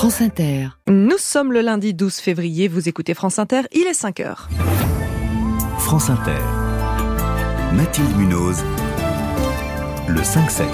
France Inter. Nous sommes le lundi 12 février, vous écoutez France Inter, il est 5 heures. France Inter. Mathilde Munoz. Le 5-7.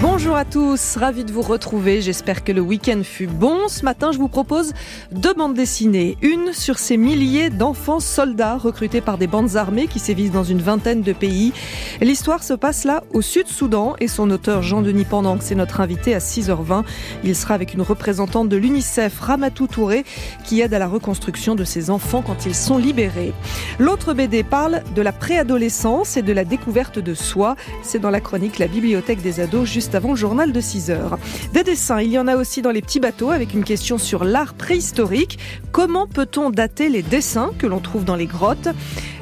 Bonjour à tous, ravi de vous retrouver. J'espère que le week-end fut bon. Ce matin, je vous propose deux bandes dessinées. Une sur ces milliers d'enfants soldats recrutés par des bandes armées qui sévissent dans une vingtaine de pays. L'histoire se passe là, au Sud-Soudan, et son auteur Jean-Denis Pendant, c'est notre invité à 6h20. Il sera avec une représentante de l'UNICEF, Ramatou Touré, qui aide à la reconstruction de ces enfants quand ils sont libérés. L'autre BD parle de la préadolescence et de la découverte de soi. C'est dans la chronique La bibliothèque des ados, juste avant le journal de 6 heures. Des dessins, il y en a aussi dans les petits bateaux avec une question sur l'art préhistorique. Comment peut-on dater les dessins que l'on trouve dans les grottes?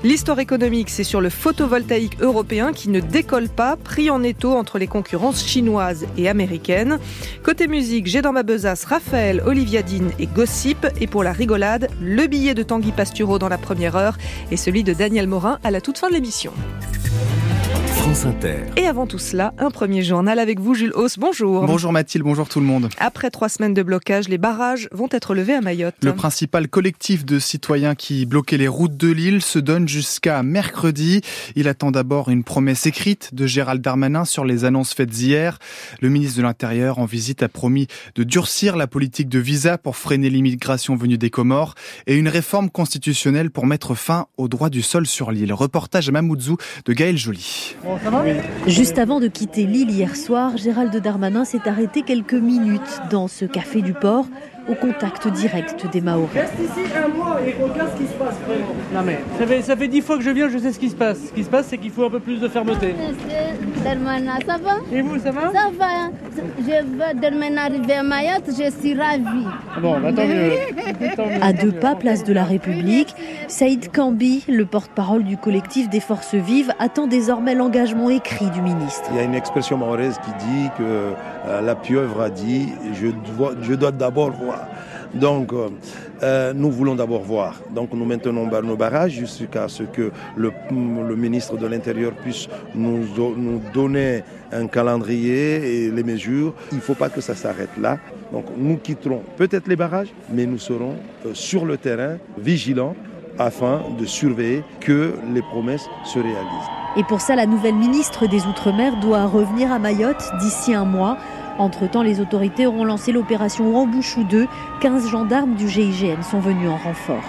L'histoire économique, c'est sur le photovoltaïque européen qui ne décolle pas, pris en étau entre les concurrences chinoises et américaines. Côté musique, j'ai dans ma besace Raphaël, Olivia Dean et Gossip. Et pour la rigolade, le billet de Tanguy Pastureau dans la première heure et celui de Daniel Morin à la toute fin de l'émission. France Inter. Et avant tout cela, un premier journal avec vous, Jules Hauss. Bonjour. Bonjour Mathilde, bonjour tout le monde. Après trois semaines de blocage, les barrages vont être levés à Mayotte. Le principal collectif de citoyens qui bloquait les routes de l'île se donne jusqu'à mercredi. Il attend d'abord une promesse écrite de Gérald Darmanin sur les annonces faites hier. Le ministre de l'Intérieur en visite a promis de durcir la politique de visa pour freiner l'immigration venue des Comores et une réforme constitutionnelle pour mettre fin au droit du sol sur l'île. Reportage à Mamoudzou de Gaël Joly. Juste avant de quitter l'île hier soir, Gérald Darmanin s'est arrêté quelques minutes dans ce café du port au contact direct des Maoris. Reste ici un mois et regarde ce qui se passe vraiment. Non mais ça fait, ça fait dix fois que je viens, je sais ce qui se passe. Ce qui se passe, c'est qu'il faut un peu plus de fermeté. Ça va? Et vous, ça va? Ça va. Je veux Darmanin arriver à Mayotte, je suis ravie. Bon, bah, tant mieux. Tant mieux, À deux pas, place de la République, Saïd Kambi, le porte-parole du collectif des forces vives, attend désormais l'engagement écrit du ministre. Il y a une expression mahoraise qui dit que euh, la pieuvre a dit je dois, je dois d'abord voir. Donc, euh, euh, nous voulons d'abord voir. Donc, nous maintenons nos barrages jusqu'à ce que le, le ministre de l'Intérieur puisse nous donner un calendrier et les mesures. Il ne faut pas que ça s'arrête là. Donc, nous quitterons peut-être les barrages, mais nous serons euh, sur le terrain, vigilants, afin de surveiller que les promesses se réalisent. Et pour ça, la nouvelle ministre des Outre-mer doit revenir à Mayotte d'ici un mois. Entre-temps, les autorités auront lancé l'opération Rambouchou 2. 15 gendarmes du GIGN sont venus en renfort.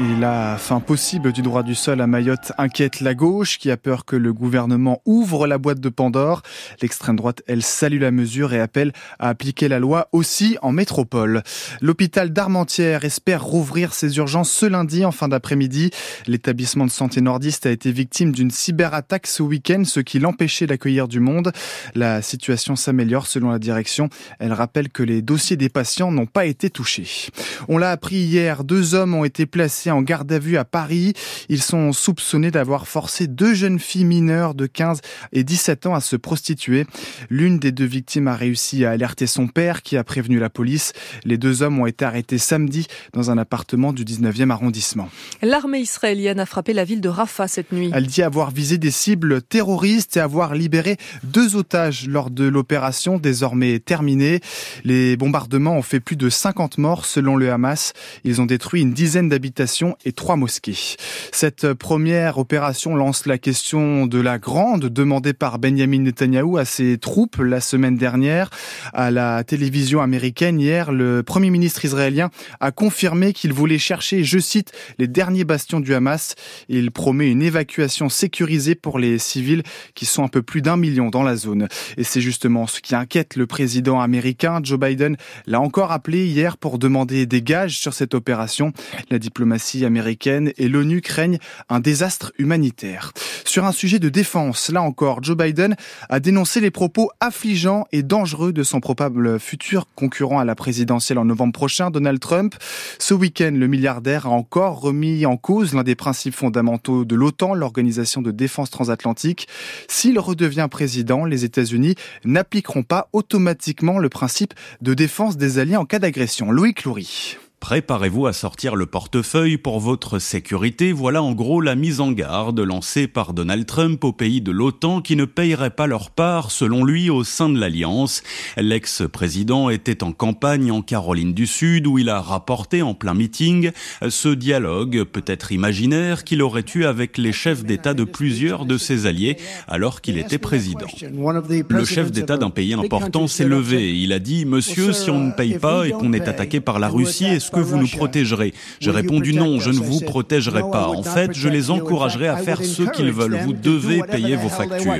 Et la fin possible du droit du sol à Mayotte inquiète la gauche qui a peur que le gouvernement ouvre la boîte de Pandore. L'extrême droite, elle salue la mesure et appelle à appliquer la loi aussi en métropole. L'hôpital d'Armentières espère rouvrir ses urgences ce lundi en fin d'après-midi. L'établissement de santé nordiste a été victime d'une cyberattaque ce week-end, ce qui l'empêchait d'accueillir du monde. La situation s'améliore selon la direction. Elle rappelle que les dossiers des patients n'ont pas été touchés. On l'a appris hier, deux hommes ont été placés en garde à vue à Paris. Ils sont soupçonnés d'avoir forcé deux jeunes filles mineures de 15 et 17 ans à se prostituer. L'une des deux victimes a réussi à alerter son père qui a prévenu la police. Les deux hommes ont été arrêtés samedi dans un appartement du 19e arrondissement. L'armée israélienne a frappé la ville de Rafah cette nuit. Elle dit avoir visé des cibles terroristes et avoir libéré deux otages lors de l'opération désormais terminée. Les bombardements ont fait plus de 50 morts selon le Hamas. Ils ont détruit une dizaine d'habitations et trois mosquées. Cette première opération lance la question de la grande demandée par Benjamin Netanyahou à ses troupes la semaine dernière. À la télévision américaine hier, le premier ministre israélien a confirmé qu'il voulait chercher, je cite, les derniers bastions du Hamas. Il promet une évacuation sécurisée pour les civils qui sont un peu plus d'un million dans la zone. Et c'est justement ce qui inquiète le président américain. Joe Biden l'a encore appelé hier pour demander des gages sur cette opération. La diplomatie américaine et l'ONU craignent un désastre humanitaire. Sur un sujet de défense, là encore, Joe Biden a dénoncé les propos affligeants et dangereux de son probable futur concurrent à la présidentielle en novembre prochain, Donald Trump. Ce week-end, le milliardaire a encore remis en cause l'un des principes fondamentaux de l'OTAN, l'organisation de défense transatlantique. S'il redevient président, les États-Unis n'appliqueront pas automatiquement le principe de défense des alliés en cas d'agression. Loïc Loury. Préparez-vous à sortir le portefeuille pour votre sécurité. Voilà en gros la mise en garde lancée par Donald Trump aux pays de l'OTAN qui ne paieraient pas leur part, selon lui, au sein de l'Alliance. L'ex-président était en campagne en Caroline du Sud où il a rapporté en plein meeting ce dialogue peut-être imaginaire qu'il aurait eu avec les chefs d'État de plusieurs de ses alliés alors qu'il était président. Le chef d'État d'un pays important s'est levé. Il a dit, Monsieur, si on ne paye pas et qu'on est attaqué par la Russie, que vous nous protégerez J'ai répondu non, je ne vous protégerai pas. En fait, je les encouragerai à faire ce qu'ils veulent. Vous devez payer vos factures.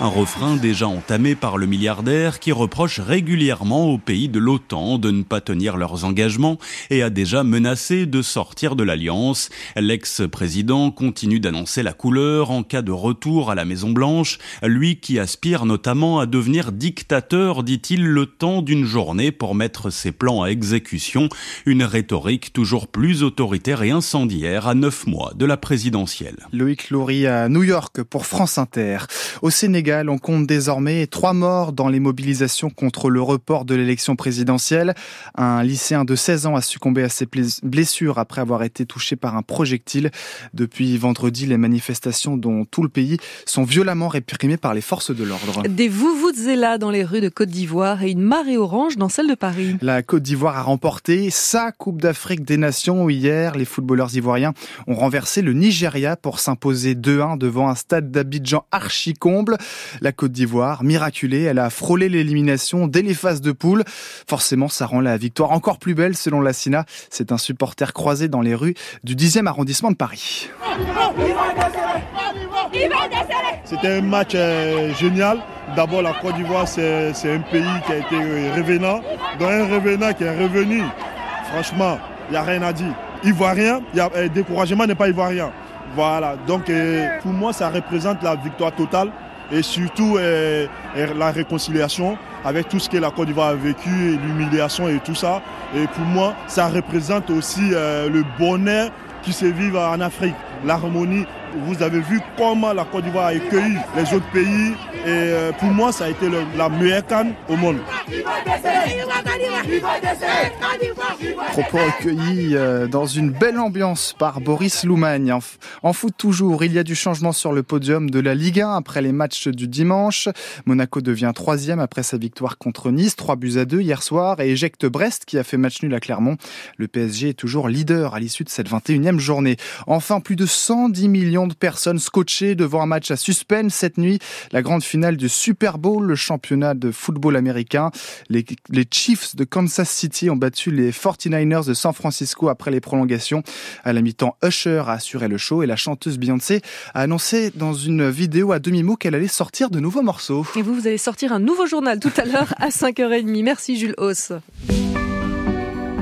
Un refrain déjà entamé par le milliardaire qui reproche régulièrement aux pays de l'OTAN de ne pas tenir leurs engagements et a déjà menacé de sortir de l'alliance. L'ex-président continue d'annoncer la couleur en cas de retour à la Maison Blanche, lui qui aspire notamment à devenir dictateur, dit-il, le temps d'une journée pour mettre ses plans à exécution, une rhétorique toujours plus autoritaire et incendiaire à neuf mois de la présidentielle. Loïc Loury à New York pour France Inter. Au Sénégal, on compte désormais trois morts dans les mobilisations contre le report de l'élection présidentielle. Un lycéen de 16 ans a succombé à ses blessures après avoir été touché par un projectile. Depuis vendredi, les manifestations dans tout le pays sont violemment réprimées par les forces de l'ordre. Des là dans les rues de Côte d'Ivoire et une marée orange dans celle de Paris. La Côte d'Ivoire a remporté Coupe d'Afrique des Nations hier. Les footballeurs ivoiriens ont renversé le Nigeria pour s'imposer 2-1 devant un stade d'Abidjan archi comble. La Côte d'Ivoire, miraculée, elle a frôlé l'élimination dès les phases de poule. Forcément, ça rend la victoire encore plus belle selon la SINA. C'est un supporter croisé dans les rues du 10e arrondissement de Paris. C'était un match euh, génial. D'abord, la Côte d'Ivoire, c'est un pays qui a été revenant. Dans un revenant qui est revenu, franchement, il n'y a rien à dire. Ivoirien, y a, euh, découragement n'est pas ivoirien. Voilà, donc euh, pour moi, ça représente la victoire totale et surtout la réconciliation avec tout ce que la Côte d'Ivoire a vécu, l'humiliation et tout ça. Et pour moi, ça représente aussi le bonheur qui se vit en Afrique, l'harmonie vous avez vu comment la Côte d'Ivoire a accueilli les autres pays. Et euh, pour moi, ça a été la meilleure canne au monde. Propos recueillis euh, dans une belle ambiance par Boris Loumagne. En foot toujours, il y a du changement sur le podium de la Ligue 1 après les matchs du dimanche. Monaco devient troisième après sa victoire contre Nice, 3 buts à 2 hier soir, et éjecte Brest qui a fait match nul à Clermont. Le PSG est toujours leader à l'issue de cette 21e journée. Enfin, plus de 110 millions de personnes scotchées devant un match à suspense cette nuit. La grande finale du Super Bowl, le championnat de football américain. Les, Chiefs de Kansas City ont battu les 49ers de San Francisco après les prolongations. À la mi-temps, Usher a assuré le show et la chanteuse Beyoncé a annoncé dans une vidéo à demi-mot qu'elle allait sortir de nouveaux morceaux. Et vous, vous allez sortir un nouveau journal tout à l'heure à 5h30. Merci Jules Hauss.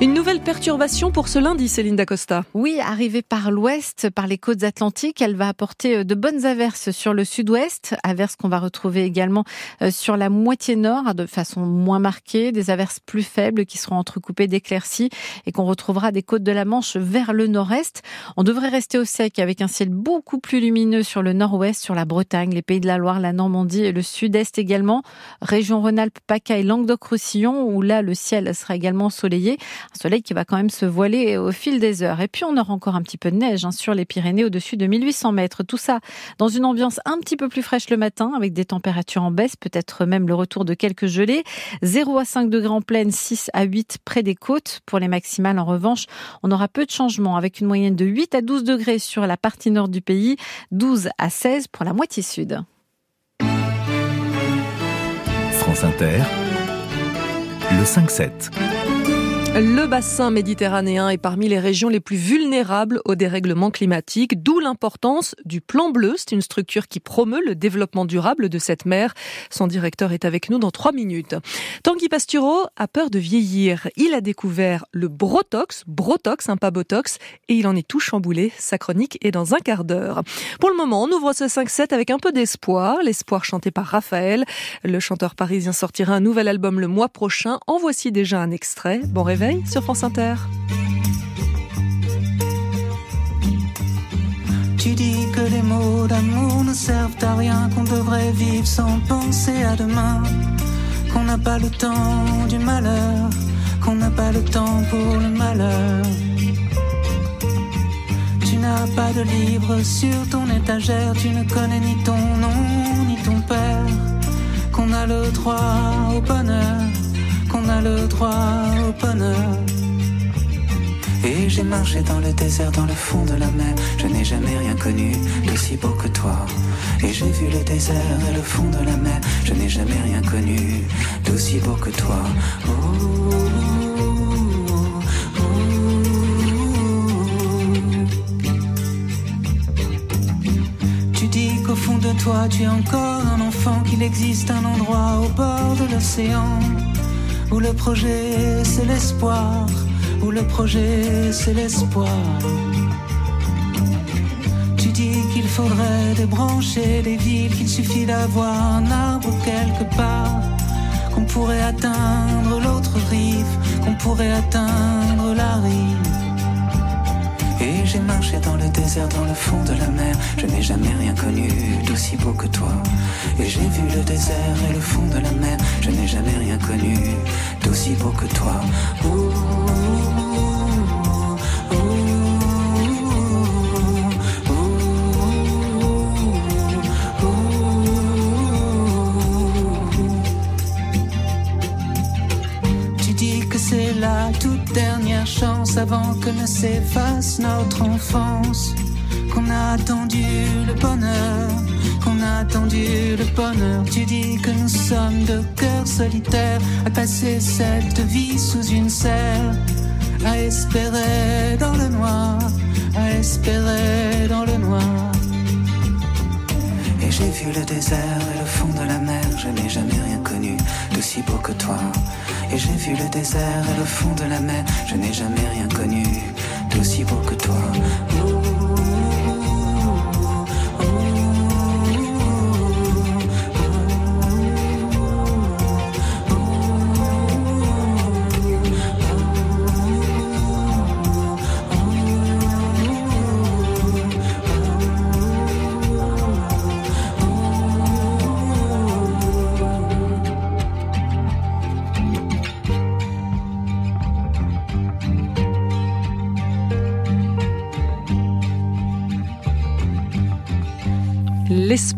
Une nouvelle perturbation pour ce lundi, Céline Dacosta. Oui, arrivée par l'ouest, par les côtes atlantiques, elle va apporter euh, de bonnes averses sur le sud-ouest, averses qu'on va retrouver également euh, sur la moitié nord de façon moins marquée, des averses plus faibles qui seront entrecoupées d'éclaircies et qu'on retrouvera des côtes de la Manche vers le nord-est. On devrait rester au sec avec un ciel beaucoup plus lumineux sur le nord-ouest, sur la Bretagne, les Pays de la Loire, la Normandie et le sud-est également, région Rhône-Alpes, PACA et Languedoc-Roussillon où là le ciel sera également ensoleillé. Un soleil qui va quand même se voiler au fil des heures. Et puis on aura encore un petit peu de neige hein, sur les Pyrénées au-dessus de 1800 mètres. Tout ça dans une ambiance un petit peu plus fraîche le matin avec des températures en baisse, peut-être même le retour de quelques gelées. 0 à 5 degrés en pleine, 6 à 8 près des côtes. Pour les maximales, en revanche, on aura peu de changements avec une moyenne de 8 à 12 degrés sur la partie nord du pays, 12 à 16 pour la moitié sud. France Inter, le 5-7. Le bassin méditerranéen est parmi les régions les plus vulnérables au dérèglement climatique, d'où l'importance du plan bleu. C'est une structure qui promeut le développement durable de cette mer. Son directeur est avec nous dans trois minutes. Tanguy Pastureau a peur de vieillir. Il a découvert le Brotox, Brotox, un pas Botox, et il en est tout chamboulé. Sa chronique est dans un quart d'heure. Pour le moment, on ouvre ce 5-7 avec un peu d'espoir. L'espoir chanté par Raphaël. Le chanteur parisien sortira un nouvel album le mois prochain. En voici déjà un extrait. Bon réveil sur France Inter. Tu dis que les mots d'amour ne servent à rien, qu'on devrait vivre sans penser à demain, qu'on n'a pas le temps du malheur, qu'on n'a pas le temps pour le malheur. Tu n'as pas de livre sur ton étagère, tu ne connais ni ton nom ni ton père, qu'on a le droit au bonheur, qu'on a le droit au bonheur. Et j'ai marché dans le désert, dans le fond de la mer. Je n'ai jamais rien connu d'aussi beau que toi. Et j'ai vu le désert et le fond de la mer. Je n'ai jamais rien connu d'aussi beau que toi. Tu dis qu'au fond de toi, tu es encore un enfant, qu'il existe un endroit au bord de l'océan où le projet c'est l'espoir où le projet c'est l'espoir. Tu dis qu'il faudrait débrancher les villes, qu'il suffit d'avoir un arbre quelque part, qu'on pourrait atteindre l'autre rive, qu'on pourrait atteindre la rive. Et j'ai dans le désert, dans le fond de la mer. Je n'ai jamais rien connu d'aussi beau que toi. Et j'ai vu le désert et le fond de la mer. Je n'ai jamais rien connu d'aussi beau que toi. Avant que ne s'efface notre enfance. Qu'on a attendu le bonheur, qu'on a attendu le bonheur. Tu dis que nous sommes de cœurs solitaires à passer cette vie sous une serre, à espérer dans le noir, à espérer dans le noir. Et j'ai vu le désert et le fond de la mer, je n'ai jamais rien connu d'aussi beau que toi. J'ai vu le désert et le fond de la mer. Je n'ai jamais rien connu d'aussi beau que toi.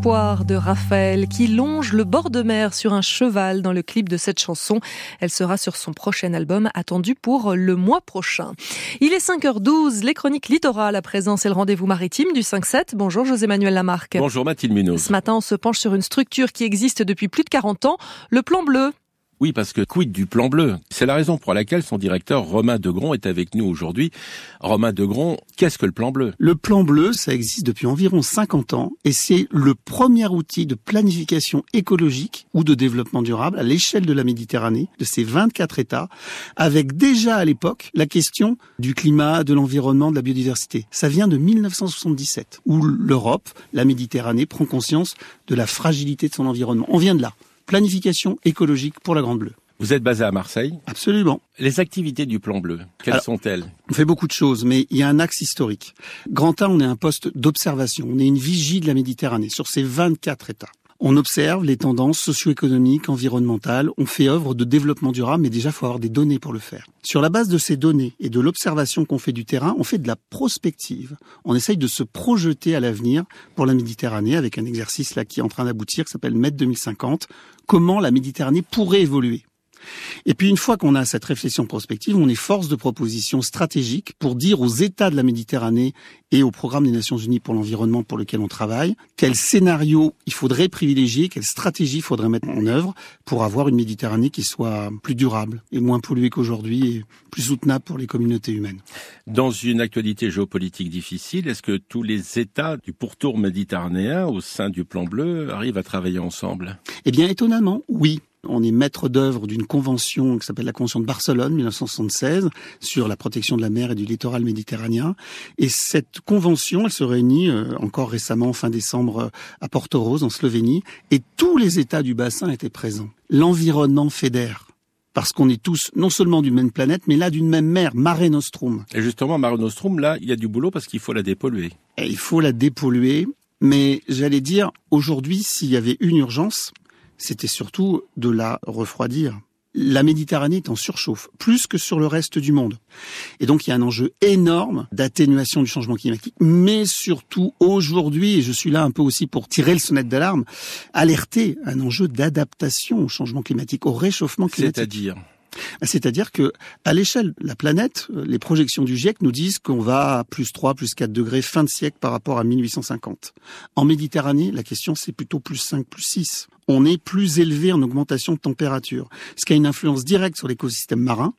De Raphaël qui longe le bord de mer sur un cheval dans le clip de cette chanson. Elle sera sur son prochain album attendu pour le mois prochain. Il est 5h12, les chroniques littorales à présent, c'est le rendez-vous maritime du 5-7. Bonjour José-Manuel Lamarque. Bonjour Mathilde Munoz. Ce matin, on se penche sur une structure qui existe depuis plus de 40 ans, le plan bleu. Oui, parce que quid du plan bleu? C'est la raison pour laquelle son directeur Romain Degron est avec nous aujourd'hui. Romain Degron, qu'est-ce que le plan bleu? Le plan bleu, ça existe depuis environ 50 ans et c'est le premier outil de planification écologique ou de développement durable à l'échelle de la Méditerranée, de ces 24 États, avec déjà à l'époque la question du climat, de l'environnement, de la biodiversité. Ça vient de 1977, où l'Europe, la Méditerranée, prend conscience de la fragilité de son environnement. On vient de là planification écologique pour la Grande Bleue. Vous êtes basé à Marseille Absolument. Les activités du plan bleu, quelles sont-elles? On fait beaucoup de choses, mais il y a un axe historique. Grand A, on est un poste d'observation, on est une vigie de la Méditerranée sur ces 24 États. On observe les tendances socio-économiques, environnementales, on fait œuvre de développement durable, mais déjà, faut avoir des données pour le faire. Sur la base de ces données et de l'observation qu'on fait du terrain, on fait de la prospective. On essaye de se projeter à l'avenir pour la Méditerranée avec un exercice là qui est en train d'aboutir, qui s'appelle MED 2050. Comment la Méditerranée pourrait évoluer? Et puis une fois qu'on a cette réflexion prospective, on est force de proposition stratégique pour dire aux États de la Méditerranée et au programme des Nations Unies pour l'environnement pour lequel on travaille, quel scénario il faudrait privilégier, quelle stratégie il faudrait mettre en œuvre pour avoir une Méditerranée qui soit plus durable et moins polluée qu'aujourd'hui et plus soutenable pour les communautés humaines. Dans une actualité géopolitique difficile, est-ce que tous les États du pourtour méditerranéen au sein du plan bleu arrivent à travailler ensemble? Eh bien étonnamment, oui. On est maître d'œuvre d'une convention qui s'appelle la Convention de Barcelone 1976 sur la protection de la mer et du littoral méditerranéen. Et cette convention, elle se réunit euh, encore récemment, fin décembre, euh, à Porto Rose, en Slovénie. Et tous les États du bassin étaient présents. L'environnement fédère parce qu'on est tous non seulement d'une même planète, mais là d'une même mer, Mare Nostrum. Et justement, Mare Nostrum, là, il y a du boulot parce qu'il faut la dépolluer. Et il faut la dépolluer, mais j'allais dire, aujourd'hui, s'il y avait une urgence, c'était surtout de la refroidir la Méditerranée est en surchauffe, plus que sur le reste du monde. Et donc il y a un enjeu énorme d'atténuation du changement climatique, mais surtout aujourd'hui, et je suis là un peu aussi pour tirer le sonnette d'alarme, alerter un enjeu d'adaptation au changement climatique, au réchauffement climatique. C'est-à-dire? C'est-à-dire que, à l'échelle de la planète, les projections du GIEC nous disent qu'on va à plus 3, plus 4 degrés fin de siècle par rapport à 1850. En Méditerranée, la question c'est plutôt plus 5, plus 6 on est plus élevé en augmentation de température, ce qui a une influence directe sur l'écosystème marin,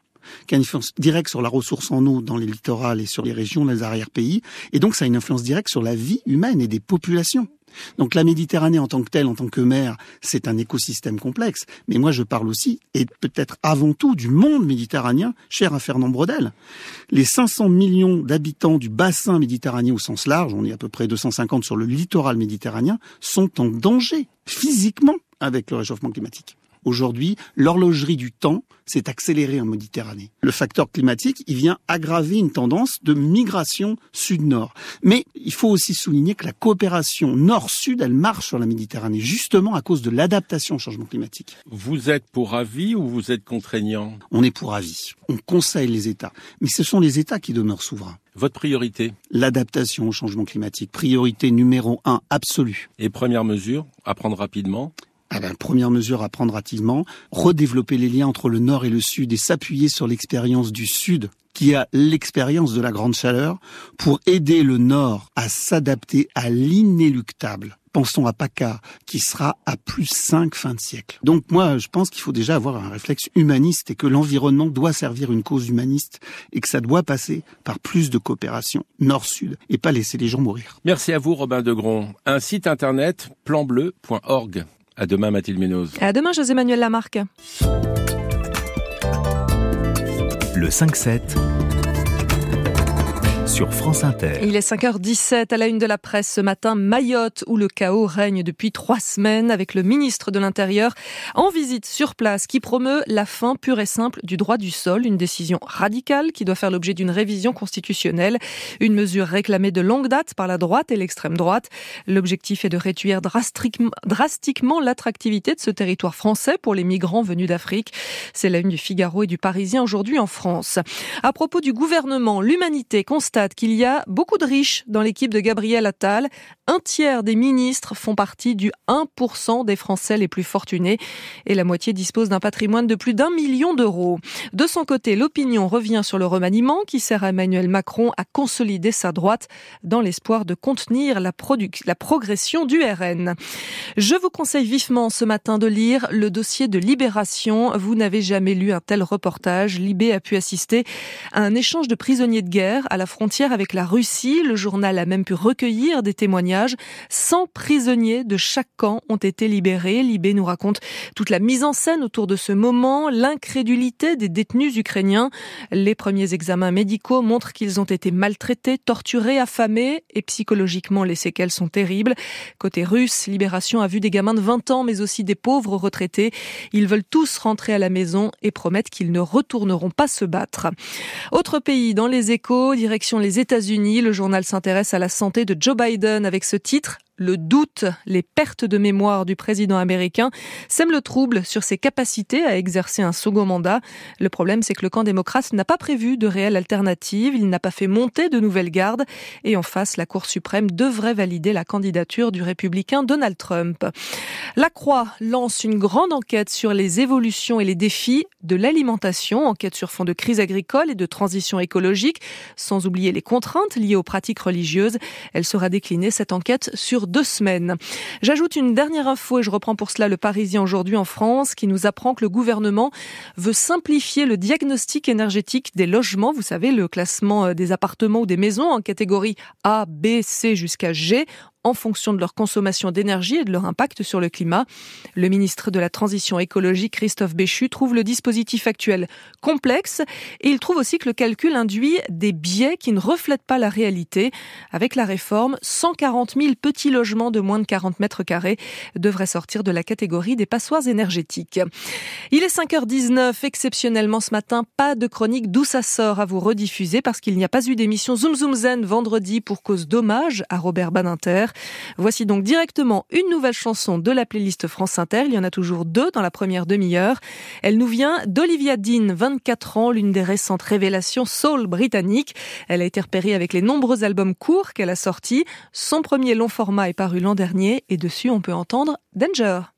qui a une influence directe sur la ressource en eau dans les littorales et sur les régions des arrière-pays, et donc ça a une influence directe sur la vie humaine et des populations. Donc la Méditerranée en tant que telle, en tant que mer, c'est un écosystème complexe. Mais moi, je parle aussi, et peut-être avant tout, du monde méditerranéen, cher à Fernand Brodel. Les 500 millions d'habitants du bassin méditerranéen au sens large, on est à peu près 250 sur le littoral méditerranéen, sont en danger physiquement avec le réchauffement climatique. Aujourd'hui, l'horlogerie du temps s'est accélérée en Méditerranée. Le facteur climatique, il vient aggraver une tendance de migration sud-nord. Mais il faut aussi souligner que la coopération nord-sud, elle marche sur la Méditerranée, justement à cause de l'adaptation au changement climatique. Vous êtes pour avis ou vous êtes contraignant? On est pour avis. On conseille les États. Mais ce sont les États qui demeurent souverains. Votre priorité? L'adaptation au changement climatique. Priorité numéro un absolue. Et première mesure à prendre rapidement? Ah ben, première mesure à prendre activement, redévelopper les liens entre le Nord et le Sud et s'appuyer sur l'expérience du Sud qui a l'expérience de la grande chaleur pour aider le Nord à s'adapter à l'inéluctable. Pensons à PACA, qui sera à plus 5 fin de siècle. Donc moi, je pense qu'il faut déjà avoir un réflexe humaniste et que l'environnement doit servir une cause humaniste et que ça doit passer par plus de coopération nord-sud et pas laisser les gens mourir. Merci à vous, Robin Degron. Un site internet, planbleu.org. À demain, Mathilde Ménoz. À demain, José-Manuel Lamarque. Le 5-7 Il est 5h17 à la une de la presse ce matin. Mayotte, où le chaos règne depuis trois semaines, avec le ministre de l'Intérieur en visite sur place qui promeut la fin pure et simple du droit du sol. Une décision radicale qui doit faire l'objet d'une révision constitutionnelle. Une mesure réclamée de longue date par la droite et l'extrême droite. L'objectif est de réduire drastiquement l'attractivité de ce territoire français pour les migrants venus d'Afrique. C'est la une du Figaro et du Parisien aujourd'hui en France. À propos du gouvernement, l'humanité constate qu'il y a beaucoup de riches dans l'équipe de Gabriel Attal. Un tiers des ministres font partie du 1% des Français les plus fortunés et la moitié dispose d'un patrimoine de plus d'un million d'euros. De son côté, l'opinion revient sur le remaniement qui sert à Emmanuel Macron à consolider sa droite dans l'espoir de contenir la, la progression du RN. Je vous conseille vivement ce matin de lire le dossier de Libération. Vous n'avez jamais lu un tel reportage. Libé a pu assister à un échange de prisonniers de guerre à la frontière avec la Russie. Le journal a même pu recueillir des témoignages 100 prisonniers de chaque camp ont été libérés. Libé nous raconte toute la mise en scène autour de ce moment, l'incrédulité des détenus ukrainiens. Les premiers examens médicaux montrent qu'ils ont été maltraités, torturés, affamés et psychologiquement les séquelles sont terribles. Côté russe, Libération a vu des gamins de 20 ans mais aussi des pauvres retraités. Ils veulent tous rentrer à la maison et promettent qu'ils ne retourneront pas se battre. Autre pays, dans les échos, direction les États-Unis, le journal s'intéresse à la santé de Joe Biden avec ce titre le doute, les pertes de mémoire du président américain sèment le trouble sur ses capacités à exercer un second mandat. Le problème, c'est que le camp démocrate n'a pas prévu de réelle alternative, il n'a pas fait monter de nouvelles gardes et en face, la Cour suprême devrait valider la candidature du républicain Donald Trump. La Croix lance une grande enquête sur les évolutions et les défis de l'alimentation, enquête sur fond de crise agricole et de transition écologique, sans oublier les contraintes liées aux pratiques religieuses. Elle sera déclinée, cette enquête, sur deux semaines. J'ajoute une dernière info et je reprends pour cela le Parisien aujourd'hui en France qui nous apprend que le gouvernement veut simplifier le diagnostic énergétique des logements. Vous savez, le classement euh, des appartements ou des maisons en catégorie A, B, C jusqu'à G en fonction de leur consommation d'énergie et de leur impact sur le climat. Le ministre de la Transition écologique, Christophe Béchu, trouve le dispositif actuel complexe et il trouve aussi que le calcul induit des biais qui ne reflètent pas la réalité. Avec la réforme, 140 000 petits logements de moins de 40 mètres carrés devraient sortir de la catégorie des passoires énergétiques. Il est 5h19, exceptionnellement ce matin, pas de chronique d'où ça sort à vous rediffuser parce qu'il n'y a pas eu d'émission Zoom Zoom Zen vendredi pour cause d'hommage à Robert Badinter. Voici donc directement une nouvelle chanson de la playlist France Inter. Il y en a toujours deux dans la première demi-heure. Elle nous vient d'Olivia Dean, 24 ans, l'une des récentes révélations soul britannique. Elle a été repérée avec les nombreux albums courts qu'elle a sortis. Son premier long format est paru l'an dernier et dessus on peut entendre Danger.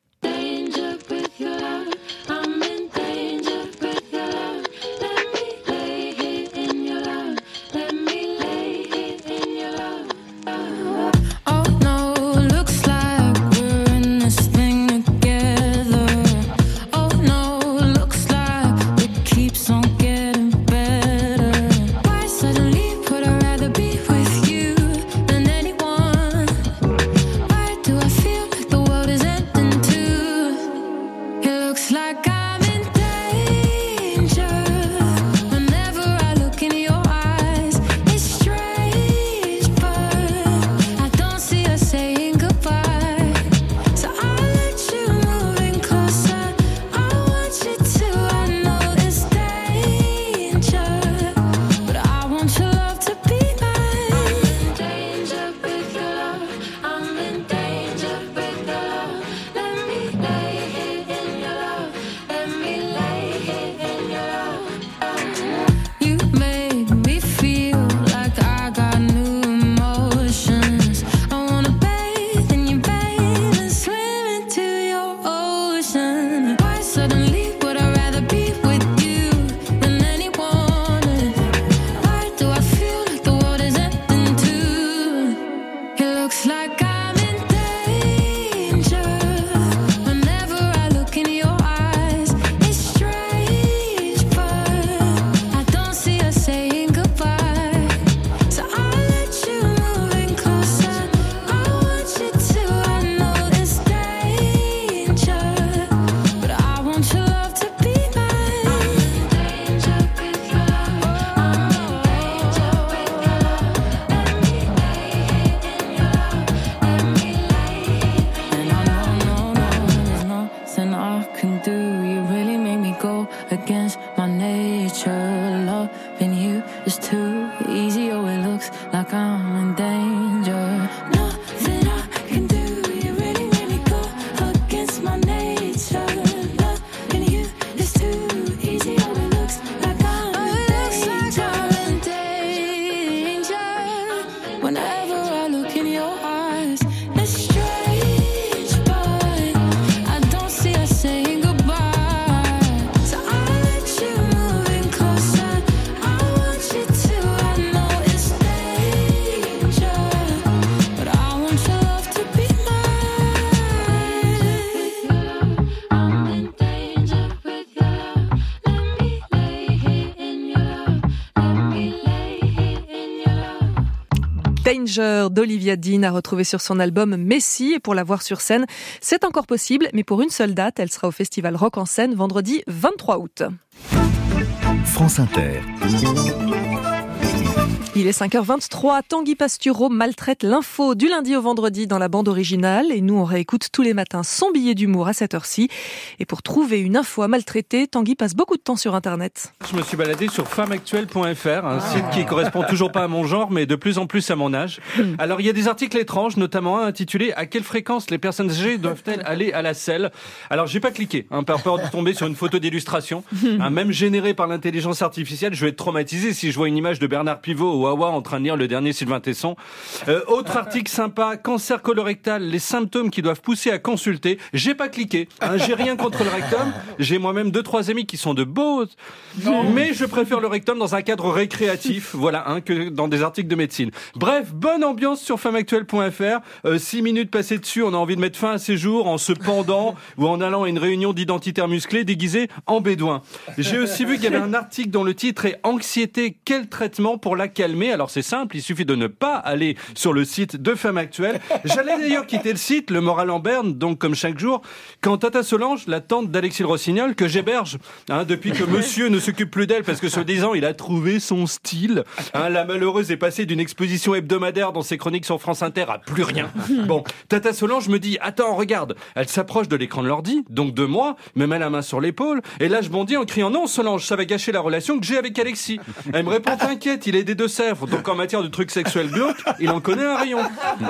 d'Olivia Dean à retrouver sur son album Messi. Et pour la voir sur scène, c'est encore possible, mais pour une seule date, elle sera au festival Rock en scène vendredi 23 août. France Inter. Il est 5h23. Tanguy Pastureau maltraite l'info du lundi au vendredi dans la bande originale et nous on réécoute tous les matins son billet d'humour à cette heure-ci. Et pour trouver une info à maltraiter, Tanguy passe beaucoup de temps sur Internet. Je me suis baladé sur femmeactuelle.fr, un site qui correspond toujours pas à mon genre, mais de plus en plus à mon âge. Hmm. Alors il y a des articles étranges, notamment un intitulé À quelle fréquence les personnes âgées doivent-elles aller à la selle? Alors j'ai pas cliqué, hein, par peur de tomber sur une photo d'illustration, hein, même générée par l'intelligence artificielle. Je vais être traumatisé si je vois une image de Bernard Pivot ou en train de lire le dernier Sylvain Tesson. Euh, autre article sympa, cancer colorectal, les symptômes qui doivent pousser à consulter. J'ai pas cliqué. Hein, j'ai rien contre le rectum. J'ai moi-même deux trois amis qui sont de beaux, mais je préfère le rectum dans un cadre récréatif, voilà, hein, que dans des articles de médecine. Bref, bonne ambiance sur femmeactuelle.fr. Euh, six minutes passées dessus, on a envie de mettre fin à ces jours en se pendant ou en allant à une réunion d'identitaires musclés déguisés en bédouins. J'ai aussi vu qu'il y avait un article dont le titre est Anxiété, quel traitement pour la calmer alors c'est simple, il suffit de ne pas aller sur le site de Femme Actuelle. J'allais d'ailleurs quitter le site, le moral en berne, donc comme chaque jour, quand Tata Solange, la tante d'Alexis Rossignol, que j'héberge, hein, depuis que monsieur ne s'occupe plus d'elle, parce que soi-disant il a trouvé son style, hein, la malheureuse est passée d'une exposition hebdomadaire dans ses chroniques sur France Inter à plus rien. Bon, Tata Solange me dit, attends, regarde, elle s'approche de l'écran de l'ordi, donc de moi, me met la main sur l'épaule, et là je bondis en criant, non Solange, ça va gâcher la relation que j'ai avec Alexis. Elle me répond, t'inquiète, il est des Donc en matière de trucs sexuels glauques, il en connaît un rayon.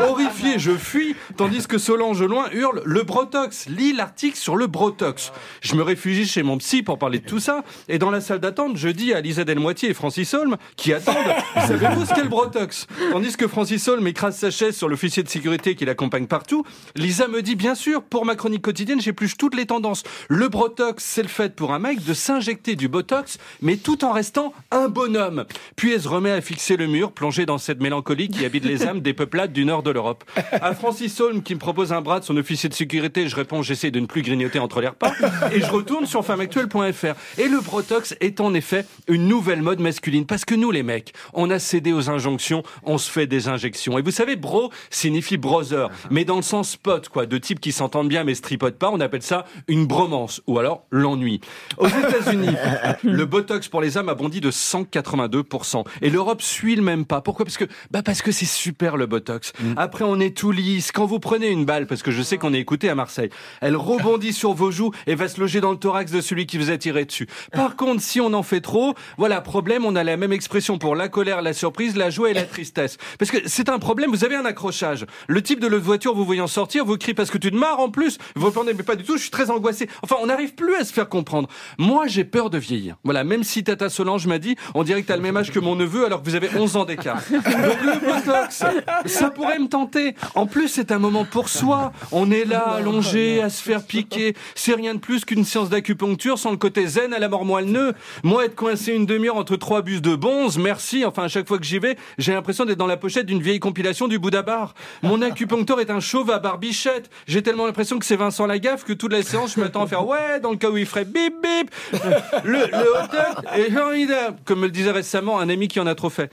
Horrifié, je fuis, tandis que Solange loin hurle, le Brotox, lis l'article sur le Brotox. Je me réfugie chez mon psy pour parler de tout ça, et dans la salle d'attente, je dis à Lisa Delmoitier et Francis Holm, qui attendent, savez-vous ce qu'est le Brotox? Tandis que Francis Holm écrase sa chaise sur l'officier de sécurité qui l'accompagne partout, Lisa me dit, bien sûr, pour ma chronique quotidienne, j'épluche toutes les tendances. Le Brotox, c'est le fait pour un mec de s'injecter du Botox, mais tout en restant un bonhomme. Puis elle se remet à fixer le mur, plongé dans cette mélancolie qui habite les âmes des peuplades du nord de l'Europe. À Francis Holm, qui me propose un bras de son officier de sécurité, je réponds, j'essaie de ne plus grignoter entre les repas, et je retourne sur femmeactuelle.fr. Et le Brotox est en effet une nouvelle mode masculine, parce que nous, les mecs, on a cédé aux injonctions, on se fait des injections. Et vous savez, bro signifie brother, mais dans le sens pote, quoi, de type qui s'entendent bien mais se tripotent pas, on appelle ça une bromance, ou alors l'ennui. Aux États-Unis, le Botox pour les hommes a bondi de 182%. Et l'Europe suit le même pas. Pourquoi? Parce que, bah parce que c'est super le Botox. Après, on est tout lisse. Quand vous prenez une balle, parce que je sais qu'on est écouté à Marseille, elle rebondit sur vos joues et va se loger dans le thorax de celui qui vous a tiré dessus. Par contre, si on en fait trop, voilà, problème, on a la même expression pour la colère, la surprise, la joie et la tristesse. Parce que c'est un problème, vous avez un accrochage. Le type de l'autre voiture, vous voyant sortir, vous crie parce que tu te marres en plus. Vous répondez, mais pas du tout, je suis très angoissé. Enfin, on n'arrive plus à se faire comprendre. Moi, j'ai peur de vieillir. Voilà, même si Tata Solange m'a dit, on dirait que t'as le même âge que mon neveu alors que vous avez 11 ans d'écart. Donc le Botox, ça pourrait me tenter. En plus, c'est un moment pour soi. On est là, allongé, à se faire piquer. C'est rien de plus qu'une séance d'acupuncture sans le côté zen à la mort moelle nœud. Moi, être coincé une demi-heure entre trois bus de bonze, merci. Enfin, à chaque fois que j'y vais, j'ai l'impression d'être dans la pochette d'une vieille compilation du Bouddha Bar. Mon acupuncteur est un chauve à barbichette. J'ai tellement l'impression que c'est Vincent Lagaffe que toute la séance, je m'attends à faire ouais, dans le cas où il ferait bip bip. Le, le hot dog comme me le disait récemment un ami qui en a trop fait.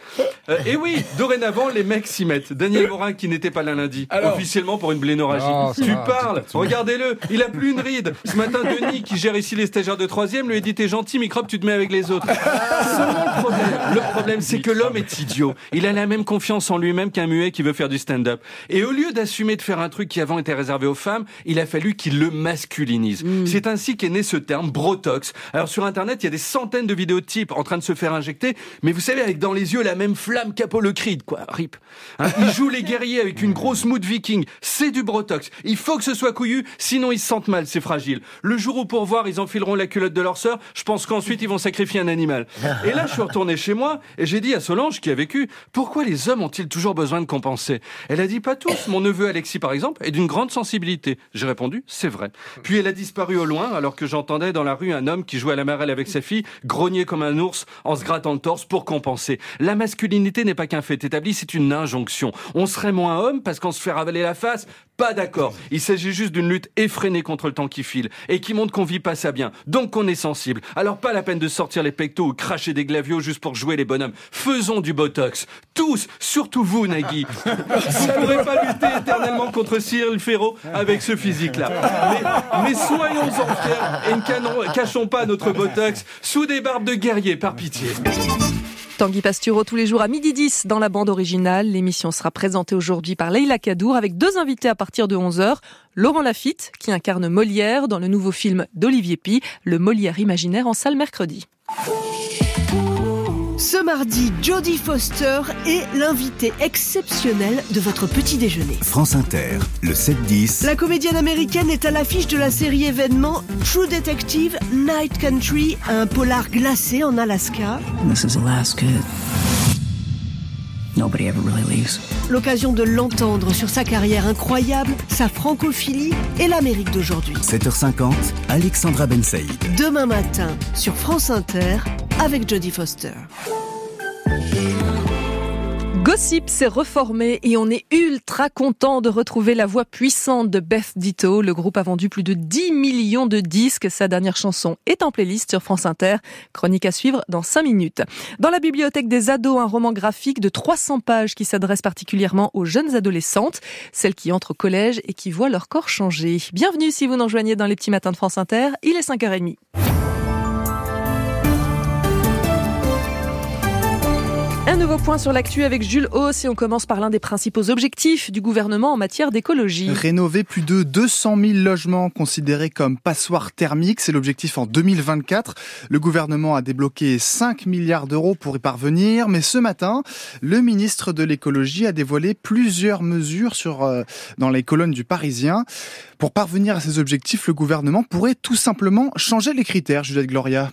Euh, et oui, dorénavant, les mecs s'y mettent. Daniel Morin, qui n'était pas là lundi, Alors officiellement pour une blénorragie. Tu va, parles, regardez-le, il a plus une ride. Ce matin, Denis, qui gère ici les stagiaires de troisième, lui a dit T'es gentil, microbe, tu te mets avec les autres. Le problème, le problème, c'est que l'homme est idiot. Il a la même confiance en lui-même qu'un muet qui veut faire du stand-up. Et au lieu d'assumer de faire un truc qui avant était réservé aux femmes, il a fallu qu'il le masculinise. C'est ainsi qu'est né ce terme brotox. Alors sur internet, il y a des centaines de vidéos de types en train de se faire injecter, mais vous savez avec dans les yeux la même flamme qu'Apollo Creed, quoi. Rip. Hein, ils jouent les guerriers avec une grosse mood viking. C'est du brotox. Il faut que ce soit couillu, sinon ils se sentent mal, c'est fragile. Le jour où pour voir, ils enfileront la culotte de leur sœur, je pense qu'ensuite ils vont sacrifier un animal. Et là, je suis retourné chez moi et j'ai dit à Solange qui a vécu, pourquoi les hommes ont-ils toujours besoin de compenser? Elle a dit pas tous. Mon neveu Alexis, par exemple, est d'une grande sensibilité. J'ai répondu, c'est vrai. Puis elle a disparu au loin alors que j'entendais dans la rue un homme qui jouait à la marelle avec sa fille grogner comme un ours en se grattant le torse pour compenser. La masculinité n'est pas qu'un fait établi, c'est une injonction. On serait moins homme parce qu'on se fait ravaler la face Pas d'accord. Il s'agit juste d'une lutte effrénée contre le temps qui file et qui montre qu'on vit pas ça bien. Donc qu'on est sensible. Alors pas la peine de sortir les pectos ou cracher des glavios juste pour jouer les bonhommes. Faisons du botox. Tous, surtout vous, Nagui. Vous ne pourrez pas lutter éternellement contre Cyril Ferraud avec ce physique-là. Mais, mais soyons-en fiers et ne cachons pas notre botox sous des barbes de guerrier, par pitié. Tanguy Pastureau tous les jours à midi 10 dans la bande originale. L'émission sera présentée aujourd'hui par Leila Kadour avec deux invités à partir de 11h. Laurent Lafitte, qui incarne Molière dans le nouveau film d'Olivier Pi, Le Molière imaginaire en salle mercredi. Ce mardi, Jodie Foster est l'invité exceptionnel de votre petit déjeuner. France Inter, le 7-10. La comédienne américaine est à l'affiche de la série événement True Detective Night Country, un polar glacé en Alaska. This is Alaska. Nobody ever really leaves. L'occasion de l'entendre sur sa carrière incroyable, sa francophilie et l'Amérique d'aujourd'hui. 7h50, Alexandra Ben Saïd. Demain matin sur France Inter avec Jodie Foster. Gossip s'est reformé et on est ultra content de retrouver la voix puissante de Beth Ditto. Le groupe a vendu plus de 10 millions de disques. Sa dernière chanson est en playlist sur France Inter. Chronique à suivre dans 5 minutes. Dans la bibliothèque des ados, un roman graphique de 300 pages qui s'adresse particulièrement aux jeunes adolescentes, celles qui entrent au collège et qui voient leur corps changer. Bienvenue si vous nous rejoignez dans les petits matins de France Inter. Il est 5h30. Un nouveau point sur l'actu avec Jules Hauss et on commence par l'un des principaux objectifs du gouvernement en matière d'écologie. Rénover plus de 200 000 logements considérés comme passoires thermiques, c'est l'objectif en 2024. Le gouvernement a débloqué 5 milliards d'euros pour y parvenir, mais ce matin, le ministre de l'écologie a dévoilé plusieurs mesures sur, euh, dans les colonnes du Parisien. Pour parvenir à ces objectifs, le gouvernement pourrait tout simplement changer les critères, Juliette Gloria.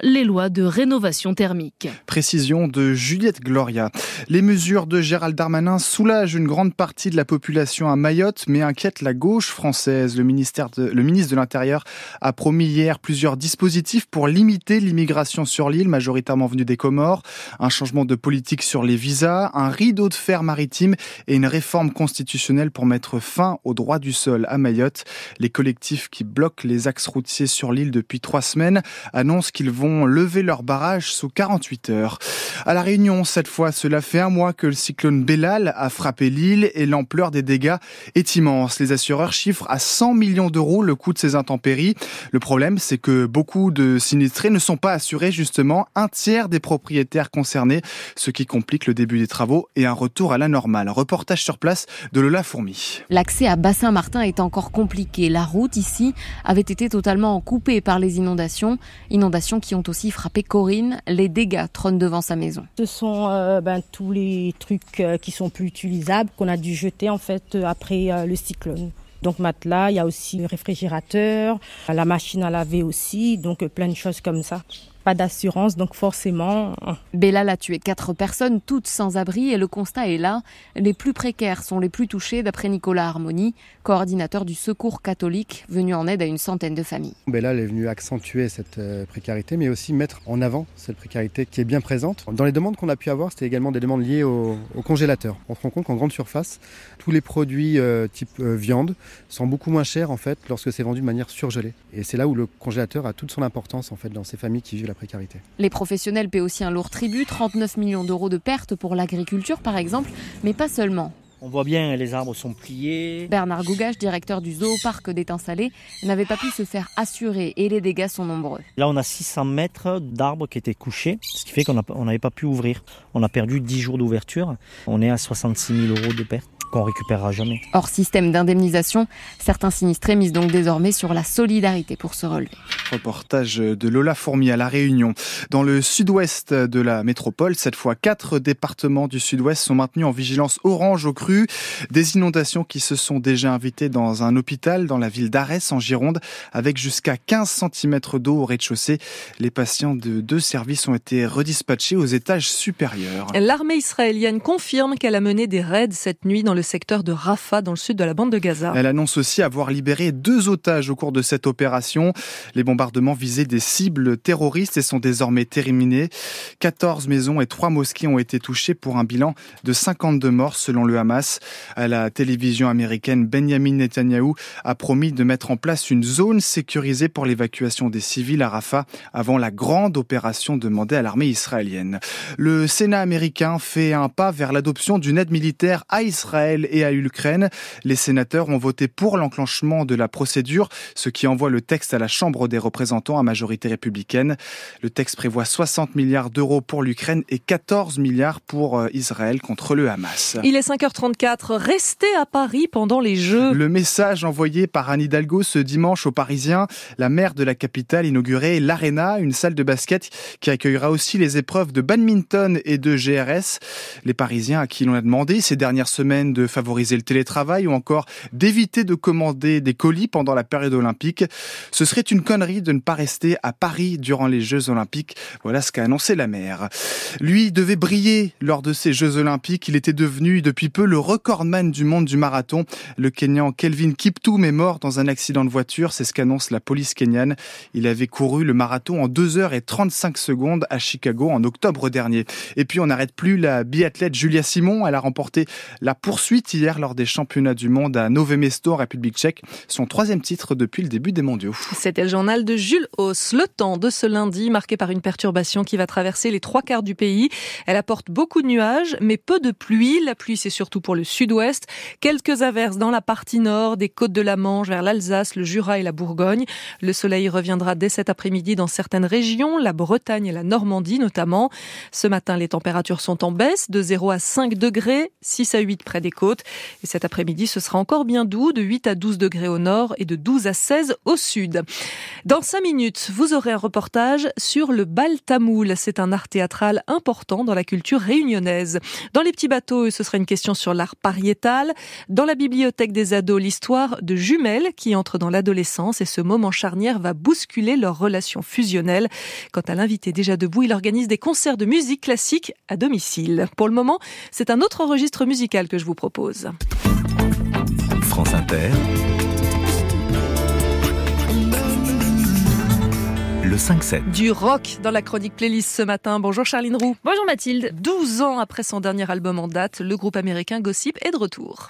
les lois de rénovation thermique. Précision de Juliette Gloria. Les mesures de Gérald Darmanin soulagent une grande partie de la population à Mayotte, mais inquiètent la gauche française. Le, ministère le ministre de l'Intérieur a promis hier plusieurs dispositifs pour limiter l'immigration sur l'île, majoritairement venue des Comores, un changement de politique sur les visas, un rideau de fer maritime et une réforme constitutionnelle pour mettre fin au droit du sol à Mayotte. Les collectifs qui bloquent les axes routiers sur l'île depuis trois semaines annoncent qu'ils vont lever leur barrage sous 48 heures. À La Réunion, cette fois, cela fait un mois que le cyclone Bellal a frappé l'île et l'ampleur des dégâts est immense. Les assureurs chiffrent à 100 millions d'euros le coût de ces intempéries. Le problème, c'est que beaucoup de sinistrés ne sont pas assurés justement un tiers des propriétaires concernés, ce qui complique le début des travaux et un retour à la normale. Reportage sur place de Lola Fourmi. L'accès à Bassin-Martin est encore compliqué. La route ici avait été totalement coupée par les inondations. Inondations qui ont aussi frappé Corinne. Les dégâts trônent devant sa maison. Ce sont euh, ben, tous les trucs euh, qui sont plus utilisables qu'on a dû jeter en fait euh, après le cyclone. Donc matelas, il y a aussi le réfrigérateur, la machine à laver aussi, donc plein de choses comme ça pas d'assurance, donc forcément. Bella a tué quatre personnes, toutes sans abri, et le constat est là. Les plus précaires sont les plus touchés, d'après Nicolas Harmonie, coordinateur du Secours catholique, venu en aide à une centaine de familles. Bella est venue accentuer cette euh, précarité, mais aussi mettre en avant cette précarité qui est bien présente. Dans les demandes qu'on a pu avoir, c'était également des demandes liées au, congélateur. On se rend compte qu'en grande surface, tous les produits euh, type euh, viande sont beaucoup moins chers en fait lorsque c'est vendu de manière surgelée. Et c'est là où le congélateur a toute son importance en fait dans ces familles qui vivent la précarité. Les professionnels paient aussi un lourd tribut, 39 millions d'euros de pertes pour l'agriculture par exemple, mais pas seulement. On voit bien, les arbres sont pliés. Bernard Gougache, directeur du zooparc d'Étang Salé, n'avait pas pu se faire assurer et les dégâts sont nombreux. Là, on a 600 mètres d'arbres qui étaient couchés, ce qui fait qu'on n'avait pas pu ouvrir. On a perdu 10 jours d'ouverture. On est à 66 000 euros de pertes qu'on récupérera jamais. Hors système d'indemnisation, certains sinistrés misent donc désormais sur la solidarité pour se relever. Reportage de Lola Fourmi à La Réunion. Dans le sud-ouest de la métropole, cette fois, quatre départements du sud-ouest sont maintenus en vigilance orange au cru. Des inondations qui se sont déjà invitées dans un hôpital dans la ville d'Arès en Gironde avec jusqu'à 15 cm d'eau au rez-de-chaussée. Les patients de deux services ont été redispatchés aux étages supérieurs. L'armée israélienne confirme qu'elle a mené des raids cette nuit dans le secteur de Rafah, dans le sud de la bande de Gaza. Elle annonce aussi avoir libéré deux otages au cours de cette opération. Les bombardements visaient des cibles terroristes et sont désormais terminés. 14 maisons et 3 mosquées ont été touchées pour un bilan de 52 morts selon le Hamas. À la télévision américaine, Benjamin Netanyahu a promis de mettre en place une zone sécurisée pour l'évacuation des civils à Rafah avant la grande opération demandée à l'armée israélienne. Le Sénat américain fait un pas vers l'adoption d'une aide militaire à Israël Israël et à l'Ukraine. Les sénateurs ont voté pour l'enclenchement de la procédure, ce qui envoie le texte à la Chambre des représentants à majorité républicaine. Le texte prévoit 60 milliards d'euros pour l'Ukraine et 14 milliards pour euh, Israël contre le Hamas. Il est 5h34. Restez à Paris pendant les Jeux. Le message envoyé par Anne Hidalgo ce dimanche aux Parisiens. La maire de la capitale inaugurait l'Arena, une salle de basket qui accueillera aussi les épreuves de badminton et de GRS. Les Parisiens à qui l'on a demandé ces dernières semaines de favoriser le télétravail ou encore d'éviter de commander des colis pendant la période olympique. Ce serait une connerie de ne pas rester à Paris durant les Jeux olympiques. Voilà ce qu'a annoncé la maire. Lui devait briller lors de ces Jeux olympiques. Il était devenu depuis peu le recordman du monde du marathon. Le Kenyan Kelvin Kiptoum est mort dans un accident de voiture. C'est ce qu'annonce la police kenyane. Il avait couru le marathon en 2 heures et 35 secondes à Chicago en octobre dernier. Et puis on n'arrête plus la biathlète Julia Simon. Elle a remporté la poursuite hier lors des championnats du monde à Nové Mesto en République tchèque. Son troisième titre depuis le début des mondiaux. C'était le journal de Jules Hauss. Le temps de ce lundi marqué par une perturbation qui va traverser les trois quarts du pays. Elle apporte beaucoup de nuages, mais peu de pluie. La pluie, c'est surtout pour le sud-ouest. Quelques averses dans la partie nord des côtes de la Manche vers l'Alsace, le Jura et la Bourgogne. Le soleil reviendra dès cet après-midi dans certaines régions, la Bretagne et la Normandie notamment. Ce matin, les températures sont en baisse de 0 à 5 degrés, 6 à 8 près des Et cet après-midi, ce sera encore bien doux, de 8 à 12 degrés au nord et de 12 à 16 au sud. Dans 5 minutes, vous aurez un reportage sur le bal tamoul. C'est un art théâtral important dans la culture réunionnaise. Dans les petits bateaux, ce sera une question sur l'art pariétal. Dans la bibliothèque des ados, l'histoire de jumelles qui entrent dans l'adolescence et ce moment charnière va bousculer leurs relations fusionnelles. Quant à l'invité déjà debout, il organise des concerts de musique classique à domicile. Pour le moment, c'est un autre registre musical que je vous propose. France Inter. Le 5-7. Du rock dans la chronique playlist ce matin. Bonjour Charline Roux. Bonjour Mathilde. 12 ans après son dernier album en date, le groupe américain Gossip est de retour.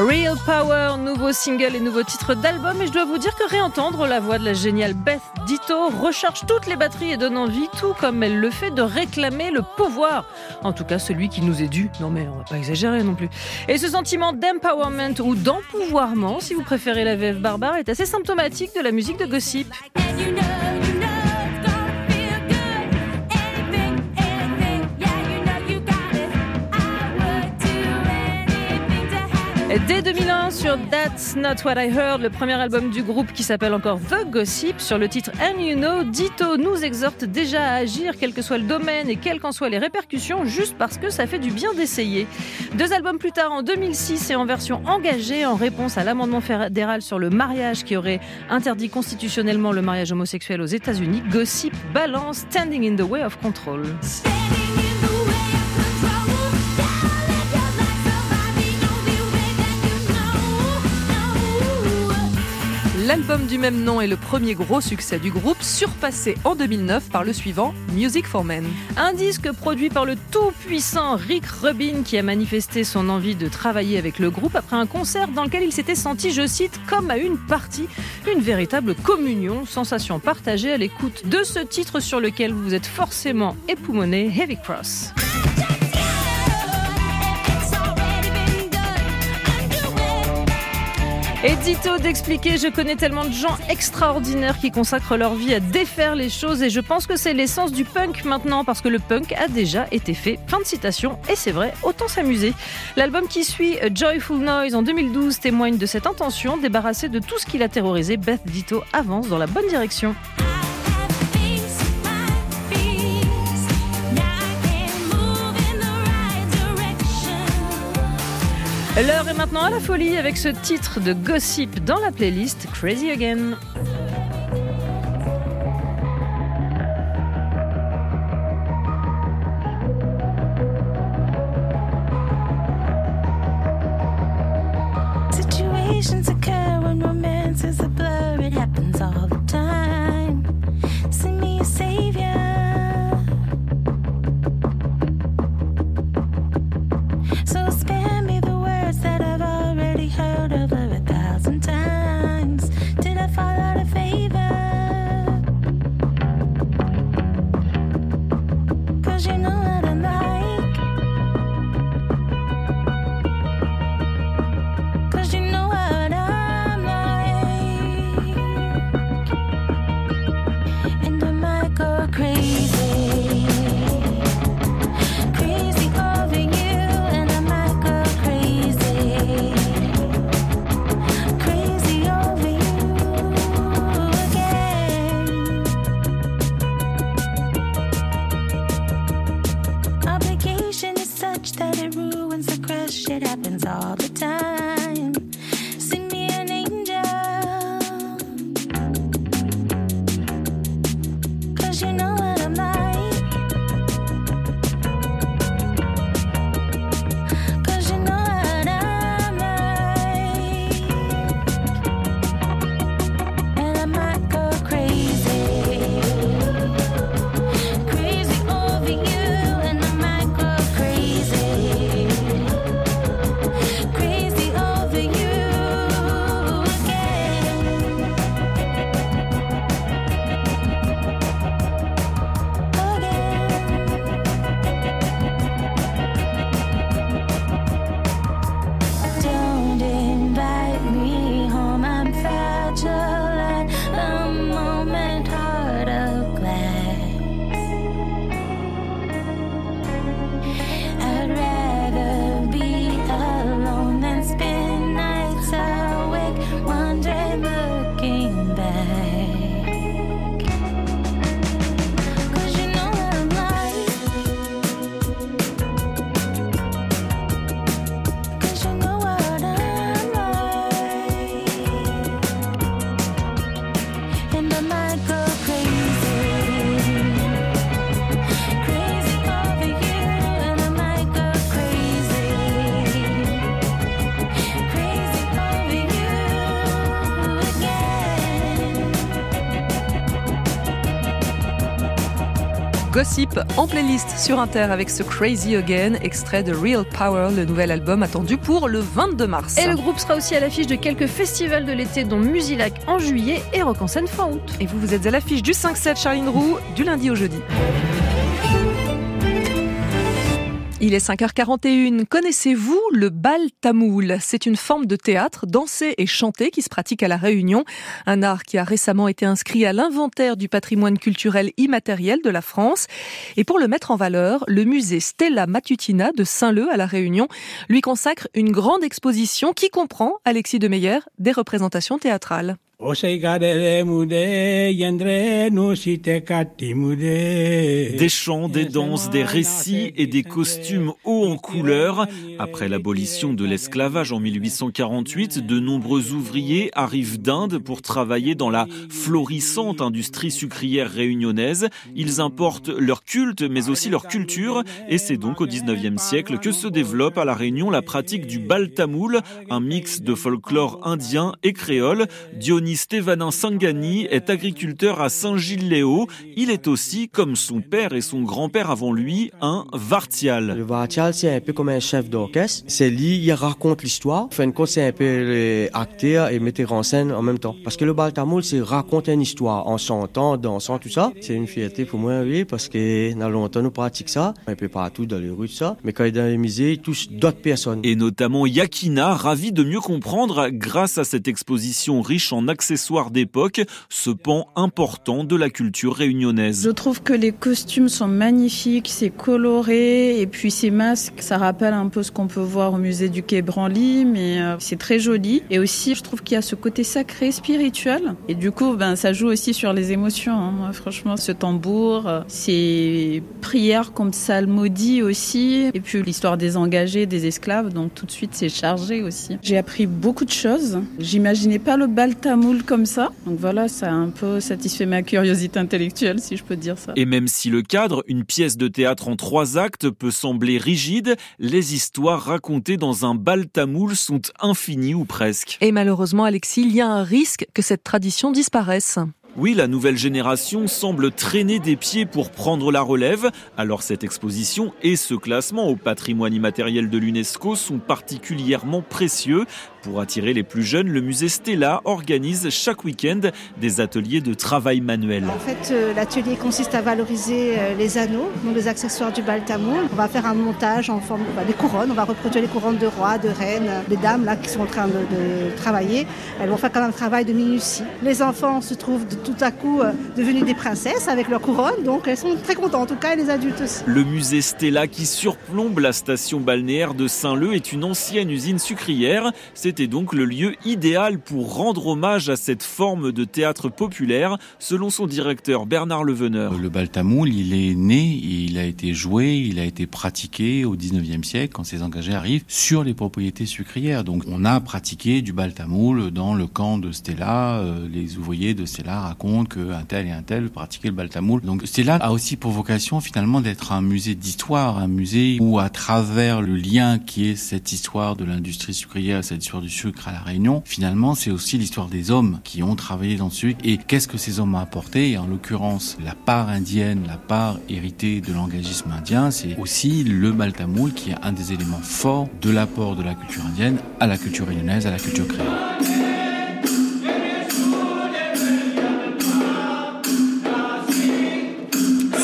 Real Power, nouveau single et nouveau titre d'album. Et je dois vous dire que réentendre la voix de la géniale Beth Ditto recharge toutes les batteries et donne envie, tout comme elle le fait, de réclamer le pouvoir. En tout cas, celui qui nous est dû. Non mais on va pas exagérer non plus. Et ce sentiment d'empowerment ou d'empouvoirment, si vous préférez la VF barbare, est assez symptomatique de la musique de Gossip. Dès 2001 sur That's Not What I Heard, le premier album du groupe qui s'appelle encore The Gossip, sur le titre And You Know, Ditto nous exhorte déjà à agir, quel que soit le domaine et quelles qu'en soient les répercussions, juste parce que ça fait du bien d'essayer. Deux albums plus tard, en 2006 et en version engagée, en réponse à l'amendement fédéral sur le mariage qui aurait interdit constitutionnellement le mariage homosexuel aux États-Unis, Gossip balance Standing in the Way of Control. L'album du même nom est le premier gros succès du groupe, surpassé en 2009 par le suivant, Music for Men. Un disque produit par le tout-puissant Rick Rubin qui a manifesté son envie de travailler avec le groupe après un concert dans lequel il s'était senti, je cite, comme à une partie, une véritable communion, sensation partagée à l'écoute de ce titre sur lequel vous êtes forcément époumoné, Heavy Cross. Et Dito d'expliquer, je connais tellement de gens extraordinaires qui consacrent leur vie à défaire les choses et je pense que c'est l'essence du punk maintenant parce que le punk a déjà été fait. Fin de citation. Et c'est vrai, autant s'amuser. L'album qui suit, Joyful Noise en 2012, témoigne de cette intention, débarrassée de tout ce qui l'a terrorisé. Beth Dito avance dans la bonne direction. L'heure est maintenant à la folie avec ce titre de Gossip dans la playlist Crazy Again. En playlist sur Inter avec ce Crazy Again, extrait de Real Power, le nouvel album attendu pour le 22 mars. Et le groupe sera aussi à l'affiche de quelques festivals de l'été, dont Musilac en juillet et Rock en scène fin août. Et vous, vous êtes à l'affiche du 5-7 Charline Roux, du lundi au jeudi. Il est 5h41. Connaissez-vous le bal tamoul? C'est une forme de théâtre dansé et chanté qui se pratique à La Réunion. Un art qui a récemment été inscrit à l'inventaire du patrimoine culturel immatériel de la France. Et pour le mettre en valeur, le musée Stella Matutina de Saint-Leu à La Réunion lui consacre une grande exposition qui comprend, Alexis de Meyer, des représentations théâtrales. Des chants, des danses, des récits et des costumes hauts en couleur. Après l'abolition de l'esclavage en 1848, de nombreux ouvriers arrivent d'Inde pour travailler dans la florissante industrie sucrière réunionnaise. Ils importent leur culte mais aussi leur culture et c'est donc au 19e siècle que se développe à la Réunion la pratique du bal tamoul, un mix de folklore indien et créole. Dionis Stévanin Sangani est agriculteur à Saint-Gilles-Léo. Il est aussi, comme son père et son grand-père avant lui, un vartial. Le vartial, c'est un peu comme un chef d'orchestre. C'est lui, il raconte l'histoire. Fin de compte, c'est un peu acteur et metteur en scène en même temps. Parce que le bal tamoul, c'est raconter une histoire en chantant, dansant, tout ça. C'est une fierté pour moi, oui, parce que dans longtemps, nous pratiquons ça, un peu partout dans les rues, tout ça. Mais quand il est dans les musées, il touche d'autres personnes. Et notamment Yakina, ravi de mieux comprendre, grâce à cette exposition riche en accessoires d'époque, ce pan important de la culture réunionnaise. Je trouve que les costumes sont magnifiques, c'est coloré, et puis ces masques, ça rappelle un peu ce qu'on peut voir au musée du Quai Branly, mais euh, c'est très joli. Et aussi, je trouve qu'il y a ce côté sacré, spirituel, et du coup, ben, ça joue aussi sur les émotions. hein. Moi, franchement, ce tambour, euh, ces prières comme psalmodie aussi, et puis l'histoire des engagés, des esclaves, donc tout de suite, c'est chargé aussi. J'ai appris beaucoup de choses. J'imaginais pas le bal comme ça, donc voilà, ça a un peu satisfait ma curiosité intellectuelle, si je peux dire ça. Et même si le cadre, une pièce de théâtre en trois actes, peut sembler rigide, les histoires racontées dans un bal tamoul sont infinies ou presque. Et malheureusement, Alexis, il y a un risque que cette tradition disparaisse. Oui, la nouvelle génération semble traîner des pieds pour prendre la relève. Alors cette exposition et ce classement au patrimoine immatériel de l'UNESCO sont particulièrement précieux. Pour attirer les plus jeunes, le musée Stella organise chaque week-end des ateliers de travail manuel. En fait, euh, l'atelier consiste à valoriser euh, les anneaux, donc les accessoires du bal tamoul. On va faire un montage en forme bah, des couronnes. On va reproduire les couronnes de rois, de reines, des dames là qui sont en train de, de travailler. Elles vont faire quand même un travail de minutie. Les enfants se trouvent de- tout à coup euh, devenus des princesses avec leurs couronnes, donc elles sont très contentes. En tout cas, et les adultes aussi. Le musée Stella qui surplombe la station balnéaire de Saint-Leu est une ancienne usine sucrière. C'était donc le lieu idéal pour rendre hommage à cette forme de théâtre populaire, selon son directeur Bernard Leveneur. Le bal tamoul, il est né, il a été joué, il a été pratiqué au 19e siècle quand ces engagés arrivent sur les propriétés sucrières. Donc on a pratiqué du bal tamoul dans le camp de Stella. Euh, les ouvriers de Stella racontent qu'un tel et un tel pratiquaient le bal tamoul. Donc Stella a aussi pour vocation finalement d'être un musée d'histoire, un musée où à travers le lien qui est cette histoire de l'industrie sucrière, cette histoire du sucre à la Réunion, finalement c'est aussi l'histoire des hommes qui ont travaillé dans ce sucre et qu'est-ce que ces hommes ont apporté et en l'occurrence la part indienne, la part héritée de l'engagisme indien, c'est aussi le bal tamoul qui est un des éléments forts de l'apport de la culture indienne à la culture réunionnaise, à la culture créole.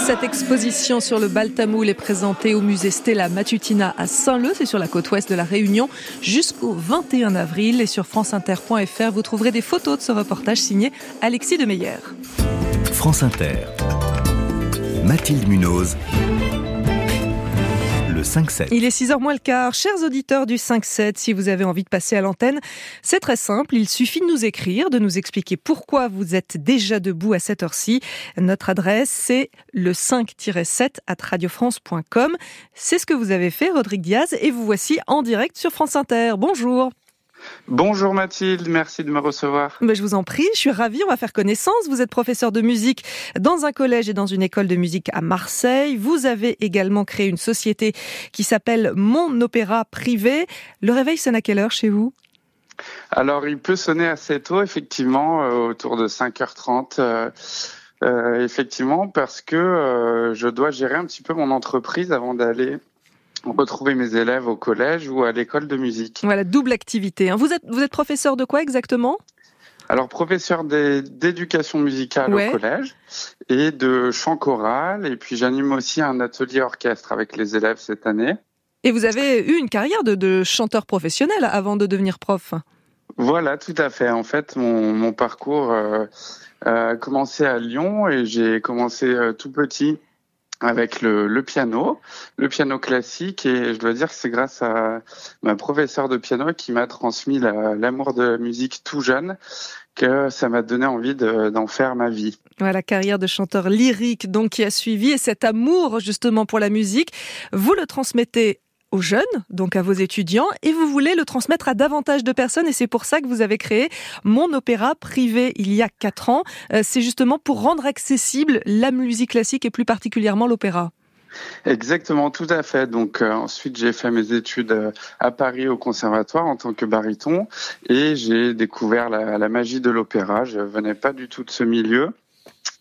Cette exposition sur le bal tamoul est présentée au musée Stella Matutina à Saint-Leu, c'est sur la côte ouest de la Réunion, jusqu'au 21 avril. Et sur franceinter.fr, vous trouverez des photos de ce reportage signé Alexis de Meyer. France Inter. Mathilde Munoz. Le 5-7. Il est 6h moins le quart. Chers auditeurs du 5-7, si vous avez envie de passer à l'antenne, c'est très simple. Il suffit de nous écrire, de nous expliquer pourquoi vous êtes déjà debout à cette heure-ci. Notre adresse, c'est le 5-7 at radiofrance.com. C'est ce que vous avez fait, Rodrigue Diaz, et vous voici en direct sur France Inter. Bonjour. Bonjour Mathilde, merci de me recevoir. Ben, je vous en prie, je suis ravie, on va faire connaissance. Vous êtes professeur de musique dans un collège et dans une école de musique à Marseille. Vous avez également créé une société qui s'appelle Mon Opéra Privé. Le réveil sonne à quelle heure chez vous? Alors il peut sonner assez tôt, effectivement, euh, autour de 5h30. euh, Euh, effectivement, parce que euh, je dois gérer un petit peu mon entreprise avant d'aller retrouver mes élèves au collège ou à l'école de musique. Voilà, double activité. hein. Vous êtes, vous êtes professeur de quoi exactement? Alors, professeur d'é- d'éducation musicale Ouais. au collège et de chant choral, et puis j'anime aussi un atelier orchestre avec les élèves cette année. Et vous avez eu une carrière de, de chanteur professionnel avant de devenir prof? Voilà, tout à fait. En fait, mon, mon parcours euh, a commencé à Lyon et j'ai commencé euh, tout petit avec le, le piano, le piano classique et je dois dire que c'est grâce à ma professeure de piano qui m'a transmis la- l'amour de la musique tout jeune que ça m'a donné envie de- d'en faire ma vie. Voilà, carrière de chanteur lyrique donc qui a suivi et cet amour justement pour la musique, vous le transmettez aux jeunes, donc à vos étudiants, et vous voulez le transmettre à davantage de personnes, et c'est pour ça que vous avez créé Mon Opéra privé il y a quatre ans. Euh, c'est justement pour rendre accessible la musique classique et plus particulièrement l'opéra. Exactement, tout à fait. Donc euh, ensuite, j'ai fait mes études euh, à Paris au conservatoire en tant que baryton et j'ai découvert la, la magie de l'opéra. Je venais pas du tout de ce milieu.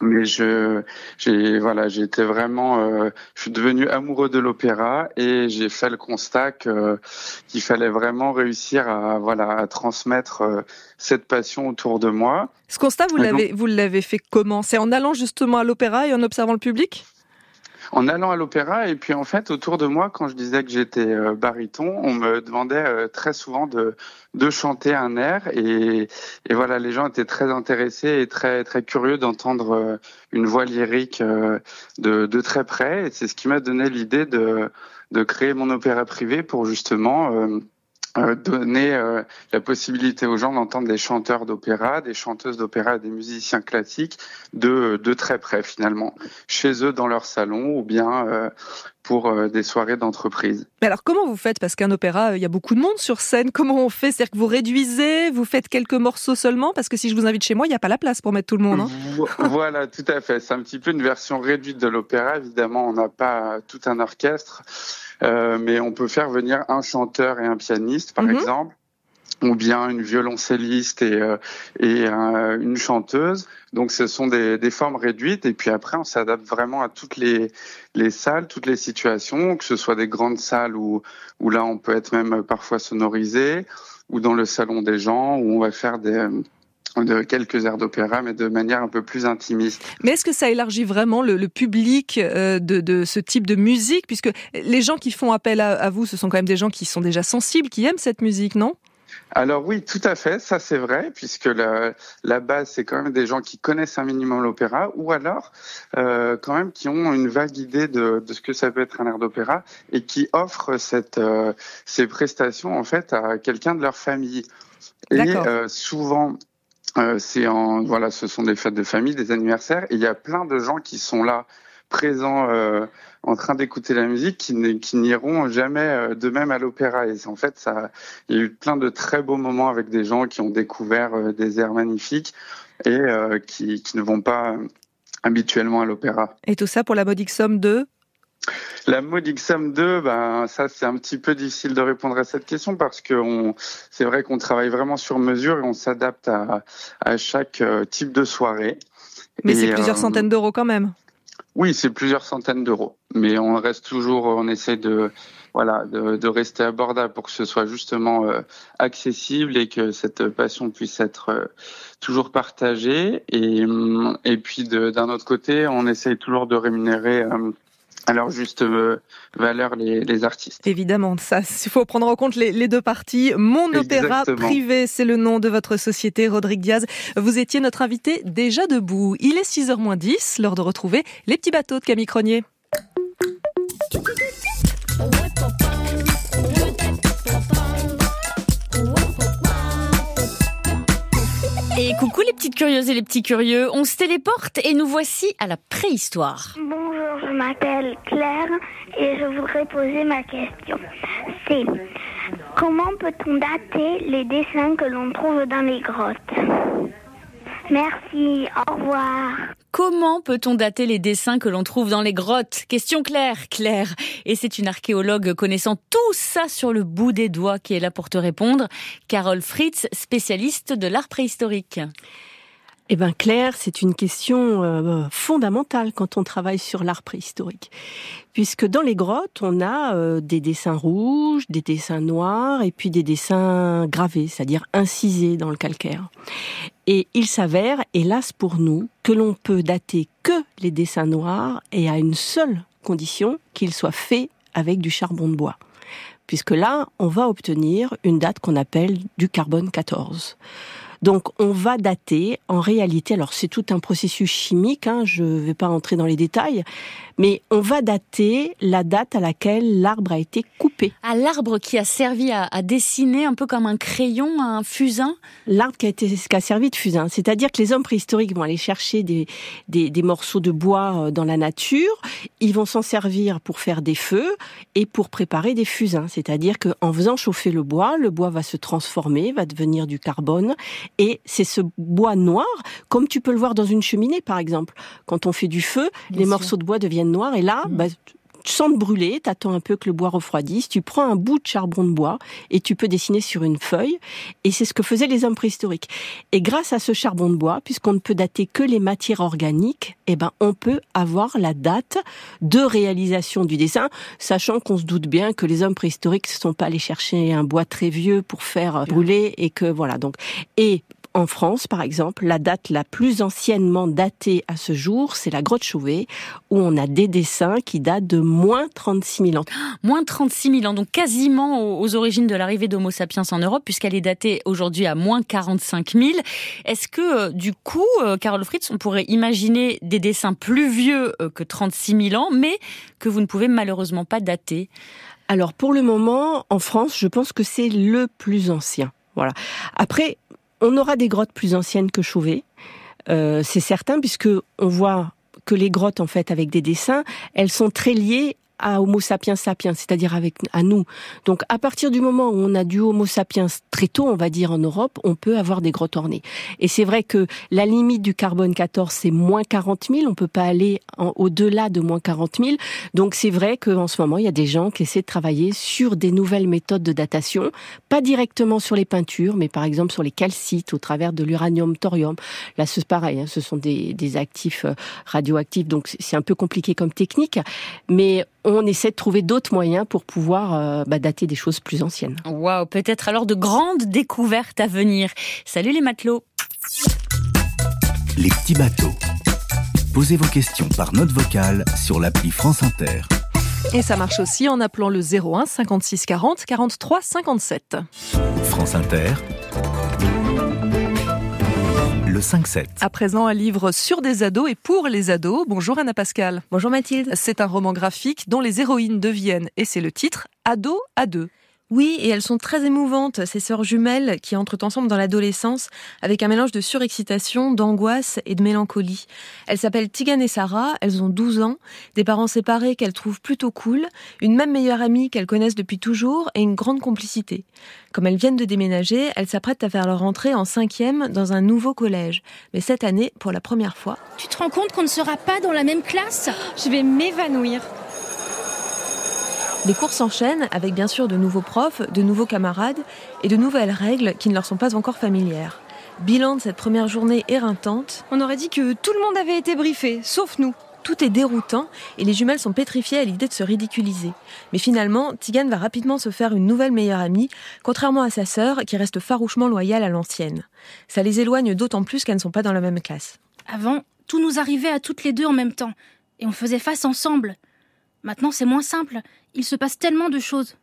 Mais je, j'ai, voilà, été vraiment, euh, je suis devenu amoureux de l'opéra et j'ai fait le constat que, qu'il fallait vraiment réussir à, voilà, à transmettre euh, cette passion autour de moi. Ce constat, vous l'avez, vous l'avez fait comment? C'est en allant justement à l'opéra et en observant le public? En allant à l'opéra. Et puis en fait autour de moi quand je disais que j'étais euh, baryton on me demandait euh, très souvent de de chanter un air. Et et voilà les gens étaient très intéressés et très très curieux d'entendre euh, une voix lyrique euh, de de très près. Et c'est ce qui m'a donné l'idée de de créer mon opéra privé pour justement euh, donner euh, la possibilité aux gens d'entendre des chanteurs d'opéra, des chanteuses d'opéra, des musiciens classiques de, de très près finalement, chez eux dans leur salon ou bien euh, pour euh, des soirées d'entreprise. Mais alors comment vous faites? Parce qu'un opéra, euh, il y a beaucoup de monde sur scène. Comment on fait? C'est-à-dire que vous réduisez, vous faites quelques morceaux seulement? Parce que si je vous invite chez moi, il n'y a pas la place pour mettre tout le monde. hein. Vo- voilà, tout à fait. C'est un petit peu une version réduite de l'opéra. Évidemment, on n'a pas tout un orchestre, euh, mais on peut faire venir un chanteur et un pianiste, par Mhm. exemple ou bien une violoncelliste et, euh, et euh, une chanteuse. Donc ce sont des, des formes réduites et puis après on s'adapte vraiment à toutes les, les salles, toutes les situations, que ce soit des grandes salles où, où là on peut être même parfois sonorisé ou dans le salon des gens où on va faire des de quelques airs d'opéra, mais de manière un peu plus intimiste. Mais est-ce que ça élargit vraiment le, le public euh, de, de ce type de musique? Puisque les gens qui font appel à, à vous, ce sont quand même des gens qui sont déjà sensibles, qui aiment cette musique, non? Alors oui, tout à fait, ça c'est vrai, puisque la, la base c'est quand même des gens qui connaissent un minimum l'opéra, ou alors euh, quand même qui ont une vague idée de, de ce que ça peut être un air d'opéra et qui offrent cette, euh, ces prestations en fait à quelqu'un de leur famille. Et euh, souvent, euh, c'est en voilà, ce sont des fêtes de famille, des anniversaires, et il y a plein de gens qui sont là présents euh, en train d'écouter la musique qui n'iront jamais euh, de même à l'opéra et en fait ça il y a eu plein de très beaux moments avec des gens qui ont découvert euh, des airs magnifiques et qui, qui ne vont pas habituellement à l'opéra. Et tout ça pour la modique somme de La modique somme 2, ben ça c'est un petit peu difficile de répondre à cette question parce que on, c'est vrai qu'on travaille vraiment sur mesure et on s'adapte à, à chaque euh, type de soirée. Mais Et, c'est plusieurs euh, centaines d'euros quand même. Oui, c'est plusieurs centaines d'euros, mais on reste toujours, on essaie de voilà de, de rester abordable pour que ce soit justement euh, accessible et que cette passion puisse être euh, toujours partagée. Et hum, et puis de- d'un autre côté, on essaye toujours de rémunérer à leur juste euh, valeur les, les artistes. Évidemment, ça, il faut prendre en compte les, les deux parties. Mon opéra privé, c'est le nom de votre société, Rodrigue Diaz. Vous étiez notre invité déjà debout. Il est 6h moins 10, l'heure de retrouver les petits bateaux de Camille Cronier. Et coucou les petites curieuses et les petits curieux, on se téléporte et nous voici à la préhistoire. Bonjour, je m'appelle Claire et je voudrais poser ma question. C'est comment peut-on dater les dessins que l'on trouve dans les grottes? Merci, au revoir. Comment peut-on dater les dessins que l'on trouve dans les grottes? Question claire, Claire. Et c'est une archéologue connaissant tout ça sur le bout des doigts qui est là pour te répondre. Carole Fritz, spécialiste de l'art préhistorique. Eh bien Claire, c'est une question euh, fondamentale quand on travaille sur l'art préhistorique. Puisque dans les grottes, on a euh, des dessins rouges, des dessins noirs et puis des dessins gravés, c'est-à-dire incisés dans le calcaire. Et il s'avère, hélas pour nous, que l'on peut dater que les dessins noirs et à une seule condition qu'ils soient faits avec du charbon de bois. Puisque là, on va obtenir une date qu'on appelle du carbone 14. Donc on va dater. En réalité, alors c'est tout un processus chimique, hein, je ne vais pas entrer dans les détails, mais on va dater la date à laquelle l'arbre a été coupé. À l'arbre qui a servi à, dessiner un peu comme un crayon, un fusain. L'arbre qui a, été, qui a servi de fusain, c'est-à-dire que les hommes préhistoriques vont aller chercher des, des, des morceaux de bois euh, dans la nature, ils vont s'en servir pour faire des feux et pour préparer des fusains, c'est-à-dire qu'en faisant chauffer le bois, le bois va se transformer, va devenir du carbone et c'est ce bois noir, comme tu peux le voir dans une cheminée par exemple. Quand on fait du feu, les morceaux de bois deviennent noirs et là, mm. bah, sans te brûler, t'attends un peu que le bois refroidisse, tu prends un bout de charbon de bois et tu peux dessiner sur une feuille. Et c'est ce que faisaient les hommes préhistoriques. Et grâce à ce charbon de bois, puisqu'on ne peut dater que les matières organiques, eh ben, on peut avoir la date de réalisation du dessin, sachant qu'on se doute bien que les hommes préhistoriques ne sont pas allés chercher un bois très vieux pour faire brûler et que voilà. Donc, et en France, par exemple, la date la plus anciennement datée à ce jour, c'est la grotte Chauvet, où on a des dessins qui datent de moins 36 000 ans. Moins 36 000 ans, donc quasiment aux origines de l'arrivée d'Homo sapiens en Europe, puisqu'elle est datée aujourd'hui à moins 45 000. Est-ce que, euh, du coup, euh, Carole Fritz, on pourrait imaginer des dessins plus vieux euh, que 36 000 ans, mais que vous ne pouvez malheureusement pas dater? Alors pour le moment, en France, je pense que c'est le plus ancien. Voilà. Après, on aura des grottes plus anciennes que Chauvet, euh, c'est certain, puisque on voit que les grottes, en fait, avec des dessins, elles sont très liées à Homo sapiens sapiens, c'est-à-dire avec à nous. Donc à partir du moment où on a du Homo sapiens très tôt, on va dire en Europe, on peut avoir des grottes ornées. Et c'est vrai que la limite du carbone 14 c'est moins 40 000, on peut pas aller au-delà de moins 40 000. Donc c'est vrai qu'en ce moment il y a des gens qui essaient de travailler sur des nouvelles méthodes de datation, pas directement sur les peintures, mais par exemple sur les calcites au travers de l'uranium thorium. Là c'est pareil, hein, ce sont des, des actifs euh, radioactifs, donc c'est un peu compliqué comme technique, mais on essaie de trouver d'autres moyens pour pouvoir euh, bah, dater des choses plus anciennes. Waouh, peut-être alors de grandes découvertes à venir. Salut les matelots. Les petits bateaux. Posez vos questions par note vocale sur l'appli France Inter. Et ça marche aussi en appelant le 01 56 40 43 57. France Inter, le 5-7. À présent, un livre sur des ados et pour les ados. Bonjour Anna Pascal. Bonjour Mathilde. C'est un roman graphique dont les héroïnes deviennent, et c'est le titre, Ado à deux. Oui, et elles sont très émouvantes, ces sœurs jumelles qui entrent ensemble dans l'adolescence avec un mélange de surexcitation, d'angoisse et de mélancolie. Elles s'appellent Tigan et Sarah, elles ont 12 ans, des parents séparés qu'elles trouvent plutôt cool, une même meilleure amie qu'elles connaissent depuis toujours et une grande complicité. Comme elles viennent de déménager, elles s'apprêtent à faire leur entrée en cinquième dans un nouveau collège. Mais cette année, pour la première fois... Tu te rends compte qu'on ne sera pas dans la même classe? Je vais m'évanouir. Les cours s'enchaînent avec bien sûr de nouveaux profs, de nouveaux camarades et de nouvelles règles qui ne leur sont pas encore familières. Bilan de cette première journée éreintante. On aurait dit que tout le monde avait été briefé, sauf nous. Tout est déroutant et les jumelles sont pétrifiées à l'idée de se ridiculiser. Mais finalement, Tigane va rapidement se faire une nouvelle meilleure amie, contrairement à sa sœur qui reste farouchement loyale à l'ancienne. Ça les éloigne d'autant plus qu'elles ne sont pas dans la même classe. Avant, tout nous arrivait à toutes les deux en même temps, et on faisait face ensemble. Maintenant, c'est moins simple. Il se passe tellement de choses.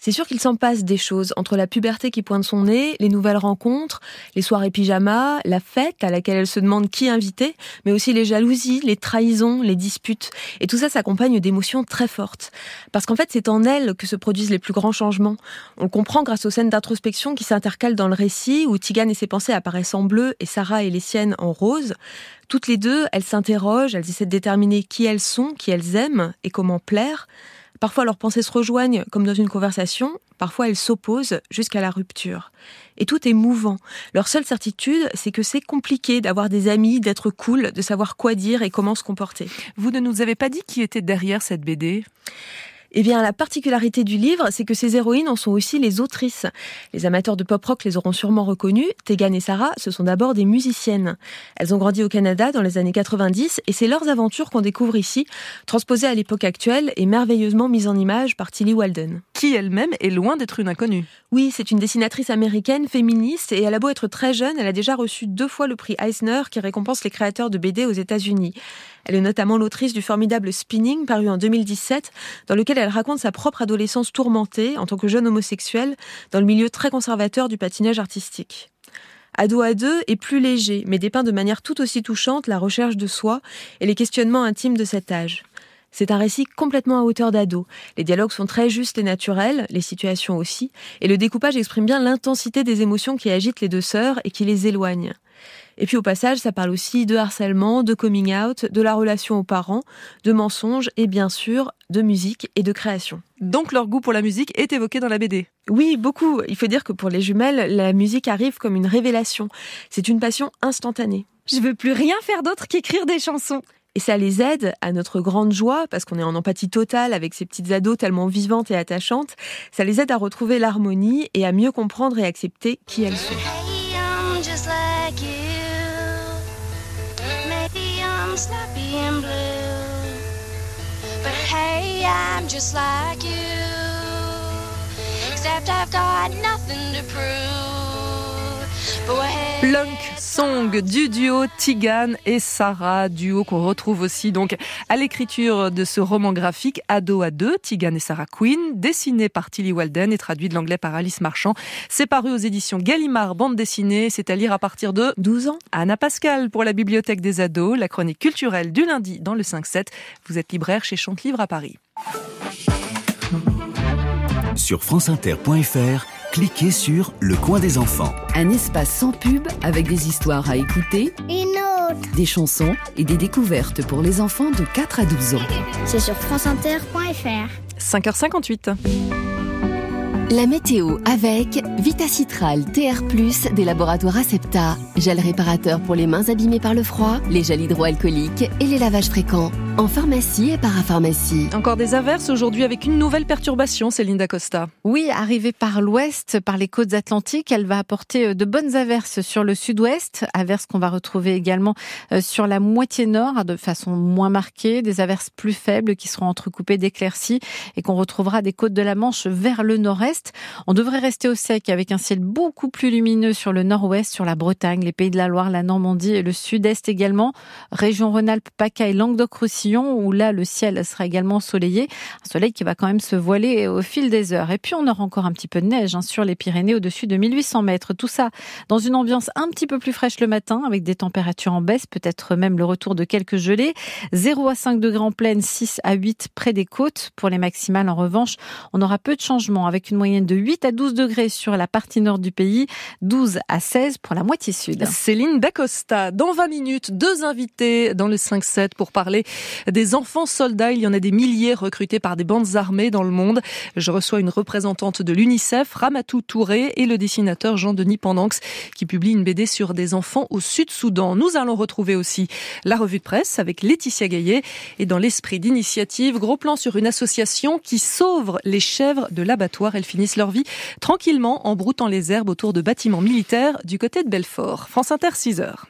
C'est sûr qu'il s'en passe des choses entre la puberté qui pointe son nez, les nouvelles rencontres, les soirées pyjama, la fête à laquelle elle se demande qui inviter, mais aussi les jalousies, les trahisons, les disputes. Et tout ça s'accompagne d'émotions très fortes. Parce qu'en fait, c'est en elle que se produisent les plus grands changements. On le comprend grâce aux scènes d'introspection qui s'intercalent dans le récit, où Tigane et ses pensées apparaissent en bleu et Sarah et les siennes en rose. Toutes les deux, elles s'interrogent, elles essaient de déterminer qui elles sont, qui elles aiment et comment plaire. Parfois leurs pensées se rejoignent comme dans une conversation, parfois elles s'opposent jusqu'à la rupture. Et tout est mouvant. Leur seule certitude, c'est que c'est compliqué d'avoir des amis, d'être cool, de savoir quoi dire et comment se comporter. Vous ne nous avez pas dit qui était derrière cette BD Eh bien, la particularité du livre, c'est que ces héroïnes en sont aussi les autrices. Les amateurs de pop rock les auront sûrement reconnues. Tegan et Sarah, ce sont d'abord des musiciennes. Elles ont grandi au Canada dans les années 90 et c'est leurs aventures qu'on découvre ici, transposées à l'époque actuelle et merveilleusement mises en image par Tilly Walden. Qui elle-même est loin d'être une inconnue. Oui, c'est une dessinatrice américaine féministe et elle a beau être très jeune, elle a déjà reçu deux fois le prix Eisner qui récompense les créateurs de BD aux États-Unis. Elle est notamment l'autrice du formidable Spinning, paru en 2017, dans lequel elle raconte sa propre adolescence tourmentée en tant que jeune homosexuelle dans le milieu très conservateur du patinage artistique. Ado à deux est plus léger, mais dépeint de manière tout aussi touchante la recherche de soi et les questionnements intimes de cet âge. C'est un récit complètement à hauteur d'ado. Les dialogues sont très justes et naturels, les situations aussi, et le découpage exprime bien l'intensité des émotions qui agitent les deux sœurs et qui les éloignent. Et puis au passage, ça parle aussi de harcèlement, de coming out, de la relation aux parents, de mensonges et bien sûr de musique et de création. Donc leur goût pour la musique est évoqué dans la BD. Oui, beaucoup. Il faut dire que pour les jumelles, la musique arrive comme une révélation. C'est une passion instantanée. Je veux plus rien faire d'autre qu'écrire des chansons. Et ça les aide, à notre grande joie, parce qu'on est en empathie totale avec ces petites ados tellement vivantes et attachantes, ça les aide à retrouver l'harmonie et à mieux comprendre et accepter qui elles sont. I'm just like you. Except I've got nothing to prove. Plunk Song du duo Tigan et Sarah, duo qu'on retrouve aussi donc à l'écriture de ce roman graphique Ado à deux, Tigan et Sarah Quinn, dessiné par Tilly Walden et traduit de l'anglais par Alice Marchand. C'est paru aux éditions Gallimard bande dessinée, c'est à lire à partir de 12 ans. Anna Pascal pour la bibliothèque des ados, la chronique culturelle du lundi dans le 5-7. Vous êtes libraire chez Chante-Livre à Paris. Sur franceinter.fr, cliquez sur Le coin des enfants. Un espace sans pub avec des histoires à écouter, Une autre. des chansons et des découvertes pour les enfants de 4 à 12 ans. C'est sur franceinter.fr. 5h58. La météo avec Vitacitral TR+, des laboratoires Acepta, gel réparateur pour les mains abîmées par le froid, les gels hydroalcooliques et les lavages fréquents. En pharmacie et parapharmacie. Encore des averses aujourd'hui avec une nouvelle perturbation, Céline Dacosta. Oui, arrivée par l'ouest, par les côtes atlantiques, elle va apporter euh, de bonnes averses sur le sud-ouest, averses qu'on va retrouver également euh, sur la moitié nord de façon moins marquée, des averses plus faibles qui seront entrecoupées d'éclaircies et qu'on retrouvera des côtes de la Manche vers le nord-est. On devrait rester au sec avec un ciel beaucoup plus lumineux sur le nord-ouest, sur la Bretagne, les Pays de la Loire, la Normandie et le sud-est également, région Rhône-Alpes, PACA Languedoc-Roussillon où là le ciel sera également ensoleillé, un soleil qui va quand même se voiler au fil des heures. Et puis on aura encore un petit peu de neige hein, sur les Pyrénées au-dessus de 1800 mètres. Tout ça dans une ambiance un petit peu plus fraîche le matin avec des températures en baisse, peut-être même le retour de quelques gelées. 0 à 5 degrés en plaine, 6 à 8 près des côtes. Pour les maximales en revanche, on aura peu de changements avec une moyenne de 8 à 12 degrés sur la partie nord du pays, 12 à 16 pour la moitié sud. Céline Dacosta, dans 20 minutes, deux invités dans le 5-7 pour parler des enfants soldats. Il y en a des milliers recrutés par des bandes armées dans le monde. Je reçois une représentante de l'UNICEF, Ramatou Touré, et le dessinateur Jean-Denis Pendanx, qui publie une BD sur des enfants au Sud-Soudan. Nous allons retrouver aussi la revue de presse avec Laetitia Gaillet. Et dans l'esprit d'initiative, gros plan sur une association qui sauve les chèvres de l'abattoir. Elles finissent leur vie tranquillement en broutant les herbes autour de bâtiments militaires du côté de Belfort. France Inter, 6 heures.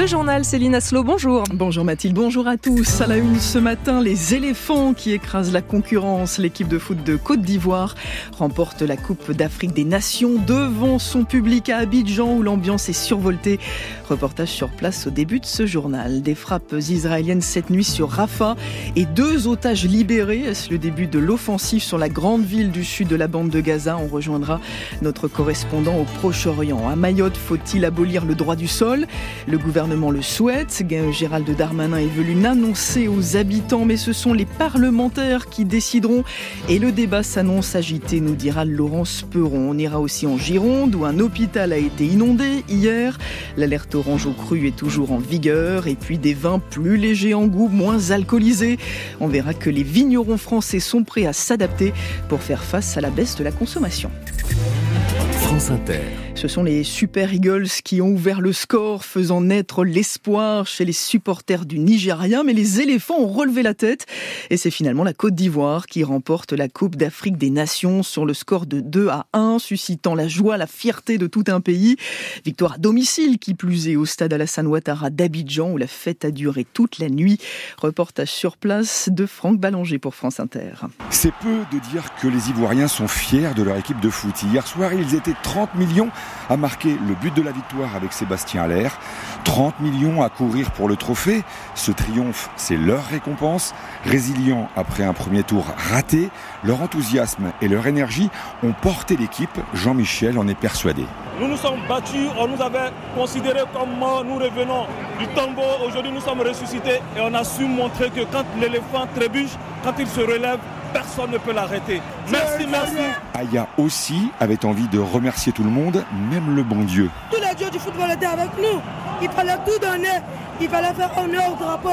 Le journal Céline Aslo, bonjour. Bonjour Mathilde, bonjour à tous. À la une ce matin, les éléphants qui écrasent la concurrence. L'équipe de foot de Côte d'Ivoire remporte la Coupe d'Afrique des Nations devant son public à Abidjan où l'ambiance est survoltée. Reportage sur place au début de ce journal. Des frappes israéliennes cette nuit sur Rafah et deux otages libérés. Est-ce le début de l'offensive sur la grande ville du sud de la bande de Gaza? On rejoindra notre correspondant au Proche-Orient. À Mayotte, faut-il abolir le droit du sol? Le gouvernement le souhaite. Gérald Darmanin est venu l'annoncer aux habitants, mais ce sont les parlementaires qui décideront. Et le débat s'annonce agité, nous dira Laurence Peron. On ira aussi en Gironde, où un hôpital a été inondé hier. L'alerte orange au cru est toujours en vigueur. Et puis des vins plus légers en goût, moins alcoolisés. On verra que les vignerons français sont prêts à s'adapter pour faire face à la baisse de la consommation. France Inter. Ce sont les Super Eagles qui ont ouvert le score, faisant naître l'espoir chez les supporters du Nigeria. Mais les éléphants ont relevé la tête et c'est finalement la Côte d'Ivoire qui remporte la Coupe d'Afrique des Nations sur le score de 2 à 1, suscitant la joie, la fierté de tout un pays. Victoire à domicile qui plus est au stade Alassane Ouattara d'Abidjan où la fête a duré toute la nuit. Reportage sur place de Franck Ballanger pour France Inter. C'est peu de dire que les Ivoiriens sont fiers de leur équipe de foot. Hier soir, ils étaient 30 millions à marquer le but de la victoire avec Sébastien Allaire. 30 millions à courir pour le trophée. Ce triomphe, c'est leur récompense. Résilients après un premier tour raté, leur enthousiasme et leur énergie ont porté l'équipe. Jean-Michel en est persuadé. Nous nous sommes battus, on nous avait considérés comme morts, nous revenons du tombeau. Aujourd'hui, nous sommes ressuscités et on a su montrer que quand l'éléphant trébuche, quand il se relève, personne ne peut l'arrêter. Merci, merci. Aya aussi avait envie de remercier tout le monde, même le bon Dieu. Tous les dieux du football étaient avec nous. Il fallait tout donner. Il fallait faire honneur au drapeau.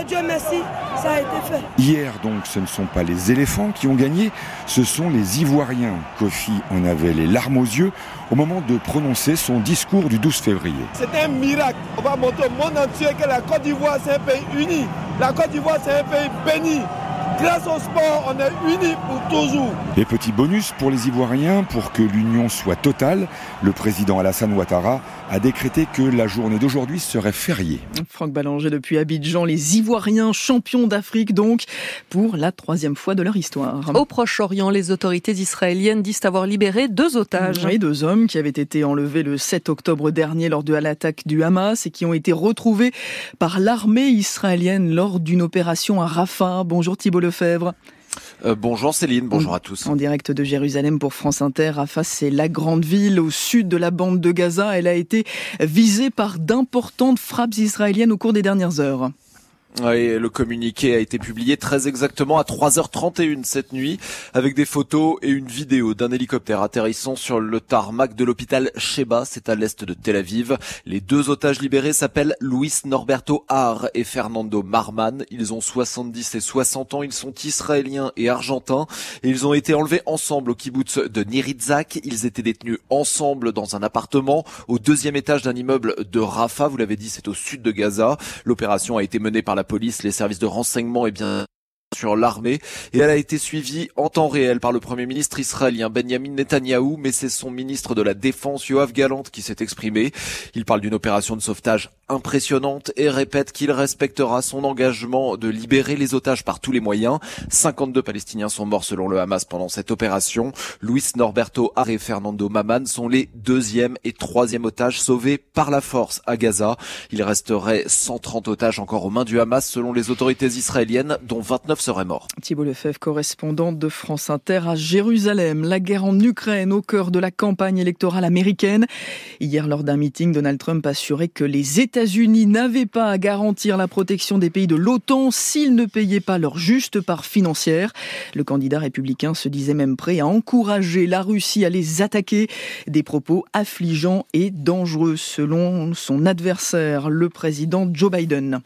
Et Dieu merci, ça a été fait. Hier donc, ce ne sont pas les éléphants qui ont gagné, ce sont les Ivoiriens. Kofi en avait les larmes aux yeux au moment de prononcer son discours du 12 février. C'est un miracle. On va montrer au monde entier que la Côte d'Ivoire, c'est un pays uni. La Côte d'Ivoire, c'est un pays béni. Grâce au sport, on est unis pour toujours. Et petit bonus pour les Ivoiriens, pour que l'union soit totale, le président Alassane Ouattara a décrété que la journée d'aujourd'hui serait fériée. Franck Ballanger depuis Abidjan, les Ivoiriens champions d'Afrique donc, pour la troisième fois de leur histoire. Au Proche-Orient, les autorités israéliennes disent avoir libéré deux otages. Oui, deux hommes qui avaient été enlevés le 7 octobre dernier lors de l'attaque du Hamas et qui ont été retrouvés par l'armée israélienne lors d'une opération à Rafah. Bonjour Thibault Lefebvre. Euh, bonjour Céline, bonjour à tous. En direct de Jérusalem pour France Inter, Rafah c'est la grande ville au sud de la bande de Gaza. Elle a été visée par d'importantes frappes israéliennes au cours des dernières heures. Le communiqué a été publié très exactement à 3h31 cette nuit avec des photos et une vidéo d'un hélicoptère atterrissant sur le tarmac de l'hôpital Sheba, c'est à l'est de Tel Aviv. Les deux otages libérés s'appellent Luis Norberto Har et Fernando Marman. Ils ont 70 et 60 ans, ils sont israéliens et argentins et ils ont été enlevés ensemble au kibbutz de Nirizak. Ils étaient détenus ensemble dans un appartement au deuxième étage d'un immeuble de Rafah. Vous l'avez dit, c'est au sud de Gaza. L'opération a été menée par la police, les services de renseignement et bien sur l'armée et elle a été suivie en temps réel par le premier ministre israélien Benjamin Netanyahou mais c'est son ministre de la défense Yoav Galant qui s'est exprimé. Il parle d'une opération de sauvetage impressionnante et répète qu'il respectera son engagement de libérer les otages par tous les moyens. 52 Palestiniens sont morts selon le Hamas pendant cette opération. Luis Norberto Are et Fernando Maman sont les deuxième et troisième otages sauvés par la force à Gaza. Il resterait 130 otages encore aux mains du Hamas selon les autorités israéliennes dont 29 seraient morts. Thibault Lefebvre, correspondant de France Inter à Jérusalem. La guerre en Ukraine au cœur de la campagne électorale américaine. Hier, lors d'un meeting, Donald Trump assurait que les États-Unis n'avaient pas à garantir la protection des pays de l'OTAN s'ils ne payaient pas leur juste part financière. Le candidat républicain se disait même prêt à encourager la Russie à les attaquer. Des propos affligeants et dangereux selon son adversaire, le président Joe Biden.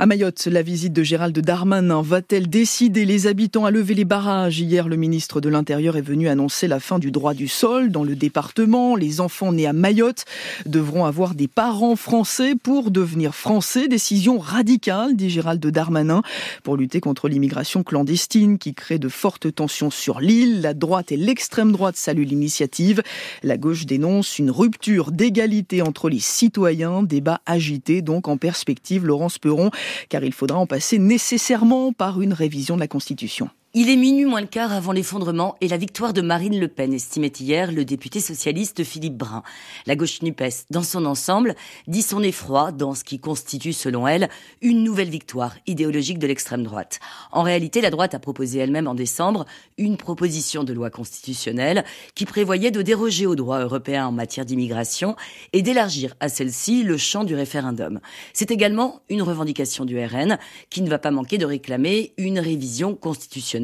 À Mayotte, la visite de Gérald Darmanin va-t-elle décider les habitants à lever les barrages? Hier, le ministre de l'Intérieur est venu annoncer la fin du droit du sol dans le département. Les enfants nés à Mayotte devront avoir des parents français pour devenir français. Décision radicale, dit Gérald Darmanin, pour lutter contre l'immigration clandestine qui crée de fortes tensions sur l'île. La droite et l'extrême droite saluent l'initiative. La gauche dénonce une rupture d'égalité entre les citoyens. Débat agité donc en perspective, Laurence Perron, car il faudra en passer nécessairement par une révision de la Constitution. Il est minuit moins le quart avant l'effondrement et la victoire de Marine Le Pen, estimait hier le député socialiste Philippe Brun. La gauche NUPES, dans son ensemble, dit son effroi dans ce qui constitue, selon elle, une nouvelle victoire idéologique de l'extrême droite. En réalité, la droite a proposé elle-même en décembre une proposition de loi constitutionnelle qui prévoyait de déroger au droit européen en matière d'immigration et d'élargir à celle-ci le champ du référendum. C'est également une revendication du RN qui ne va pas manquer de réclamer une révision constitutionnelle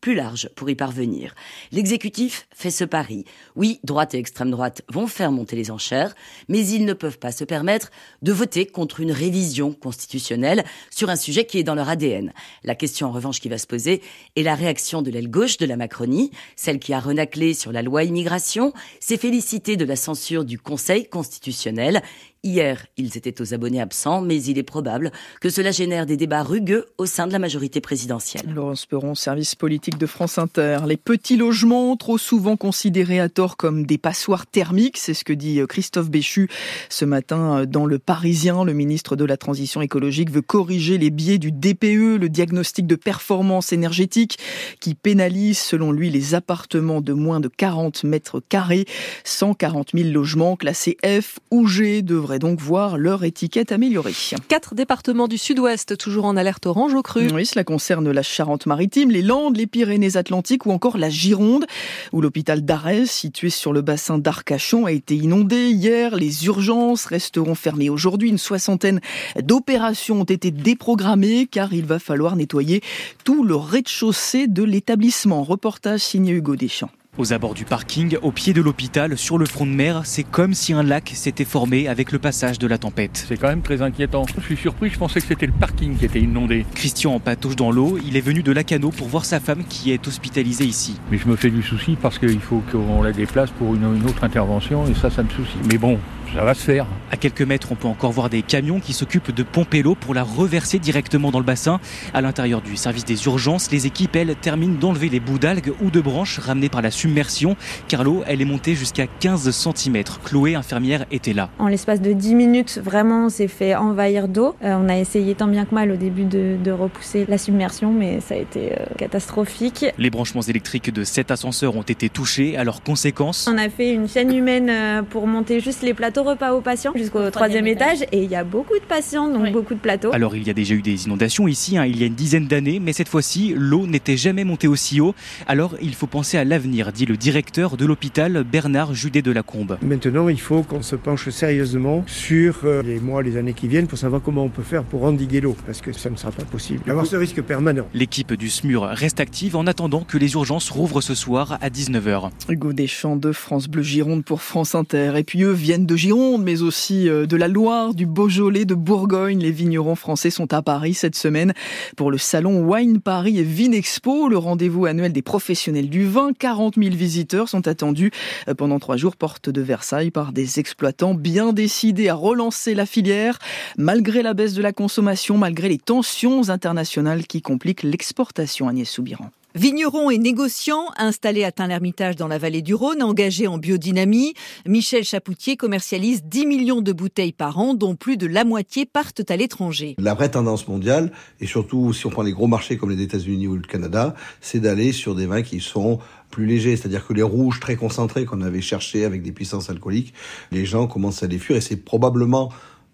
plus large pour y parvenir. L'exécutif fait ce pari. Oui, droite et extrême droite vont faire monter les enchères, mais ils ne peuvent pas se permettre de voter contre une révision constitutionnelle sur un sujet qui est dans leur ADN. La question en revanche qui va se poser est la réaction de l'aile gauche de la Macronie, celle qui a renaclé sur la loi immigration, s'est félicitée de la censure du Conseil constitutionnel Hier, ils étaient aux abonnés absents, mais il est probable que cela génère des débats rugueux au sein de la majorité présidentielle. Laurence Perron, service politique de France Inter. Les petits logements, trop souvent considérés à tort comme des passoires thermiques, c'est ce que dit Christophe Béchu ce matin dans Le Parisien. Le ministre de la Transition écologique veut corriger les biais du DPE, le diagnostic de performance énergétique, qui pénalise, selon lui, les appartements de moins de 40 mètres carrés. 140 000 logements classés F ou G devraient donc voir leur étiquette améliorée. Quatre départements du sud-ouest toujours en alerte orange au cru. Oui, cela concerne la Charente-Maritime, les Landes, les Pyrénées-Atlantiques ou encore la Gironde, où l'hôpital d'Arès, situé sur le bassin d'Arcachon, a été inondé hier. Les urgences resteront fermées aujourd'hui. Une soixantaine d'opérations ont été déprogrammées car il va falloir nettoyer tout le rez-de-chaussée de l'établissement. Reportage signé Hugo Deschamps. Aux abords du parking, au pied de l'hôpital, sur le front de mer, c'est comme si un lac s'était formé avec le passage de la tempête. C'est quand même très inquiétant. Je suis surpris, je pensais que c'était le parking qui était inondé. Christian en patauge dans l'eau, il est venu de Lacano pour voir sa femme qui est hospitalisée ici. Mais je me fais du souci parce qu'il faut qu'on la déplace pour une, une autre intervention et ça, ça me soucie. Mais bon, ça va se faire. À quelques mètres, on peut encore voir des camions qui s'occupent de pomper l'eau pour la reverser directement dans le bassin. À l'intérieur du service des urgences, les équipes, elles, terminent d'enlever les bouts d'algues ou de branches ramenées par la submersion, car l'eau, elle est montée jusqu'à 15 cm. Chloé, infirmière, était là. En l'espace de 10 minutes, vraiment, on s'est fait envahir d'eau. Euh, on a essayé tant bien que mal au début de, de repousser la submersion, mais ça a été euh, catastrophique. Les branchements électriques de cet ascenseur ont été touchés. À leurs conséquences, On a fait une chaîne humaine euh, pour monter juste les plateaux repas aux patients jusqu'au troisième étage et il y a beaucoup de patients, donc beaucoup de plateaux. Alors il y a déjà eu des inondations ici, hein, il y a une dizaine d'années, mais cette fois-ci, l'eau n'était jamais montée aussi haut. Alors il faut penser à l'avenir, dit le directeur de l'hôpital Bernard Judet de la Combe. Maintenant, il faut qu'on se penche sérieusement sur euh, les mois, les années qui viennent pour savoir comment on peut faire pour endiguer l'eau, parce que ça ne sera pas possible. D'avoir ce risque permanent. L'équipe du SMUR reste active en attendant que les urgences rouvrent ce soir à 19h. Hugo Deschamps de France Bleu Gironde pour France Inter. Et puis eux viennent de Gironde, mais aussi euh, de la Loire, du Beaujolais, de Bourgogne. Les vignerons français sont à Paris cette semaine pour le salon Wine Paris et Vinexpo, le rendez-vous annuel des professionnels du vin. 40 000 visiteurs sont attendus euh, pendant trois jours porte de Versailles par des exploitants bien décidés à relancer la filière malgré la baisse de la consommation, malgré les tensions internationales qui compliquent l'exportation. Agnès Soubiran. Vignerons et négociants installés à Tain-l'Hermitage dans la vallée du Rhône, engagés en biodynamie, Michel Chapoutier commercialise 10 millions de bouteilles par an, dont plus de la moitié partent à l'étranger. La vraie tendance mondiale, et surtout si on prend les gros marchés comme les États-Unis ou le Canada, c'est d'aller sur des vins qui sont plus légers, c'est-à-dire que les rouges très concentrés qu'on avait cherchés avec des puissances alcooliques, les gens commencent à les fuir et c'est probablement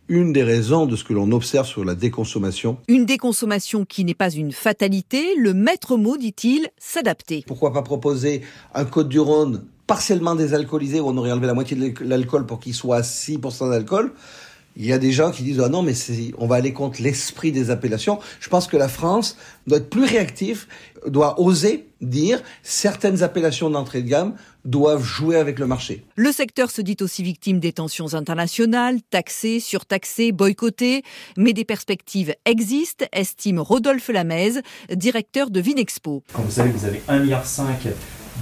une des raisons de ce que l'on observe sur la déconsommation. Une déconsommation qui n'est pas une fatalité, le maître mot, dit-il, s'adapter. Pourquoi pas proposer un Côte du Rhône partiellement désalcoolisé où on aurait enlevé la moitié de l'alcool pour qu'il soit à 6% d'alcool il y a des gens qui disent ah non mais on va aller contre l'esprit des appellations. Je pense que la France doit être plus réactive, doit oser dire certaines appellations d'entrée de gamme doivent jouer avec le marché. Le secteur se dit aussi victime des tensions internationales, taxé, surtaxé, boycotté, mais des perspectives existent, estime Rodolphe Lamez, directeur de Vinexpo. Quand vous savez vous avez 1,5 milliard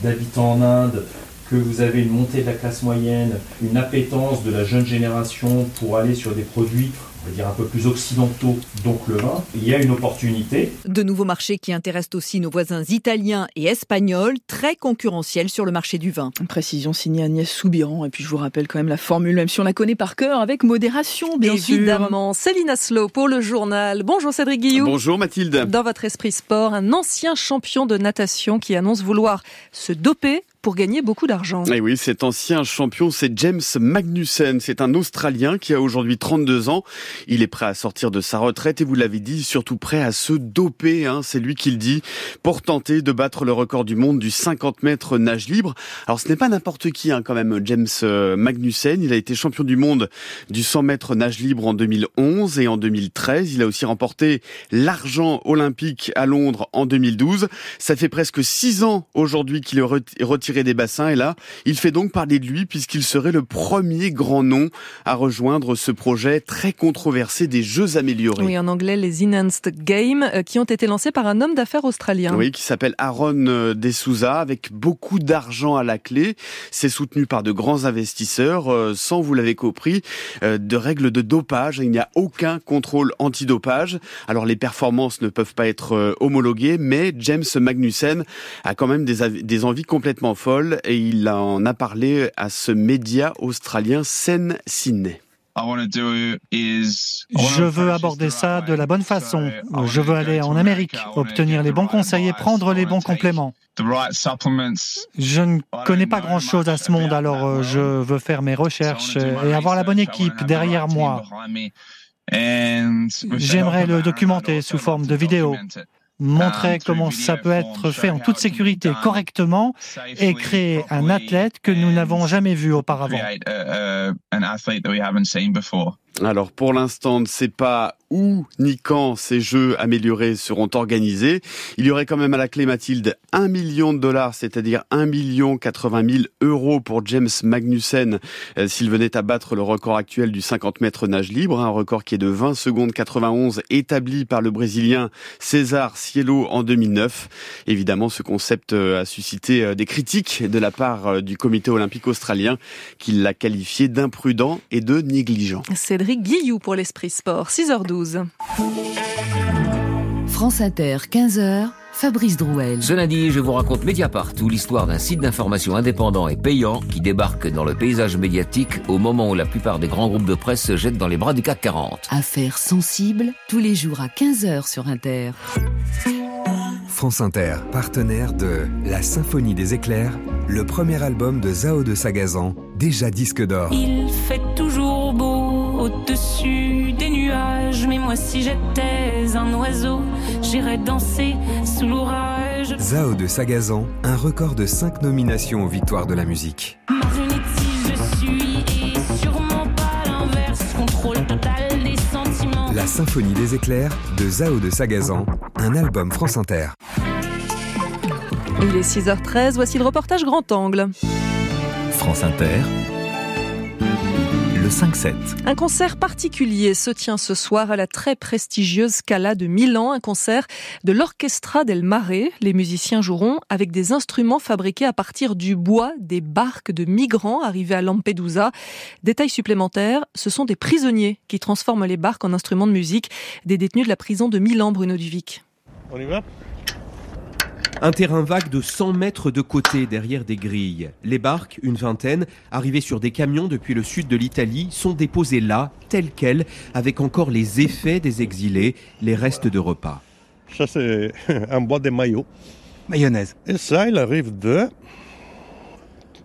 d'habitants en Inde, que vous avez une montée de la classe moyenne, une appétence de la jeune génération pour aller sur des produits on va dire un peu plus occidentaux, donc le vin, il y a une opportunité. De nouveaux marchés qui intéressent aussi nos voisins italiens et espagnols, très concurrentiels sur le marché du vin. Précision signée Agnès Soubiran. Et puis je vous rappelle quand même la formule, même si on la connaît par cœur, avec modération, bien sûr. Évidemment. Céline Aslo pour le journal. Bonjour Cédric Guillou. Bonjour Mathilde. Dans votre esprit sport, un ancien champion de natation qui annonce vouloir se doper pour gagner beaucoup d'argent. Et oui, cet ancien champion, c'est James Magnussen. C'est un Australien qui a aujourd'hui 32 ans. Il est prêt à sortir de sa retraite et vous l'avez dit, surtout prêt à se doper. Hein, c'est lui qui le dit pour tenter de battre le record du monde du 50 mètres nage libre. Alors ce n'est pas n'importe qui hein, quand même, James euh, Magnussen. Il a été champion du monde du 100 mètres nage libre en 2011 et en 2013. Il a aussi remporté l'argent olympique à Londres en 2012. Ça fait presque six ans aujourd'hui qu'il est retiré des bassins et là, il fait donc parler de lui puisqu'il serait le premier grand nom à rejoindre ce projet très controversé des Jeux améliorés. Oui, en anglais, les Enhanced Games, euh, qui ont été lancés par un homme d'affaires australien. Oui, qui s'appelle Aaron euh, D'Souza, avec beaucoup d'argent à la clé. C'est soutenu par de grands investisseurs, euh, sans, vous l'avez compris, de règles de dopage. Il n'y a aucun contrôle antidopage. Alors les performances ne peuvent pas être homologuées, mais James Magnussen a quand même des, des envies complètement folles et il en a parlé à ce média australien Sen Sydney. Je veux aborder ça de la bonne façon. Je veux aller en Amérique, obtenir les bons conseils et prendre les bons compléments. Je ne connais pas grand-chose à ce monde, alors euh, je veux faire mes recherches et avoir la bonne équipe derrière moi. J'aimerais le documenter sous forme de vidéo montrer comment ça peut être fait en toute sécurité, correctement, et créer un athlète que nous n'avons jamais vu auparavant. Alors pour l'instant, on ne sait pas où ni quand ces jeux améliorés seront organisés. Il y aurait quand même à la clé, Mathilde, un million de dollars, c'est-à-dire un million 80 000 euros pour James Magnussen euh, s'il venait à battre le record actuel du 50 mètres nage libre, un record qui est de 20 secondes 91 établi par le Brésilien César Cielo en 2009. Évidemment, ce concept euh, a suscité euh, des critiques de la part du comité olympique australien qui l'a qualifié d'imprudent et de négligent. Cédric Guillou pour l'Esprit Sport, 6h12. France Inter, 15h. Fabrice Drouel. Ce lundi, je vous raconte Mediapart, où l'histoire d'un site d'information indépendant et payant qui débarque dans le paysage médiatique au moment où la plupart des grands groupes de presse se jettent dans les bras du CAC 40. Affaires sensibles, tous les jours à 15h sur Inter. France Inter, partenaire de La Symphonie des éclairs, le premier album de Zao de Sagazan, déjà disque d'or. Il fait toujours beau au-dessus des nuages. Mais moi, si j'étais un oiseau, j'irais danser sous l'orage. Zao de Sagazan, un record de 5 nominations aux victoires de la musique. La symphonie des éclairs de Zao de Sagazan, un album France Inter. Il est 6h13, voici le reportage Grand Angle. France Inter, 5-7. Un concert particulier se tient ce soir à la très prestigieuse Scala de Milan, un concert de l'Orchestra del Mare. Les musiciens joueront avec des instruments fabriqués à partir du bois des barques de migrants arrivés à Lampedusa. Détail supplémentaire, ce sont des prisonniers qui transforment les barques en instruments de musique, des détenus de la prison de Milan, Bruno Duvic. On y va? Un terrain vague de 100 mètres de côté derrière des grilles. Les barques, une vingtaine, arrivées sur des camions depuis le sud de l'Italie, sont déposées là, telles quelles, avec encore les effets des exilés, les restes de repas. Ça, c'est un bois de maillot. Mayonnaise. Et ça, il arrive de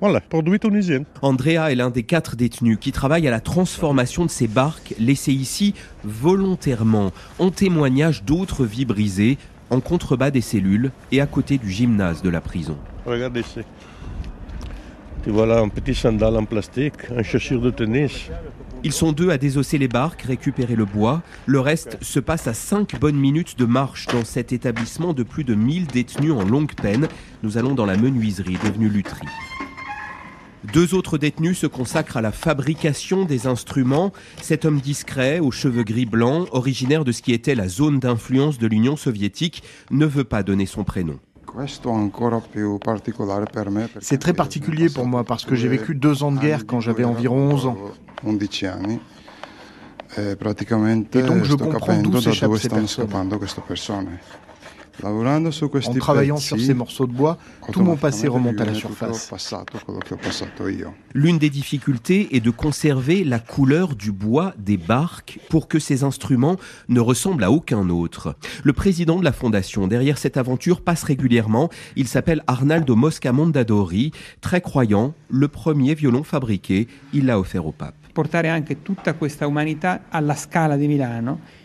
voilà, produit tunisien. Andrea est l'un des quatre détenus qui travaille à la transformation de ces barques laissées ici volontairement, en témoignage d'autres vies brisées, en contrebas des cellules et à côté du gymnase de la prison. Regarde ici. Tu vois là un petit sandal en plastique, un chaussure de tennis. Ils sont deux à désosser les barques, récupérer le bois. Le reste se passe à cinq bonnes minutes de marche dans cet établissement de plus de 1000 détenus en longue peine. Nous allons dans la menuiserie devenue lutherie. Deux autres détenus se consacrent à la fabrication des instruments. Cet homme discret, aux cheveux gris blancs, originaire de ce qui était la zone d'influence de l'Union soviétique, ne veut pas donner son prénom. C'est très particulier pour moi parce que j'ai vécu deux ans de guerre quand j'avais environ 11 ans. Et donc je comprends d'où s'échappent ces personnes. En travaillant sur ces morceaux de bois, tout mon passé remonte à la surface. L'une des difficultés est de conserver la couleur du bois des barques pour que ces instruments ne ressemblent à aucun autre. Le président de la fondation derrière cette aventure passe régulièrement. Il s'appelle Arnaldo Mosca Mondadori, très croyant, le premier violon fabriqué, il l'a offert au pape.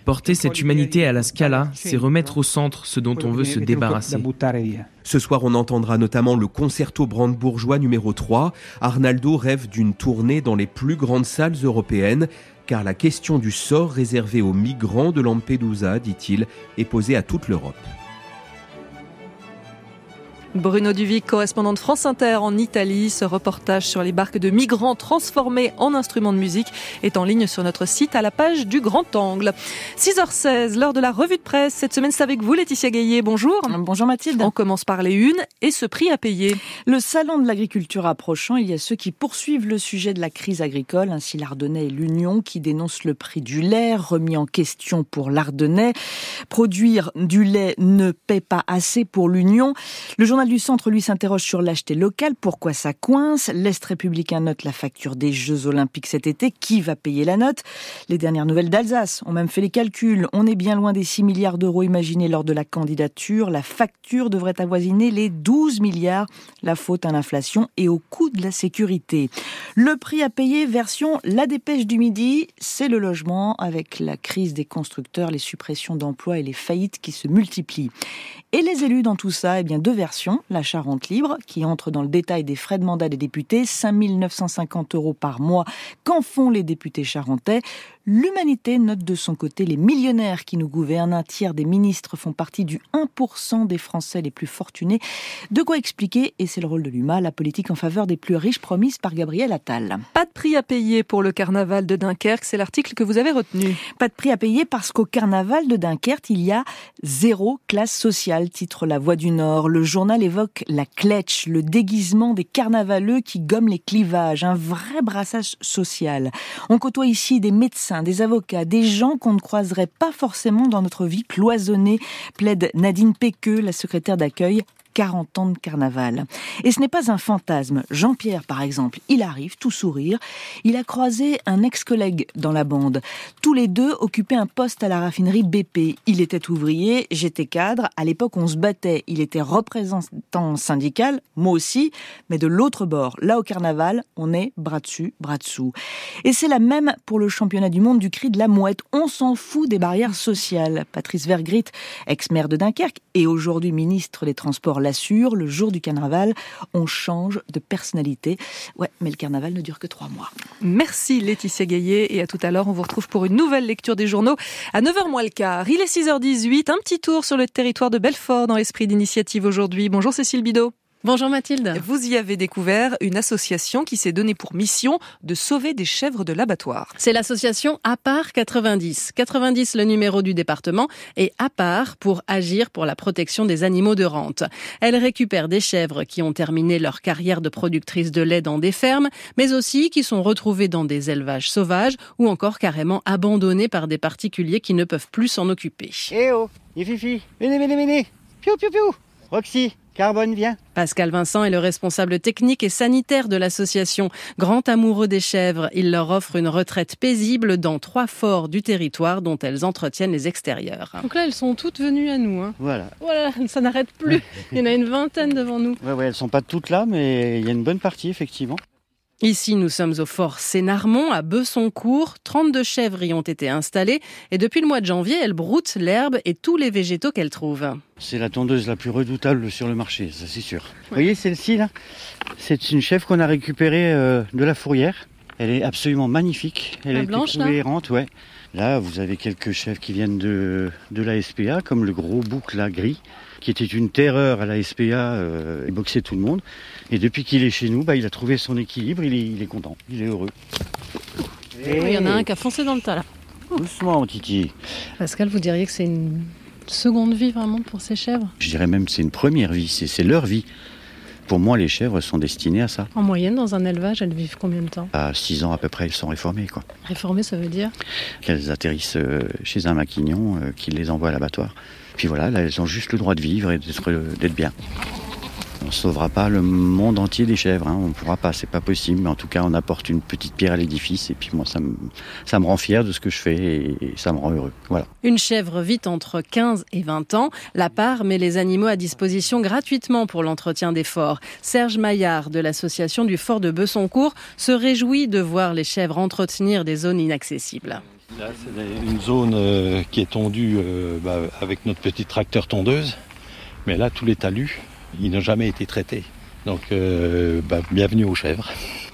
Porter cette humanité à la Scala, c'est remettre au centre ce dont on veut se débarrasser. Ce soir, on entendra notamment le concerto brandebourgeois numéro 3. Arnaldo rêve d'une tournée dans les plus grandes salles européennes, car la question du sort réservé aux migrants de Lampedusa, dit-il, est posée à toute l'Europe. Bruno Duvic, correspondant de France Inter en Italie. Ce reportage sur les barques de migrants transformés en instruments de musique est en ligne sur notre site à la page du Grand Angle. 6h16, l'heure de la revue de presse. Cette semaine, c'est avec vous, Laetitia Gaillet. Bonjour. Bonjour Mathilde. On commence par les unes et ce prix à payer. Le salon de l'agriculture approchant, il y a ceux qui poursuivent le sujet de la crise agricole, ainsi l'Ardennais et l'Union qui dénoncent le prix du lait remis en question pour l'Ardennais. Produire du lait ne paie pas assez pour l'Union. Le journal du centre, lui, s'interroge sur l'acheter local. Pourquoi ça coince L'Est républicain note la facture des Jeux Olympiques cet été. Qui va payer la note? Les dernières nouvelles d'Alsace ont même fait les calculs. On est bien loin des 6 milliards d'euros imaginés lors de la candidature. La facture devrait avoisiner les 12 milliards. La faute à l'inflation et au coût de la sécurité. Le prix à payer, version La Dépêche du Midi, c'est le logement avec la crise des constructeurs, les suppressions d'emplois et les faillites qui se multiplient. Et les élus dans tout ça, eh bien deux versions. La Charente libre, qui entre dans le détail des frais de mandat des députés, 5 950 euros par mois. Qu'en font les députés charentais L'humanité note de son côté les millionnaires qui nous gouvernent. Un tiers des ministres font partie du 1% des Français les plus fortunés. De quoi expliquer, et c'est le rôle de l'UMA, la politique en faveur des plus riches promise par Gabriel Attal. Pas de prix à payer pour le carnaval de Dunkerque, c'est l'article que vous avez retenu. Pas de prix à payer parce qu'au carnaval de Dunkerque, il y a zéro classe sociale, titre La Voix du Nord. Le journal évoque la cletch, le déguisement des carnavaleux qui gomment les clivages, un vrai brassage social. On côtoie ici des médecins des avocats, des gens qu'on ne croiserait pas forcément dans notre vie cloisonnée, plaide Nadine Péqueux, la secrétaire d'accueil 40 ans de carnaval. Et ce n'est pas un fantasme. Jean-Pierre, par exemple, il arrive, tout sourire. Il a croisé un ex-collègue dans la bande. Tous les deux occupaient un poste à la raffinerie BP. Il était ouvrier, j'étais cadre. À l'époque, on se battait. Il était représentant syndical, moi aussi, mais de l'autre bord. Là, au carnaval, on est bras dessus, bras dessous. Et c'est la même pour le championnat du monde du cri de la mouette. On s'en fout des barrières sociales. Patrice Vergrit, ex-maire de Dunkerque et aujourd'hui ministre des Transports l'assure, le jour du carnaval, on change de personnalité. Ouais, mais le carnaval ne dure que trois mois. Merci Laetitia Gaillet et à tout à l'heure. On vous retrouve pour une nouvelle lecture des journaux à 9h moins le quart. Il est 6h18, un petit tour sur le territoire de Belfort dans l'esprit d'initiative aujourd'hui. Bonjour Cécile Bidot. Bonjour Mathilde. Vous y avez découvert une association qui s'est donnée pour mission de sauver des chèvres de l'abattoir. C'est l'association APAR 90. 90 le numéro du département et APAR pour agir pour la protection des animaux de rente. Elle récupère des chèvres qui ont terminé leur carrière de productrice de lait dans des fermes, mais aussi qui sont retrouvées dans des élevages sauvages ou encore carrément abandonnées par des particuliers qui ne peuvent plus s'en occuper. Eh oh, Fifi, venez, venez, venez. Piou, piou, piou. Roxy, Carbone, viens. Pascal Vincent est le responsable technique et sanitaire de l'association. Grand amoureux des chèvres, il leur offre une retraite paisible dans trois forts du territoire dont elles entretiennent les extérieurs. Donc là, elles sont toutes venues à nous. Hein. Voilà. Voilà, ça n'arrête plus. Il y en a une vingtaine devant nous. Ouais, ouais, elles sont pas toutes là, mais il y a une bonne partie, effectivement. Ici, nous sommes au fort Sénarmont, à Besoncourt. 32 chèvres y ont été installées et depuis le mois de janvier, elles broutent l'herbe et tous les végétaux qu'elles trouvent. C'est la tondeuse la plus redoutable sur le marché, ça c'est sûr. Vous voyez celle-ci là C'est une chèvre qu'on a récupérée euh, de la fourrière. Elle est absolument magnifique. Elle est blanche là errante, ouais. Là, vous avez quelques chèvres qui viennent de, de la SPA, comme le gros bouc là gris, qui était une terreur à la SPA, euh, il boxait tout le monde. Et depuis qu'il est chez nous, bah, il a trouvé son équilibre, il est, il est content, il est heureux. il y en a un qui a foncé dans le tas là. Doucement, Titi. Pascal, vous diriez que c'est une seconde vie vraiment pour ces chèvres? Je dirais même que c'est une première vie, c'est leur vie. Pour moi, les chèvres sont destinées à ça. En moyenne, dans un élevage, elles vivent combien de temps? À 6 ans à peu près, elles sont réformées. Quoi. Réformées, ça veut dire? Qu'elles atterrissent euh, chez un maquignon euh, qui les envoie à l'abattoir. Puis voilà, là, elles ont juste le droit de vivre et d'être bien. On ne sauvera pas le monde entier des chèvres, hein. on ne pourra pas, c'est pas possible, mais en tout cas on apporte une petite pierre à l'édifice et puis moi ça me, rend fier de ce que je fais et, ça me rend heureux. Voilà. Une chèvre vit entre 15 et 20 ans. La part met les animaux à disposition gratuitement pour l'entretien des forts. Serge Maillard de l'association du fort de Besoncourt se réjouit de voir les chèvres entretenir des zones inaccessibles. Là, c'est une zone euh, qui est tondue euh, bah, avec notre petit tracteur tondeuse. Mais là, tous les talus, ils n'ont jamais été traités. Donc, euh, bah, bienvenue aux chèvres.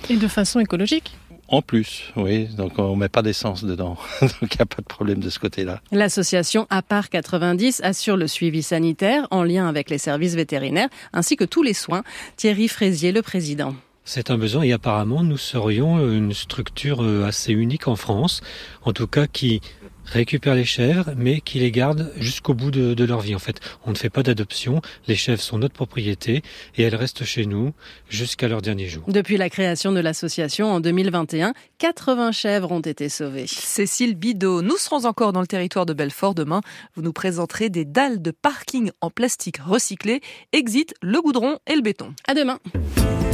Et de façon écologique en plus, oui, donc on met pas d'essence dedans, donc il n'y a pas de problème de ce côté-là. L'association APAR 90 assure le suivi sanitaire en lien avec les services vétérinaires ainsi que tous les soins. Thierry Fraisier, le président. C'est un besoin et apparemment nous serions une structure euh, assez unique en France, en tout cas qui récupère les chèvres, mais qui les garde jusqu'au bout de, leur vie. En fait, on ne fait pas d'adoption. Les chèvres sont notre propriété et elles restent chez nous jusqu'à leur dernier jour. Depuis la création de l'association en 2021, 80 chèvres ont été sauvées. Cécile Bidot, nous serons encore dans le territoire de Belfort demain. Vous nous présenterez des dalles de parking en plastique recyclé. Exit le goudron et le béton. À demain.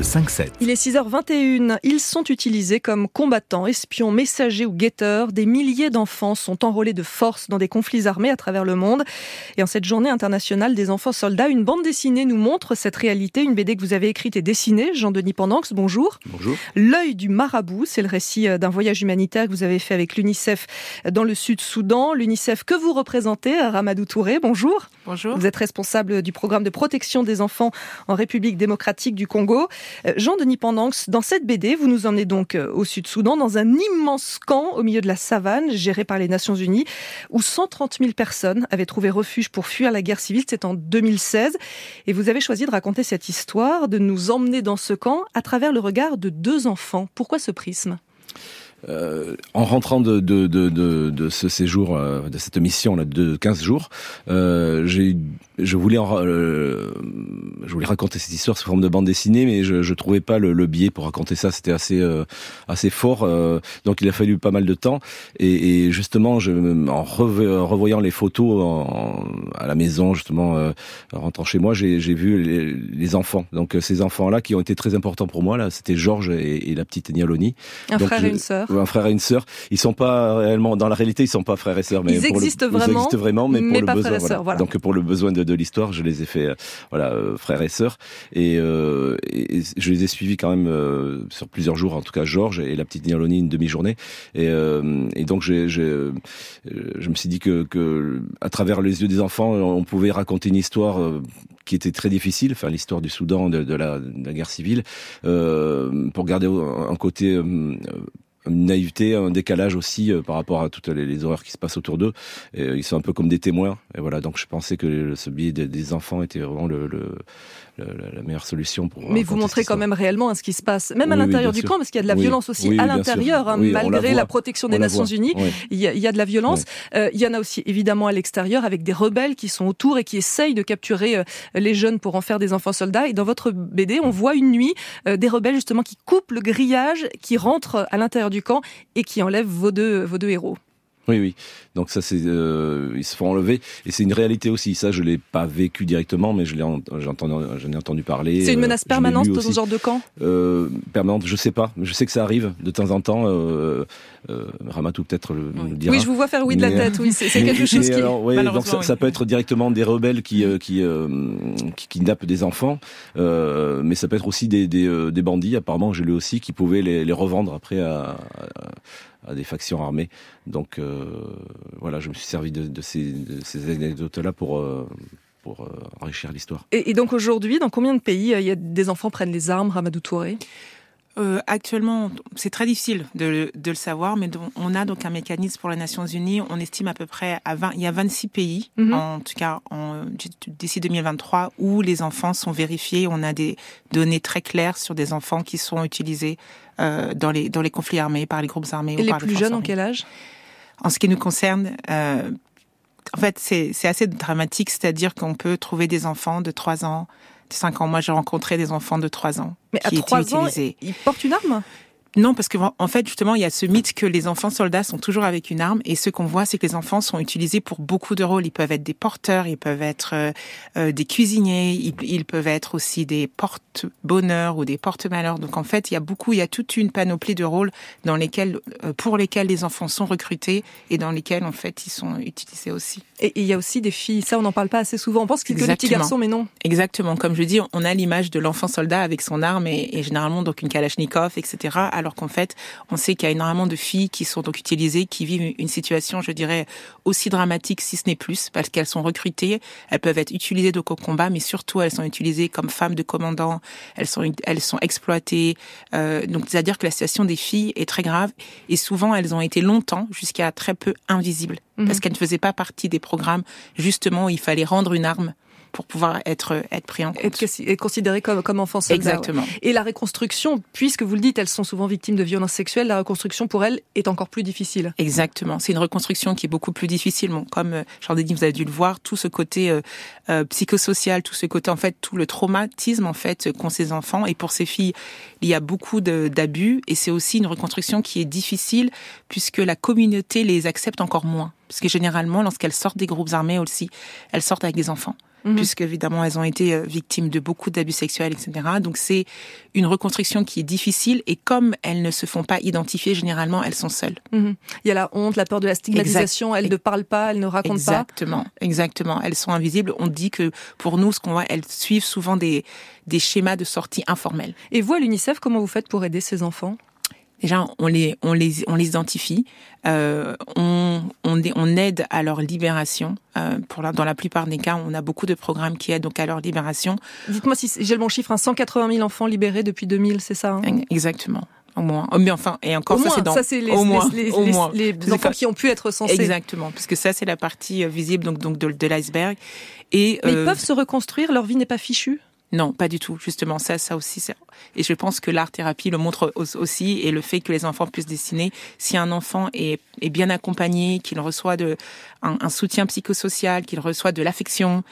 5-7. Il est 6h21. Ils sont utilisés comme combattants, espions, messagers ou guetteurs. Des milliers d'enfants sont enrôlés de force dans des conflits armés à travers le monde. Et en cette journée internationale des enfants soldats, une bande dessinée nous montre cette réalité. Une BD que vous avez écrite et dessinée. Jean-Denis Pendanx, bonjour. Bonjour. L'œil du marabout, c'est le récit euh, d'un voyage humanitaire que vous avez fait avec l'UNICEF dans le Sud-Soudan. L'UNICEF que vous représentez, Ramadou Touré, bonjour. Bonjour. Vous êtes responsable du programme de protection des enfants en République démocratique du Congo. Euh, Jean-Denis Pendanx, dans cette BD, vous nous emmenez donc euh, au Sud-Soudan, dans un immense camp au milieu de la savane, géré par les Nations Unies, où 130 000 personnes avaient trouvé refuge pour fuir la guerre civile. C'est en 2016. Et vous avez choisi de raconter cette histoire, de nous emmener dans ce camp à travers le regard de deux enfants. Pourquoi ce prisme? Euh, en rentrant de, de, de, de, ce séjour, euh, de cette mission là, de 15 jours, euh, j'ai je voulais euh, je voulais raconter cette histoire sous forme de bande dessinée, mais je, je trouvais pas le, le biais pour raconter ça. C'était assez euh, assez fort, donc il a fallu pas mal de temps. Et, et justement, je, en revoyant les photos en, à la maison, justement, en rentrant chez moi, j'ai vu les, les, enfants. Donc ces enfants-là qui ont été très importants pour moi là, c'était Georges et, et, la petite Nialoni. Un frère et une sœur un frère et une sœur. Ils sont pas réellement dans la réalité, ils sont pas frères et sœurs, mais ils, existent, vraiment, ils existent vraiment, mais, pour le besoin. Voilà. Voilà. Donc pour le besoin de, de l'histoire, je les ai fait, euh, voilà, euh, frères et sœurs, et, euh, et, je les ai suivis quand même euh, sur plusieurs jours, en tout cas Georges et la petite Nialoni une demi-journée, et, euh, et donc j'ai, je me suis dit que, que à travers les yeux des enfants, on pouvait raconter une histoire qui était très difficile, enfin l'histoire du Soudan, de, de, la, de la, guerre civile, euh, pour garder un côté euh, une naïveté, un décalage aussi euh, par rapport à toutes les, horreurs qui se passent autour d'eux. ils sont un peu comme des témoins. Et voilà, donc je pensais que ce biais des, enfants était vraiment le, la, meilleure solution pour. Mais vous montrez quand même réellement ce qui se passe, même à l'intérieur du camp, parce qu'il y a de la violence aussi à l'intérieur, hein, malgré la, protection des Nations Unies. Il y, a, il y, a, de la violence. Euh, il y en a aussi évidemment à l'extérieur avec des rebelles qui sont autour et qui essayent de capturer euh, les jeunes pour en faire des enfants soldats. Et dans votre BD, on voit une nuit euh, des rebelles justement qui coupent le grillage, qui rentrent à l'intérieur du camp et qui enlèvent vos deux, vos deux héros. Oui, oui. Donc ça, c'est euh, ils se font enlever et c'est une réalité aussi. Ça, je l'ai pas vécu directement, mais je l'ai entendu, j'en ai entendu parler. C'est une menace euh, permanente dans ce genre de camp? Euh, permanente, je sais pas. Je sais que ça arrive de temps en temps. Euh, euh, Ramatou peut-être le, oui. dira. Oui, je vous vois faire oui de la tête. Oui, c'est quelque chose qui. Alors, ouais, donc ça, ça, peut être directement des rebelles qui euh, qui, qui kidnappent des enfants, mais ça peut être aussi des des, des bandits. Apparemment, j'ai lu aussi qui pouvaient les, les revendre après à, à, à des factions armées. Donc voilà, je me suis servi de, ces, anecdotes-là pour, euh, pour euh, enrichir l'histoire. Et, donc aujourd'hui, dans combien de pays y a des enfants prennent les armes, Ramadou Touré? Euh, actuellement, c'est très difficile de, de, le savoir, mais on a donc un mécanisme pour les Nations Unies. On estime à peu près à 20, il y a 26 pays, mm -hmm. en tout cas d'ici 2023, où les enfants sont vérifiés. On a des données très claires sur des enfants qui sont utilisés euh, dans les dans les conflits armés par les groupes armés. Et ou les par plus les jeunes, en quel âge? En ce qui nous concerne, euh, en fait, c'est assez dramatique, c'est-à-dire qu'on peut trouver des enfants de 3 ans, 5 ans. Moi, j'ai rencontré des enfants de 3 ans Mais qui à 3 étaient ans, utilisés. ils portent une arme? Non, parce que en fait, justement, il y a ce mythe que les enfants soldats sont toujours avec une arme, et ce qu'on voit, c'est que les enfants sont utilisés pour beaucoup de rôles. Ils peuvent être des porteurs, ils peuvent être euh, euh, des cuisiniers, ils, peuvent être aussi des porte-bonheur ou des porte-malheur. Donc en fait, il y a beaucoup, il y a toute une panoplie de rôles dans lesquels, euh, pour lesquels les enfants sont recrutés et dans lesquels en fait ils sont utilisés aussi. Et il y a aussi des filles. Ça, on n'en parle pas assez souvent. On pense qu'il y a des petits garçons, mais non. Exactement. Comme je dis, on a l'image de l'enfant soldat avec son arme et, et généralement donc une kalachnikov, etc. Alors qu'en fait, on sait qu'il y a énormément de filles qui sont donc utilisées, qui vivent une situation, je dirais, aussi dramatique, si ce n'est plus, parce qu'elles sont recrutées, elles peuvent être utilisées de combat, mais surtout elles sont utilisées comme femmes de commandants, elles sont, elles sont exploitées. Euh, donc, c'est-à-dire que la situation des filles est très grave et souvent elles ont été longtemps, jusqu'à très peu, invisibles, mhm. parce qu'elles ne faisaient pas partie des programmes justement où il fallait rendre une arme pour pouvoir être être pris en compte. Et considéré comme comme enfant soldat. Exactement. Et la reconstruction, puisque vous le dites, elles sont souvent victimes de violences sexuelles, la reconstruction pour elles est encore plus difficile. Exactement. C'est une reconstruction qui est beaucoup plus difficile. Bon, comme euh, ai dit, vous avez dû le voir, tout ce côté euh, euh, psychosocial, tout ce côté en fait, tout le traumatisme en fait qu'ont ces enfants et pour ces filles, il y a beaucoup d'abus et c'est aussi une reconstruction qui est difficile puisque la communauté les accepte encore moins. Parce que généralement, lorsqu'elles sortent des groupes armés aussi, elles sortent avec des enfants. Mhm. puisque évidemment elles ont été euh, victimes de beaucoup d'abus sexuels, etc. Donc c'est une reconstruction qui est difficile et comme elles ne se font pas identifier, généralement elles sont seules. Mhm. Il y a la honte, la peur de la stigmatisation, elles ne parlent pas, elles ne racontent pas. Exactement, exactement. Elles sont invisibles. On dit que pour nous, ce qu'on voit, elles suivent souvent des, des schémas de sortie informels. Et vous, à l'UNICEF, comment vous faites pour aider ces enfants? Déjà, on les, on les, on les identifie, euh, on, on, on, aide à leur libération. Euh, pour la, dans la plupart des cas, on a beaucoup de programmes qui aident donc à leur libération. Dites-moi si j'ai le bon chiffre, hein, 180 000 enfants libérés depuis 2000, c'est ça hein? Exactement. Au moins. Oh, mais enfin, et encore, ça, c'est dans. Ça, c'est les, au moins, les, au moins. les, enfants qui ont pu être censés. Exactement. Parce que ça, c'est la partie euh, visible, donc, donc de, de l'iceberg. Et, mais ils euh, peuvent se reconstruire, leur vie n'est pas fichue? Non, pas du tout. Justement, ça, ça aussi, et je pense que l'art thérapie le montre aussi, et le fait que les enfants puissent dessiner. Si un enfant est, est bien accompagné, qu'il reçoit de un, soutien psychosocial, qu'il reçoit de l'affection,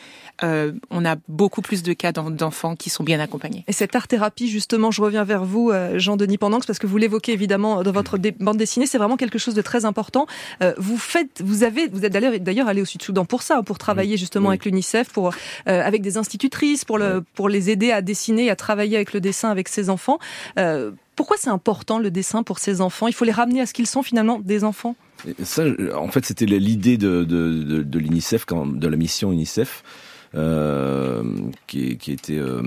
euh, on a beaucoup plus de cas d'enfants qui sont bien accompagnés. Et cette art thérapie, justement, je reviens vers vous, euh, Jean-Denis Pendanx, parce que vous l'évoquez évidemment dans votre bande dessinée, c'est vraiment quelque chose de très important. Euh, vous faites, vous avez, vous êtes d'ailleurs allé au Sud-Soudan pour ça, pour travailler justement avec l'UNICEF, pour avec des institutrices, pour le pour les aider à dessiner, à travailler avec le dessin avec ses enfants. pourquoi c'est important le dessin pour ces enfants? Il faut les ramener à ce qu'ils sont finalement des enfants? Ça, en fait, c'était l'idée de l'UNICEF, de la mission UNICEF. Euh, qui, qui était euh,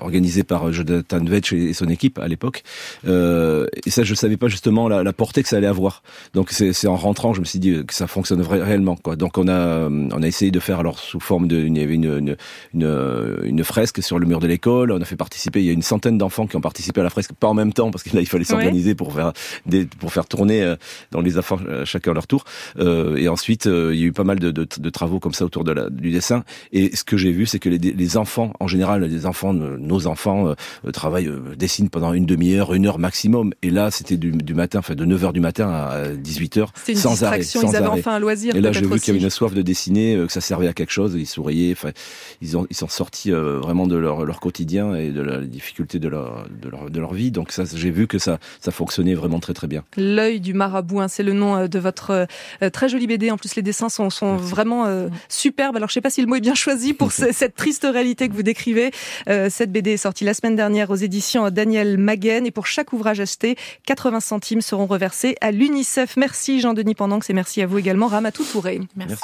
organisé par Jonathan Vetch et son équipe à l'époque. Euh, et ça, je savais pas justement la, la, portée que ça allait avoir. Donc c'est en rentrant, je me suis dit que ça fonctionnerait réellement. Quoi. Donc on a on a essayé de faire alors sous forme de, il y avait une une, une, fresque sur le mur de l'école. On a fait participer. Il y a une centaine d'enfants qui ont participé à la fresque, pas en même temps parce que là il fallait s'organiser pour faire des, pour faire tourner dans les enfants chacun leur tour. et ensuite il y a eu pas mal de, de, de travaux comme ça autour de la, du dessin. Et ce que j'ai vu, c'est que les, les, enfants, en général, les enfants, nos enfants, euh, euh, travaillent, euh, dessinent pendant une demi-heure, une heure maximum. Et là, c'était du, du, matin, enfin de 9h du matin à 18h, sans arrêt. Sans ils avaient enfin un loisir. Et là, j'ai vu qu'il y avait une soif de dessiner, que ça servait à quelque chose. Ils souriaient. Enfin, ils ont, ils sont sortis vraiment de leur, leur quotidien et de la difficulté de leur, de leur, de leur vie. Donc ça, j'ai vu que ça, ça fonctionnait vraiment très très bien. L'œil du marabout, hein, c'est le nom de votre très jolie BD. En plus, les dessins sont, sont vraiment superbes. Alors, je sais pas si le mot est bien choisi pour cette triste réalité que vous décrivez. Euh, cette BD est sortie la semaine dernière aux éditions Daniel Maguen et pour chaque ouvrage acheté, 80 centimes seront reversés à l'UNICEF. Merci Jean-Denis Pendanx et merci à vous également Ramatou Touré. Merci.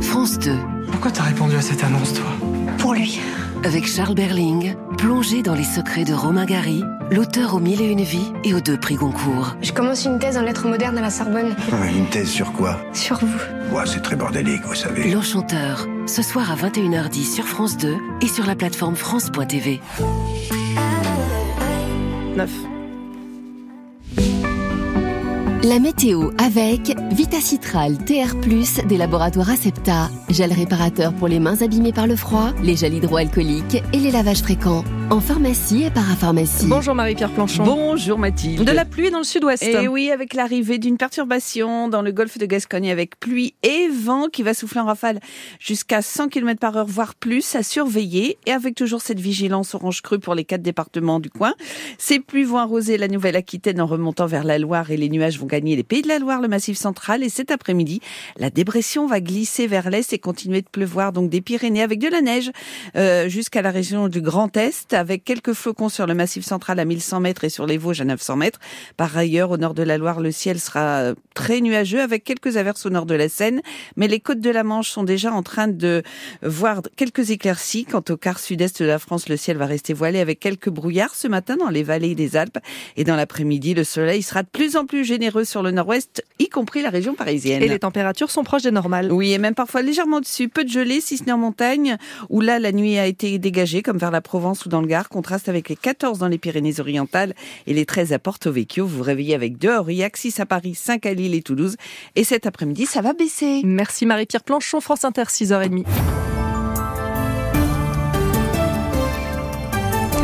France 2. Pourquoi t'as répondu à cette annonce, toi? Pour lui. Avec Charles Berling, plongé dans les secrets de Romain Gary, l'auteur aux mille et une vies et aux deux prix Goncourt. Je commence une thèse en lettres modernes à la Sorbonne. une thèse sur quoi? Sur vous. Ouais, c'est très bordélique, vous savez. L'Enchanteur, ce soir à 21h10 sur France 2 et sur la plateforme France.tv. 9. La météo avec Vitacitral TR+, des laboratoires Acepta. Gel réparateur pour les mains abîmées par le froid, les gels hydroalcooliques et les lavages fréquents. En pharmacie et parapharmacie. Bonjour Marie-Pierre Planchon. Bonjour Mathilde. De la pluie dans le sud-ouest. Et oui, avec l'arrivée d'une perturbation dans le golfe de Gascogne avec pluie et vent qui va souffler en rafale jusqu'à 100 km par heure, voire plus, à surveiller. Et avec toujours cette vigilance orange crue pour les quatre départements du coin. Ces pluies vont arroser la Nouvelle-Aquitaine en remontant vers la Loire et les nuages vont gagner les Pays de la Loire, le Massif central. Et cet après-midi, la dépression va glisser vers l'est et continuer de pleuvoir donc des Pyrénées avec de la neige euh, jusqu'à la région du Grand Est, avec quelques flocons sur le Massif central à 1100 mètres et sur les Vosges à 900 mètres. Par ailleurs, au nord de la Loire, le ciel sera très nuageux avec quelques averses au nord de la Seine, mais les côtes de la Manche sont déjà en train de voir quelques éclaircies. Quant au quart sud-est de la France, le ciel va rester voilé avec quelques brouillards ce matin dans les vallées des Alpes. Et dans l'après-midi, le soleil sera de plus en plus généreux sur le nord-ouest, y compris la région parisienne. Et les températures sont proches des normales. Oui, et même parfois légèrement dessus. Peu de gelée, si ce n'est en montagne, où là, la nuit a été dégagée, comme vers la Provence ou dans le Gard. Contraste avec les 14 dans les Pyrénées-Orientales et les 13 à Porto Vecchio. Vous vous réveillez avec 2 à Aurillac, 6 à Paris, 5 à Lille et Toulouse. Et cet après-midi, ça va baisser. Merci Marie-Pierre Planchon, France Inter, 6h30.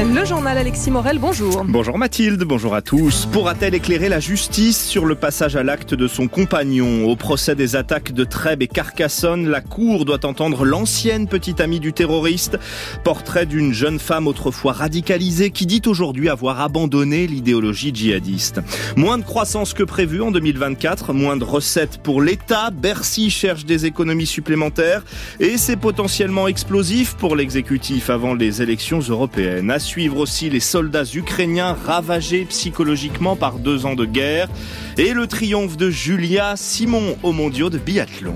Le journal Alexis Morel, bonjour. Bonjour Mathilde, bonjour à tous. Pourra-t-elle éclairer la justice sur le passage à l'acte de son compagnon Au procès des attaques de Trèbes et Carcassonne, la Cour doit entendre l'ancienne petite amie du terroriste. Portrait d'une jeune femme autrefois radicalisée qui dit aujourd'hui avoir abandonné l'idéologie djihadiste. Moins de croissance que prévu en 2024, moins de recettes pour l'État. Bercy cherche des économies supplémentaires et c'est potentiellement explosif pour l'exécutif avant les élections européennes suivre aussi les soldats ukrainiens ravagés psychologiquement par deux ans de guerre et le triomphe de Julia Simon au mondiaux de biathlon.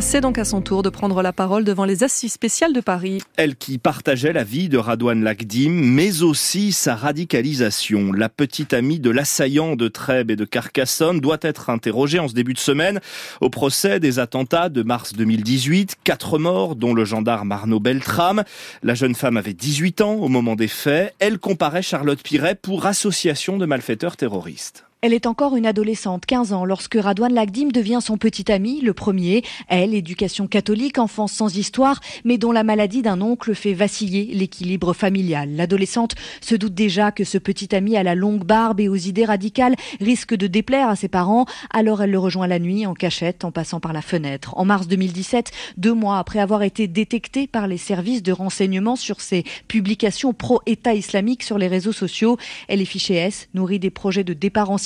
C'est donc à son tour de prendre la parole devant les assises spéciales de Paris. Elle qui partageait la vie de Radouane Lagdim, mais aussi sa radicalisation. La petite amie de l'assaillant de Trèbes et de Carcassonne doit être interrogée en ce début de semaine au procès des attentats de mars 2018. Quatre morts, dont le gendarme Arnaud Beltrame. La jeune femme avait 18 ans au moment des faits. Elle comparait Charlotte Piret pour association de malfaiteurs terroristes. Elle est encore une adolescente, 15 ans, lorsque Radouane Lagdim devient son petit ami, le premier. Elle, éducation catholique, enfance sans histoire, mais dont la maladie d'un oncle fait vaciller l'équilibre familial. L'adolescente se doute déjà que ce petit ami à la longue barbe et aux idées radicales risque de déplaire à ses parents, alors elle le rejoint la nuit en cachette en passant par la fenêtre. En mars 2017, deux mois après avoir été détectée par les services de renseignement sur ses publications pro-État islamique sur les réseaux sociaux, elle est fichée S, nourrie des projets de départ en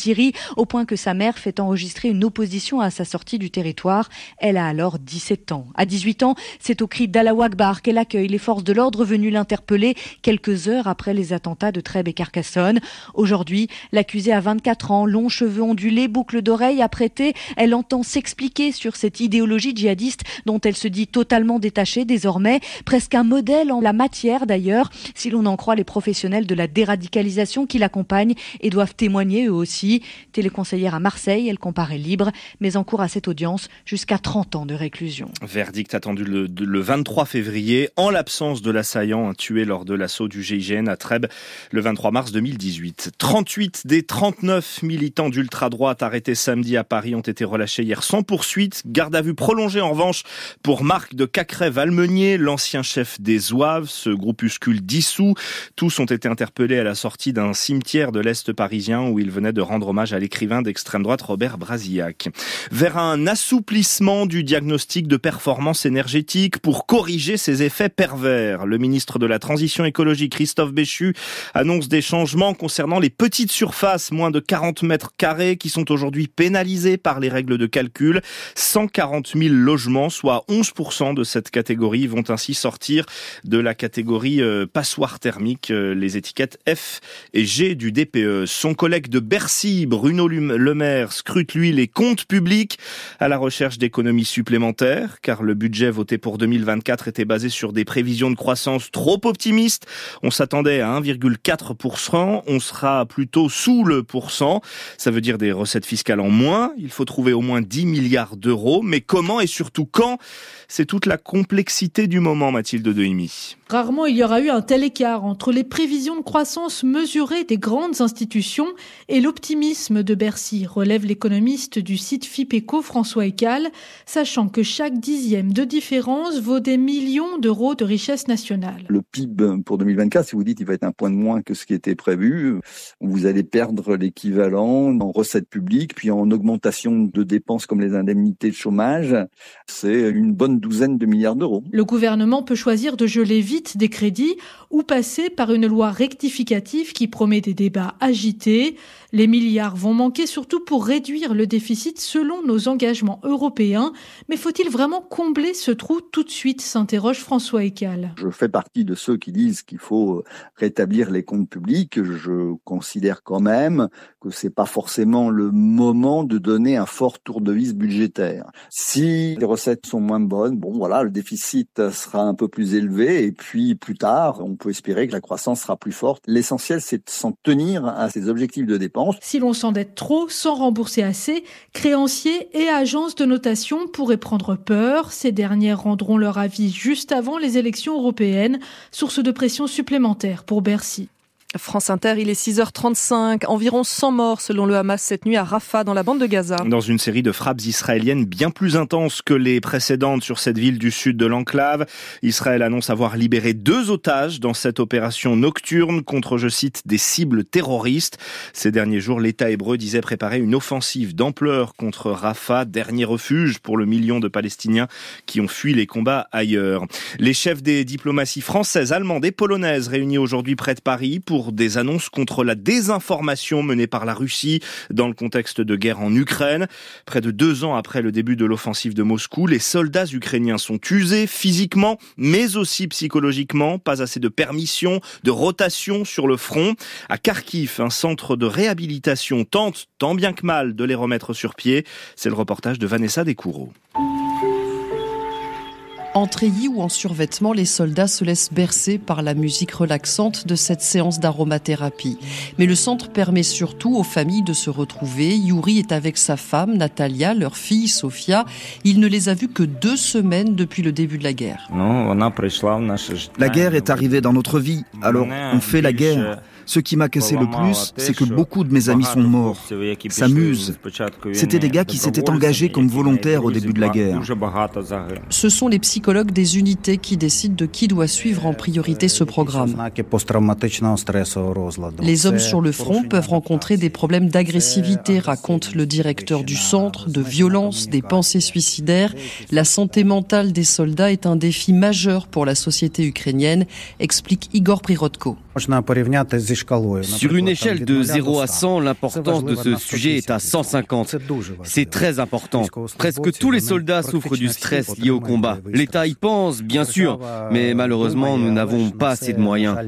au point que sa mère fait enregistrer une opposition à sa sortie du territoire. Elle a alors 17 ans. À 18 ans, c'est au cri d'Allah Akbar qu'elle accueille les forces de l'ordre venues l'interpeller quelques heures après les attentats de Trèbes et Carcassonne. Aujourd'hui, l'accusée a 24 ans, longs cheveux ondulés, boucles d'oreilles apprêtées. Elle entend s'expliquer sur cette idéologie djihadiste dont elle se dit totalement détachée désormais, presque un modèle en la matière d'ailleurs, si l'on en croit les professionnels de la déradicalisation qui l'accompagnent et doivent témoigner eux aussi. Téléconseillère à Marseille, elle comparait libre, mais en cours à cette audience jusqu'à 30 ans de réclusion. Verdict attendu le, le 23 février, en l'absence de l'assaillant tué lors de l'assaut du GIGN à Trèbes le 23 mars 2018. 38 des 39 militants d'ultra-droite arrêtés samedi à Paris ont été relâchés hier sans poursuite. Garde à vue prolongée en revanche pour Marc de Cacrève-Almenier, l'ancien chef des Zouaves, ce groupuscule dissous. Tous ont été interpellés à la sortie d'un cimetière de l'Est parisien où ils venaient de rendre hommage à l'écrivain d'extrême droite Robert Brasillac. Vers un assouplissement du diagnostic de performance énergétique pour corriger ses effets pervers. Le ministre de la Transition écologique Christophe Béchu annonce des changements concernant les petites surfaces, moins de 40 mètres carrés, qui sont aujourd'hui pénalisées par les règles de calcul. 140 000 logements, soit 11% de cette catégorie, vont ainsi sortir de la catégorie euh, passoire thermique, euh, les étiquettes F et G du DPE. Son collègue de Bercy Bruno Le Maire scrute lui les comptes publics à la recherche d'économies supplémentaires, car le budget voté pour 2024 était basé sur des prévisions de croissance trop optimistes. On s'attendait à 1,4%, on sera plutôt sous le pourcent. Ça veut dire des recettes fiscales en moins. Il faut trouver au moins 10 milliards d'euros. Mais comment et surtout quand? C'est toute la complexité du moment, Mathilde Dehimi. Rarement il y aura eu un tel écart entre les prévisions de croissance mesurées des grandes institutions et l'optimisme l'optimisme de Bercy, relève l'économiste du site FIPECO François Ecal, sachant que chaque dixième de différence vaut des millions d'euros de richesse nationale. Le PIB pour 2024, si vous dites qu'il va être un point de moins que ce qui était prévu, vous allez perdre l'équivalent en recettes publiques, puis en augmentation de dépenses comme les indemnités de chômage. C'est une bonne douzaine de milliards d'euros. Le gouvernement peut choisir de geler vite des crédits ou passer par une loi rectificative qui promet des débats agités. Les milliards vont manquer surtout pour réduire le déficit selon nos engagements européens. Mais faut-il vraiment combler ce trou tout de suite s'interroge François Ecal. Je fais partie de ceux qui disent qu'il faut rétablir les comptes publics. Je considère quand même que c'est pas forcément le moment de donner un fort tour de vis budgétaire. Si les recettes sont moins bonnes, bon voilà, le déficit sera un peu plus élevé et puis plus tard, on peut espérer que la croissance sera plus forte. L'essentiel, c'est de s'en tenir à ces objectifs de dépenses. Si l'on s'endette trop sans rembourser assez, créanciers et agences de notation pourraient prendre peur. Ces dernières rendront leur avis juste avant les élections européennes, source de pression supplémentaire pour Bercy. France Inter, il est 6h35. Environ 100 morts selon le Hamas cette nuit à Rafah, dans la bande de Gaza. Dans une série de frappes israéliennes bien plus intenses que les précédentes sur cette ville du sud de l'enclave. Israël annonce avoir libéré deux otages dans cette opération nocturne contre, je cite, des cibles terroristes. Ces derniers jours, l'État hébreu disait préparer une offensive d'ampleur contre Rafah, dernier refuge pour le million de Palestiniens qui ont fui les combats ailleurs. Les chefs des diplomaties françaises, allemandes et polonaises réunis aujourd'hui près de Paris pour des annonces contre la désinformation menée par la Russie dans le contexte de guerre en Ukraine. Près de deux ans après le début de l'offensive de Moscou, les soldats ukrainiens sont usés physiquement, mais aussi psychologiquement. Pas assez de permission, de rotation sur le front. À Kharkiv, un centre de réhabilitation tente, tant bien que mal, de les remettre sur pied. C'est le reportage de Vanessa Descoureaux. En treillis ou en survêtement, les soldats se laissent bercer par la musique relaxante de cette séance d'aromathérapie. Mais le centre permet surtout aux familles de se retrouver. Yuri est avec sa femme, Natalia, leur fille, Sofia. Il ne les a vus que deux semaines depuis le début de la guerre. La guerre est arrivée dans notre vie, alors on fait la guerre. Ce qui m'a cassé le plus, c'est que beaucoup de mes amis sont morts. S'amusent. C'était des gars qui s'étaient engagés comme volontaires au début de la guerre. Ce sont les psychologues des unités qui décident de qui doit suivre en priorité ce programme. Les hommes sur le front peuvent rencontrer des problèmes d'agressivité, raconte le directeur du centre, de violence, des pensées suicidaires. La santé mentale des soldats est un défi majeur pour la société ukrainienne, explique Igor Prirodko. Sur une échelle de 0 à 100, l'importance de ce sujet est à 150. C'est très important. Presque tous les soldats souffrent du stress lié au combat. L'État y pense, bien sûr, mais malheureusement, nous n'avons pas assez de moyens.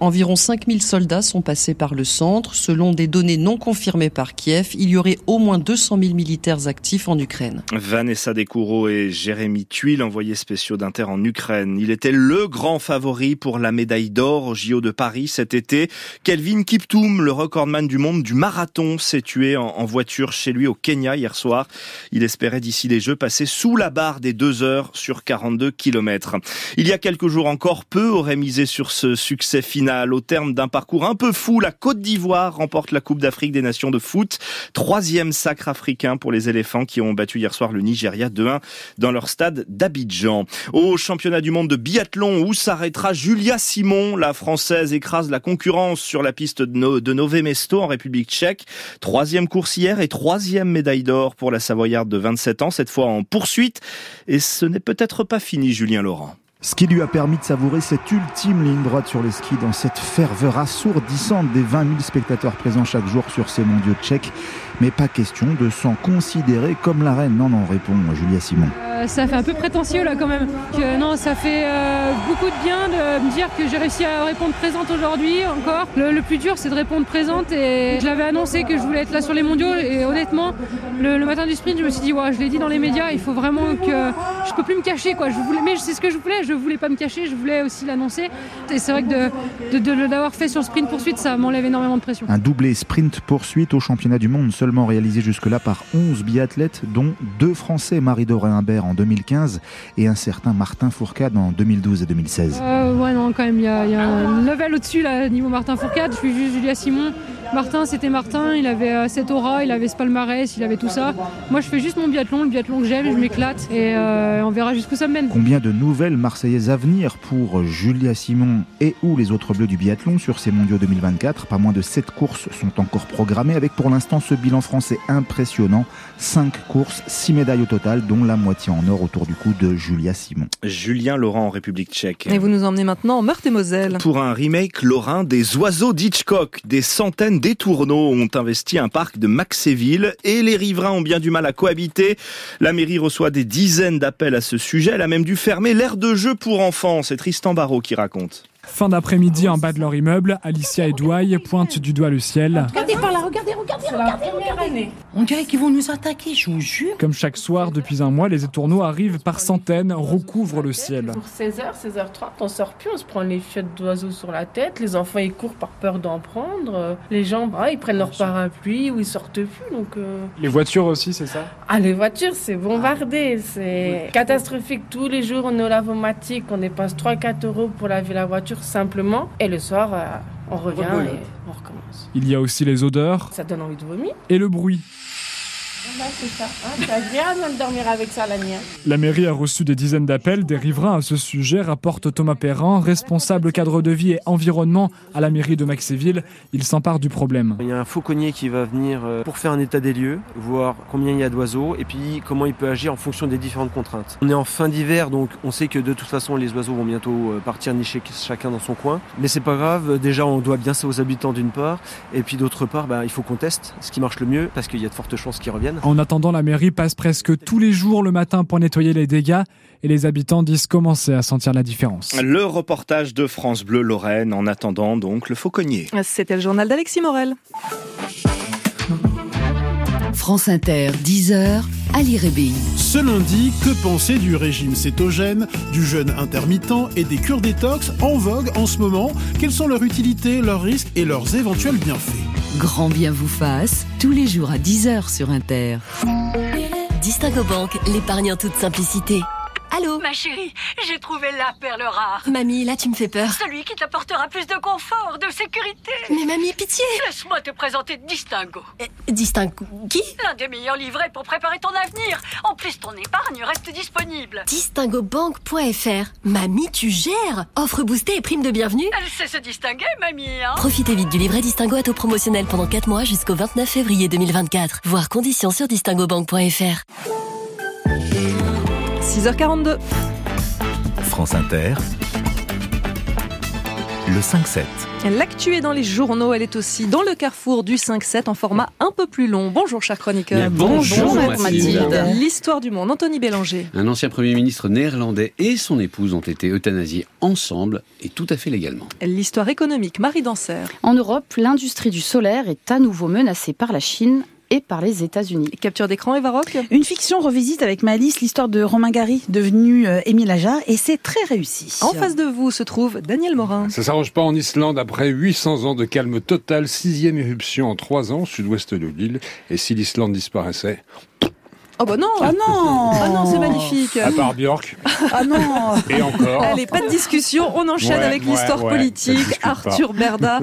Environ 5000 soldats sont passés par le centre. Selon des données non confirmées par Kiev, il y aurait au moins 200 000 militaires actifs en Ukraine. Vanessa Descoureaux et Jérémy Tuile, envoyés spéciaux d'Inter en Ukraine. Il était le grand favori pour la médaille d'or au JO de Paris cet été. Kelvin Kiptoum, le recordman du monde du marathon, s'est tué en, voiture chez lui au Kenya hier soir. Il espérait d'ici les Jeux passer sous la barre des deux heures sur 42 kilomètres. Il y a quelques jours encore, peu auraient misé sur ce succès final. Au terme d'un parcours un peu fou, la Côte d'Ivoire remporte la Coupe d'Afrique des Nations de foot. Troisième sacre africain pour les éléphants qui ont battu hier soir le Nigeria 2-1 dans leur stade d'Abidjan. Au championnat du monde de biathlon où s'arrêtera Julia Simon, la française écrase la concurrence sur la piste de Nové Mesto en République tchèque. Troisième course et troisième médaille d'or pour la Savoyarde de 27 ans, cette fois en poursuite. Et ce n'est peut-être pas fini, Julien Laurent. Ce qui lui a permis de savourer cette ultime ligne droite sur les skis dans cette ferveur assourdissante des 20 000 spectateurs présents chaque jour sur ces mondiaux tchèques. Mais pas question de s'en considérer comme la reine. Non, non, répond Julia Simon. Euh, ça fait un peu prétentieux là quand même. Que, non, ça fait euh, beaucoup de bien de me dire que j'ai réussi à répondre présente aujourd'hui encore. Le, plus dur c'est de répondre présente et je l'avais annoncé que je voulais être là sur les mondiaux et honnêtement le, matin du sprint je me suis dit ouais, je l'ai dit dans les médias, il faut vraiment que je peux plus me cacher quoi. Je voulais, mais c'est ce que je voulais, je voulais pas me cacher, je voulais aussi l'annoncer. Et c'est vrai que de, de, d'avoir fait sur sprint poursuite ça m'enlève énormément de pression. Un doublé sprint poursuite au championnat du monde seulement réalisé jusque-là par 11 biathlètes dont deux Français, Marie-Doré Imbert en 2015 et un certain Martin Fourcade en 2012 et 2016. Euh, ouais, non, quand même, il y, a un level au-dessus, là, niveau Martin Fourcade. Je suis juste Julia Simon. Martin, c'était Martin, il avait euh, cette aura, il avait ce palmarès, il avait tout ça. Moi, je fais juste mon biathlon, le biathlon que j'aime, je m'éclate et euh, on verra jusqu'où ça me mène. Combien de nouvelles Marseillaises à venir pour Julia Simon et ou les autres bleus du biathlon sur ces mondiaux 2024 Pas moins de 7 courses sont encore programmées avec pour l'instant ce bilan français impressionnant. 5 courses, 6 médailles au total, dont la moitié en or autour du cou de Julia Simon. Julien Laurent en République tchèque. Et vous nous emmenez maintenant en Meurthe-et-Moselle. Pour un remake lorrain des oiseaux d'Hitchcock, des centaines d'étourneaux ont investi un parc de Maxéville et les riverains ont bien du mal à cohabiter. La mairie reçoit des dizaines d'appels à ce sujet. Elle a même dû fermer l'aire de jeu pour enfants. C'est Tristan Barrault qui raconte. Fin d'après-midi en bas de leur immeuble, Alicia et Douai pointent du doigt le ciel. Regardez par là, regardez, regardez, regardez, On dirait qu'ils vont nous attaquer, je vous jure. Comme chaque soir depuis un mois, les étourneaux arrivent par centaines, recouvrent le ciel. Pour 16h, 16h30, on sort plus, on se prend les fiottes d'oiseaux sur la tête, les enfants ils courent par peur d'en prendre, les gens ah, ils prennent leur parapluie ou ils sortent plus. Donc, euh... Les voitures aussi, c'est ça? Ah, les voitures, c'est bombardé, c'est catastrophique. Tous les jours, on est au lavomatique, on dépense 3-4 euros pour laver la voiture simplement. Et le soir, euh, on revient et on recommence. Il y a aussi les odeurs. Ça donne envie de vomir. Et le bruit. Bah, c'est ça. Hein, c'est agréable de dormir avec ça la nuit. La mairie a reçu des dizaines d'appels des riverains à ce sujet, rapporte Thomas Perrin, responsable cadre de vie et environnement à la mairie de Maxéville. Il s'empare du problème. Il y a un fauconnier qui va venir euh, pour faire un état des lieux, voir combien il y a d'oiseaux et puis comment il peut agir en fonction des différentes contraintes. On est en fin d'hiver, donc on sait que de toute façon les oiseaux vont bientôt euh, partir nicher chacun dans son coin. Mais c'est pas grave, déjà on doit bien ça aux habitants d'une part, et puis d'autre part, bah, il faut qu'on teste ce qui marche le mieux parce qu'il y a de fortes chances qu'ils reviennent. En attendant, la mairie passe presque tous les jours le matin pour nettoyer les dégâts et les habitants disent commencer à sentir la différence. Le reportage de France Bleu Lorraine en attendant donc le fauconnier. C'était le journal d'Alexis Morel. France Inter, 10h, Ali Rébéi. Ce lundi, que penser du régime cétogène, du jeûne intermittent et des cures détox en vogue en ce moment? Quelles sont leurs utilités, leurs risques et leurs éventuels bienfaits? Grand bien vous fasse, tous les jours à 10h sur Inter. Distingo Banque, l'épargne en toute simplicité. Allô Ma chérie, j'ai trouvé la perle rare. Mamie, là tu me fais peur. Celui qui t'apportera plus de confort, de sécurité. Mais mamie, pitié Laisse-moi te présenter Distingo. Euh, Distingo qui L'un des meilleurs livrets pour préparer ton avenir. En plus, ton épargne reste disponible. Distingobank.fr Mamie, tu gères Offre boostée et prime de bienvenue Elle sait se distinguer, mamie, hein Profitez vite du livret Distingo à taux promotionnel pendant 4 mois jusqu'au 29 février 2024. Voir conditions sur distingobank.fr 6h42. France Inter, le 5-7. L'actu est dans les journaux, elle est aussi dans le carrefour du 5-7 en format un peu plus long. Bonjour cher chroniqueur. bonjour, Mathilde. L'histoire du monde, Anthony Bélanger. Un ancien Premier ministre néerlandais et son épouse ont été euthanasiés ensemble et tout à fait légalement. L'histoire économique, Marie Danser. En Europe, l'industrie du solaire est à nouveau menacée par la Chine et par les États-Unis. Capture d'écran, Eva Rock Une fiction revisite avec Malice l'histoire de Romain Gary, devenu euh, Émile Ajar, et c'est très réussi. En face de vous se trouve Daniel Morin. Ça s'arrange pas en Islande après 800 ans de calme total, sixième éruption en trois ans, sud-ouest de l'île. Et si l'Islande disparaissait, Oh bah non Ah non Ah non, c'est magnifique À part Björk. Ah non Et encore Allez, pas de discussion, on enchaîne Ouais, avec ouais, l'histoire ouais, politique. Arthur pas. Berda.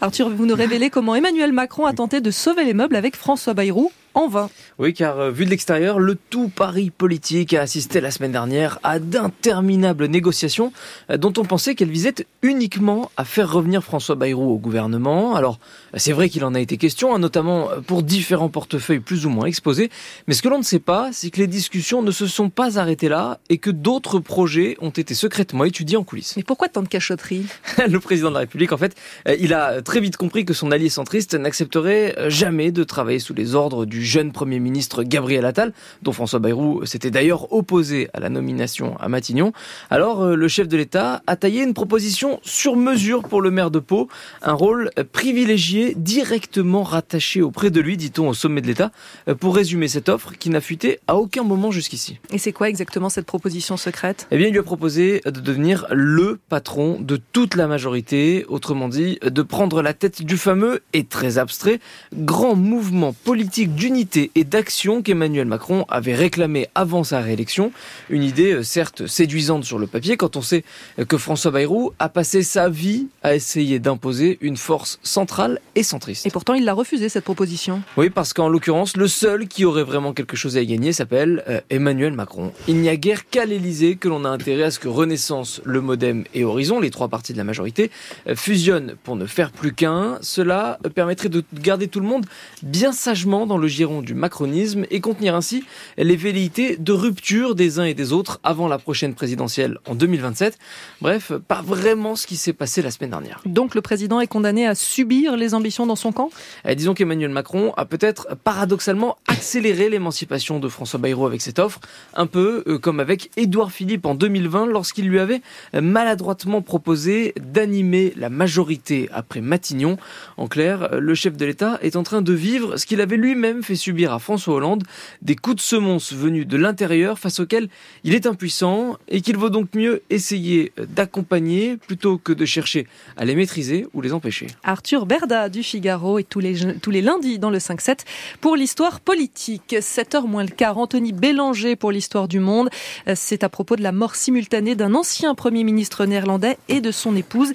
Arthur, vous nous révélez comment Emmanuel Macron a tenté de sauver les meubles avec François Bayrou en vain. Oui, car euh, vu de l'extérieur, le tout Paris politique a assisté la semaine dernière à d'interminables négociations euh, dont on pensait qu'elles visaient uniquement à faire revenir François Bayrou au gouvernement. Alors, c'est vrai qu'il en a été question, hein, notamment pour différents portefeuilles plus ou moins exposés, mais ce que l'on ne sait pas, c'est que les discussions ne se sont pas arrêtées là et que d'autres projets ont été secrètement étudiés en coulisses. Mais pourquoi tant de cachotterie Le président de la République, en fait, euh, il a très vite compris que son allié centriste n'accepterait euh, jamais de travailler sous les ordres du jeune Premier ministre Gabriel Attal, dont François Bayrou s'était d'ailleurs opposé à la nomination à Matignon. Alors, euh, le chef de l'État a taillé une proposition sur mesure pour le maire de Pau, un rôle privilégié directement rattaché auprès de lui, dit-on au sommet de l'État, euh, pour résumer cette offre qui n'a fuité à aucun moment jusqu'ici. Et c'est quoi exactement cette proposition secrète? Eh bien, il lui a proposé de devenir le patron de toute la majorité, autrement dit, de prendre la tête du fameux et très abstrait grand mouvement politique du d'unité et d'action qu'Emmanuel Macron avait réclamé avant sa réélection. Une idée euh, certes séduisante sur le papier quand on sait que François Bayrou a passé sa vie à essayer d'imposer une force centrale et centriste. Et pourtant, il l'a refusé cette proposition. Oui, parce qu'en l'occurrence, le seul qui aurait vraiment quelque chose à y gagner s'appelle euh, Emmanuel Macron. Il n'y a guère qu'à l'Élysée que l'on a intérêt à ce que Renaissance, le Modem et Horizon, les trois partis de la majorité, euh, fusionnent pour ne faire plus qu'un. Cela permettrait de garder tout le monde bien sagement dans le giron du macronisme et contenir ainsi les velléités de rupture des uns et des autres avant la prochaine présidentielle en 2027. Bref, pas vraiment ce qui s'est passé la semaine dernière. Donc le président est condamné à subir les ambitions dans son camp? Eh, Disons qu'Emmanuel Macron a peut-être paradoxalement accéléré l'émancipation de François Bayrou avec cette offre, un peu euh, comme avec Édouard Philippe en 2020 lorsqu'il lui avait maladroitement proposé d'animer la majorité après Matignon. En clair, le chef de l'État est en train de vivre ce qu'il avait lui-même fait subir à François Hollande, des coups de semonce venus de l'intérieur face auxquels il est impuissant et qu'il vaut donc mieux essayer d'accompagner plutôt que de chercher à les maîtriser ou les empêcher. Arthur Berda du Figaro et tous les, tous les lundis dans le 5-7 pour l'histoire politique. 7h moins le quart, Anthony Bélanger pour l'histoire du monde. C'est à propos de la mort simultanée d'un ancien Premier ministre néerlandais et de son épouse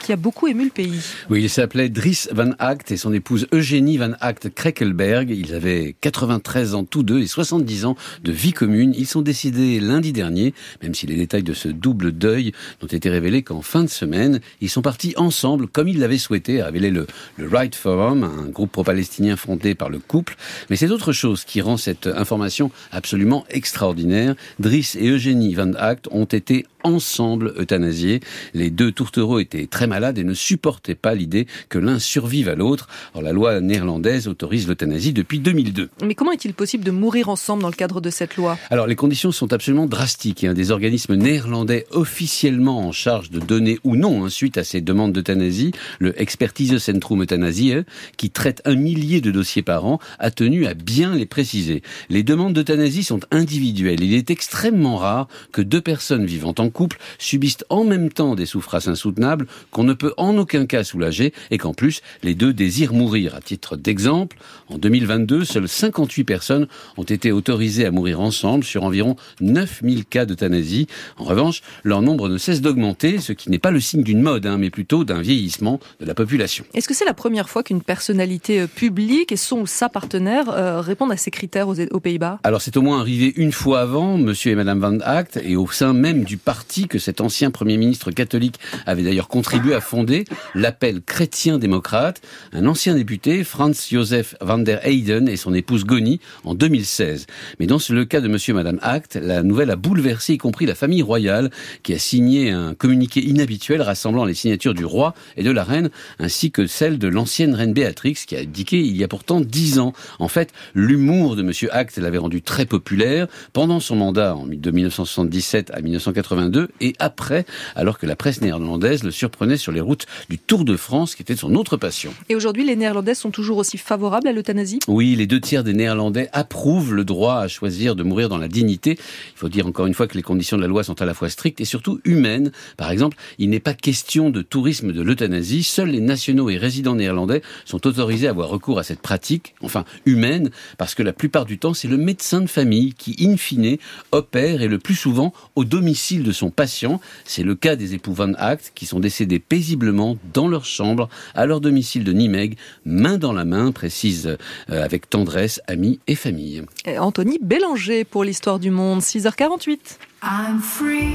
qui a beaucoup ému le pays. Oui, il s'appelait Dries Van Act et son épouse Eugénie Van Act Krekelberg. Ils avaient 93 ans tous deux et 70 ans de vie commune. Ils sont décidés lundi dernier, même si les détails de ce double deuil n'ont été révélés qu'en fin de semaine. Ils sont partis ensemble, comme ils l'avaient souhaité, a révélé le, Right Forum, un groupe pro-palestinien fondé par le couple. Mais c'est autre chose qui rend cette information absolument extraordinaire. Driss et Eugénie Van Act ont été ensemble euthanasiés. Les deux tourtereaux étaient très malades et ne supportaient pas l'idée que l'un survive à l'autre. Alors la loi néerlandaise autorise l'euthanasie depuis 2002. Mais comment est-il possible de mourir ensemble dans le cadre de cette loi? Alors les conditions sont absolument drastiques. a Des organismes néerlandais officiellement en charge de donner ou non, hein, suite à ces demandes d'euthanasie, le Expertisecentrum Euthanasie, qui traite un millier de dossiers par an, a tenu à bien les préciser. Les demandes d'euthanasie sont individuelles. Il est extrêmement rare que deux personnes vivant en couple subissent en même temps des souffrances insoutenables qu'on ne peut en aucun cas soulager et qu'en plus les deux désirent mourir. À titre d'exemple, en 2022, seules 58 personnes ont été autorisées à mourir ensemble sur environ 9000 cas d'euthanasie. En revanche, leur nombre ne cesse d'augmenter, ce qui n'est pas le signe d'une mode, hein, mais plutôt d'un vieillissement de la population. Est-ce que c'est la première fois qu'une personnalité euh, publique et son ou sa partenaire euh, répondent à ces critères aux, aux Pays-Bas? Alors c'est au moins arrivé une fois avant, monsieur et madame Van Act, et au sein même du parti que cet ancien Premier ministre catholique avait d'ailleurs contribué à fonder, l'appel chrétien-démocrate, un ancien député, Franz Josef van der Heyden et son épouse Goni, en 2016. Mais dans le cas de monsieur et madame Act, la nouvelle a bouleversé y compris la famille royale, qui a signé un communiqué inhabituel rassemblant les signatures du roi et de la reine, ainsi que celle de l'ancienne reine Béatrix, qui a abdiqué il y a pourtant dix ans. En fait, l'humour de monsieur Act l'avait rendu très populaire pendant son mandat en de 1977 à 1982 et après, alors que la presse néerlandaise le surprenait sur les routes du Tour de France, qui était son autre passion. Et aujourd'hui, les Néerlandais sont toujours aussi favorables à l'euthanasie? Oui, les deux tiers des Néerlandais approuvent le droit à choisir de mourir dans la dignité. Il faut dire encore une fois que les conditions de la loi sont à la fois strictes et surtout humaines. Par exemple, il n'est pas question de tourisme de l'euthanasie. Seuls les nationaux et résidents néerlandais sont autorisés à avoir recours à cette pratique, enfin humaine, parce que la plupart du temps, c'est le médecin de famille qui, in fine, opère et le plus souvent au domicile de son patients. C'est le cas des époux Van Act qui sont décédés paisiblement dans leur chambre à leur domicile de Nimeg, main dans la main, précise euh, avec tendresse amis et famille. Anthony Bélanger pour l'histoire du monde, 6h48.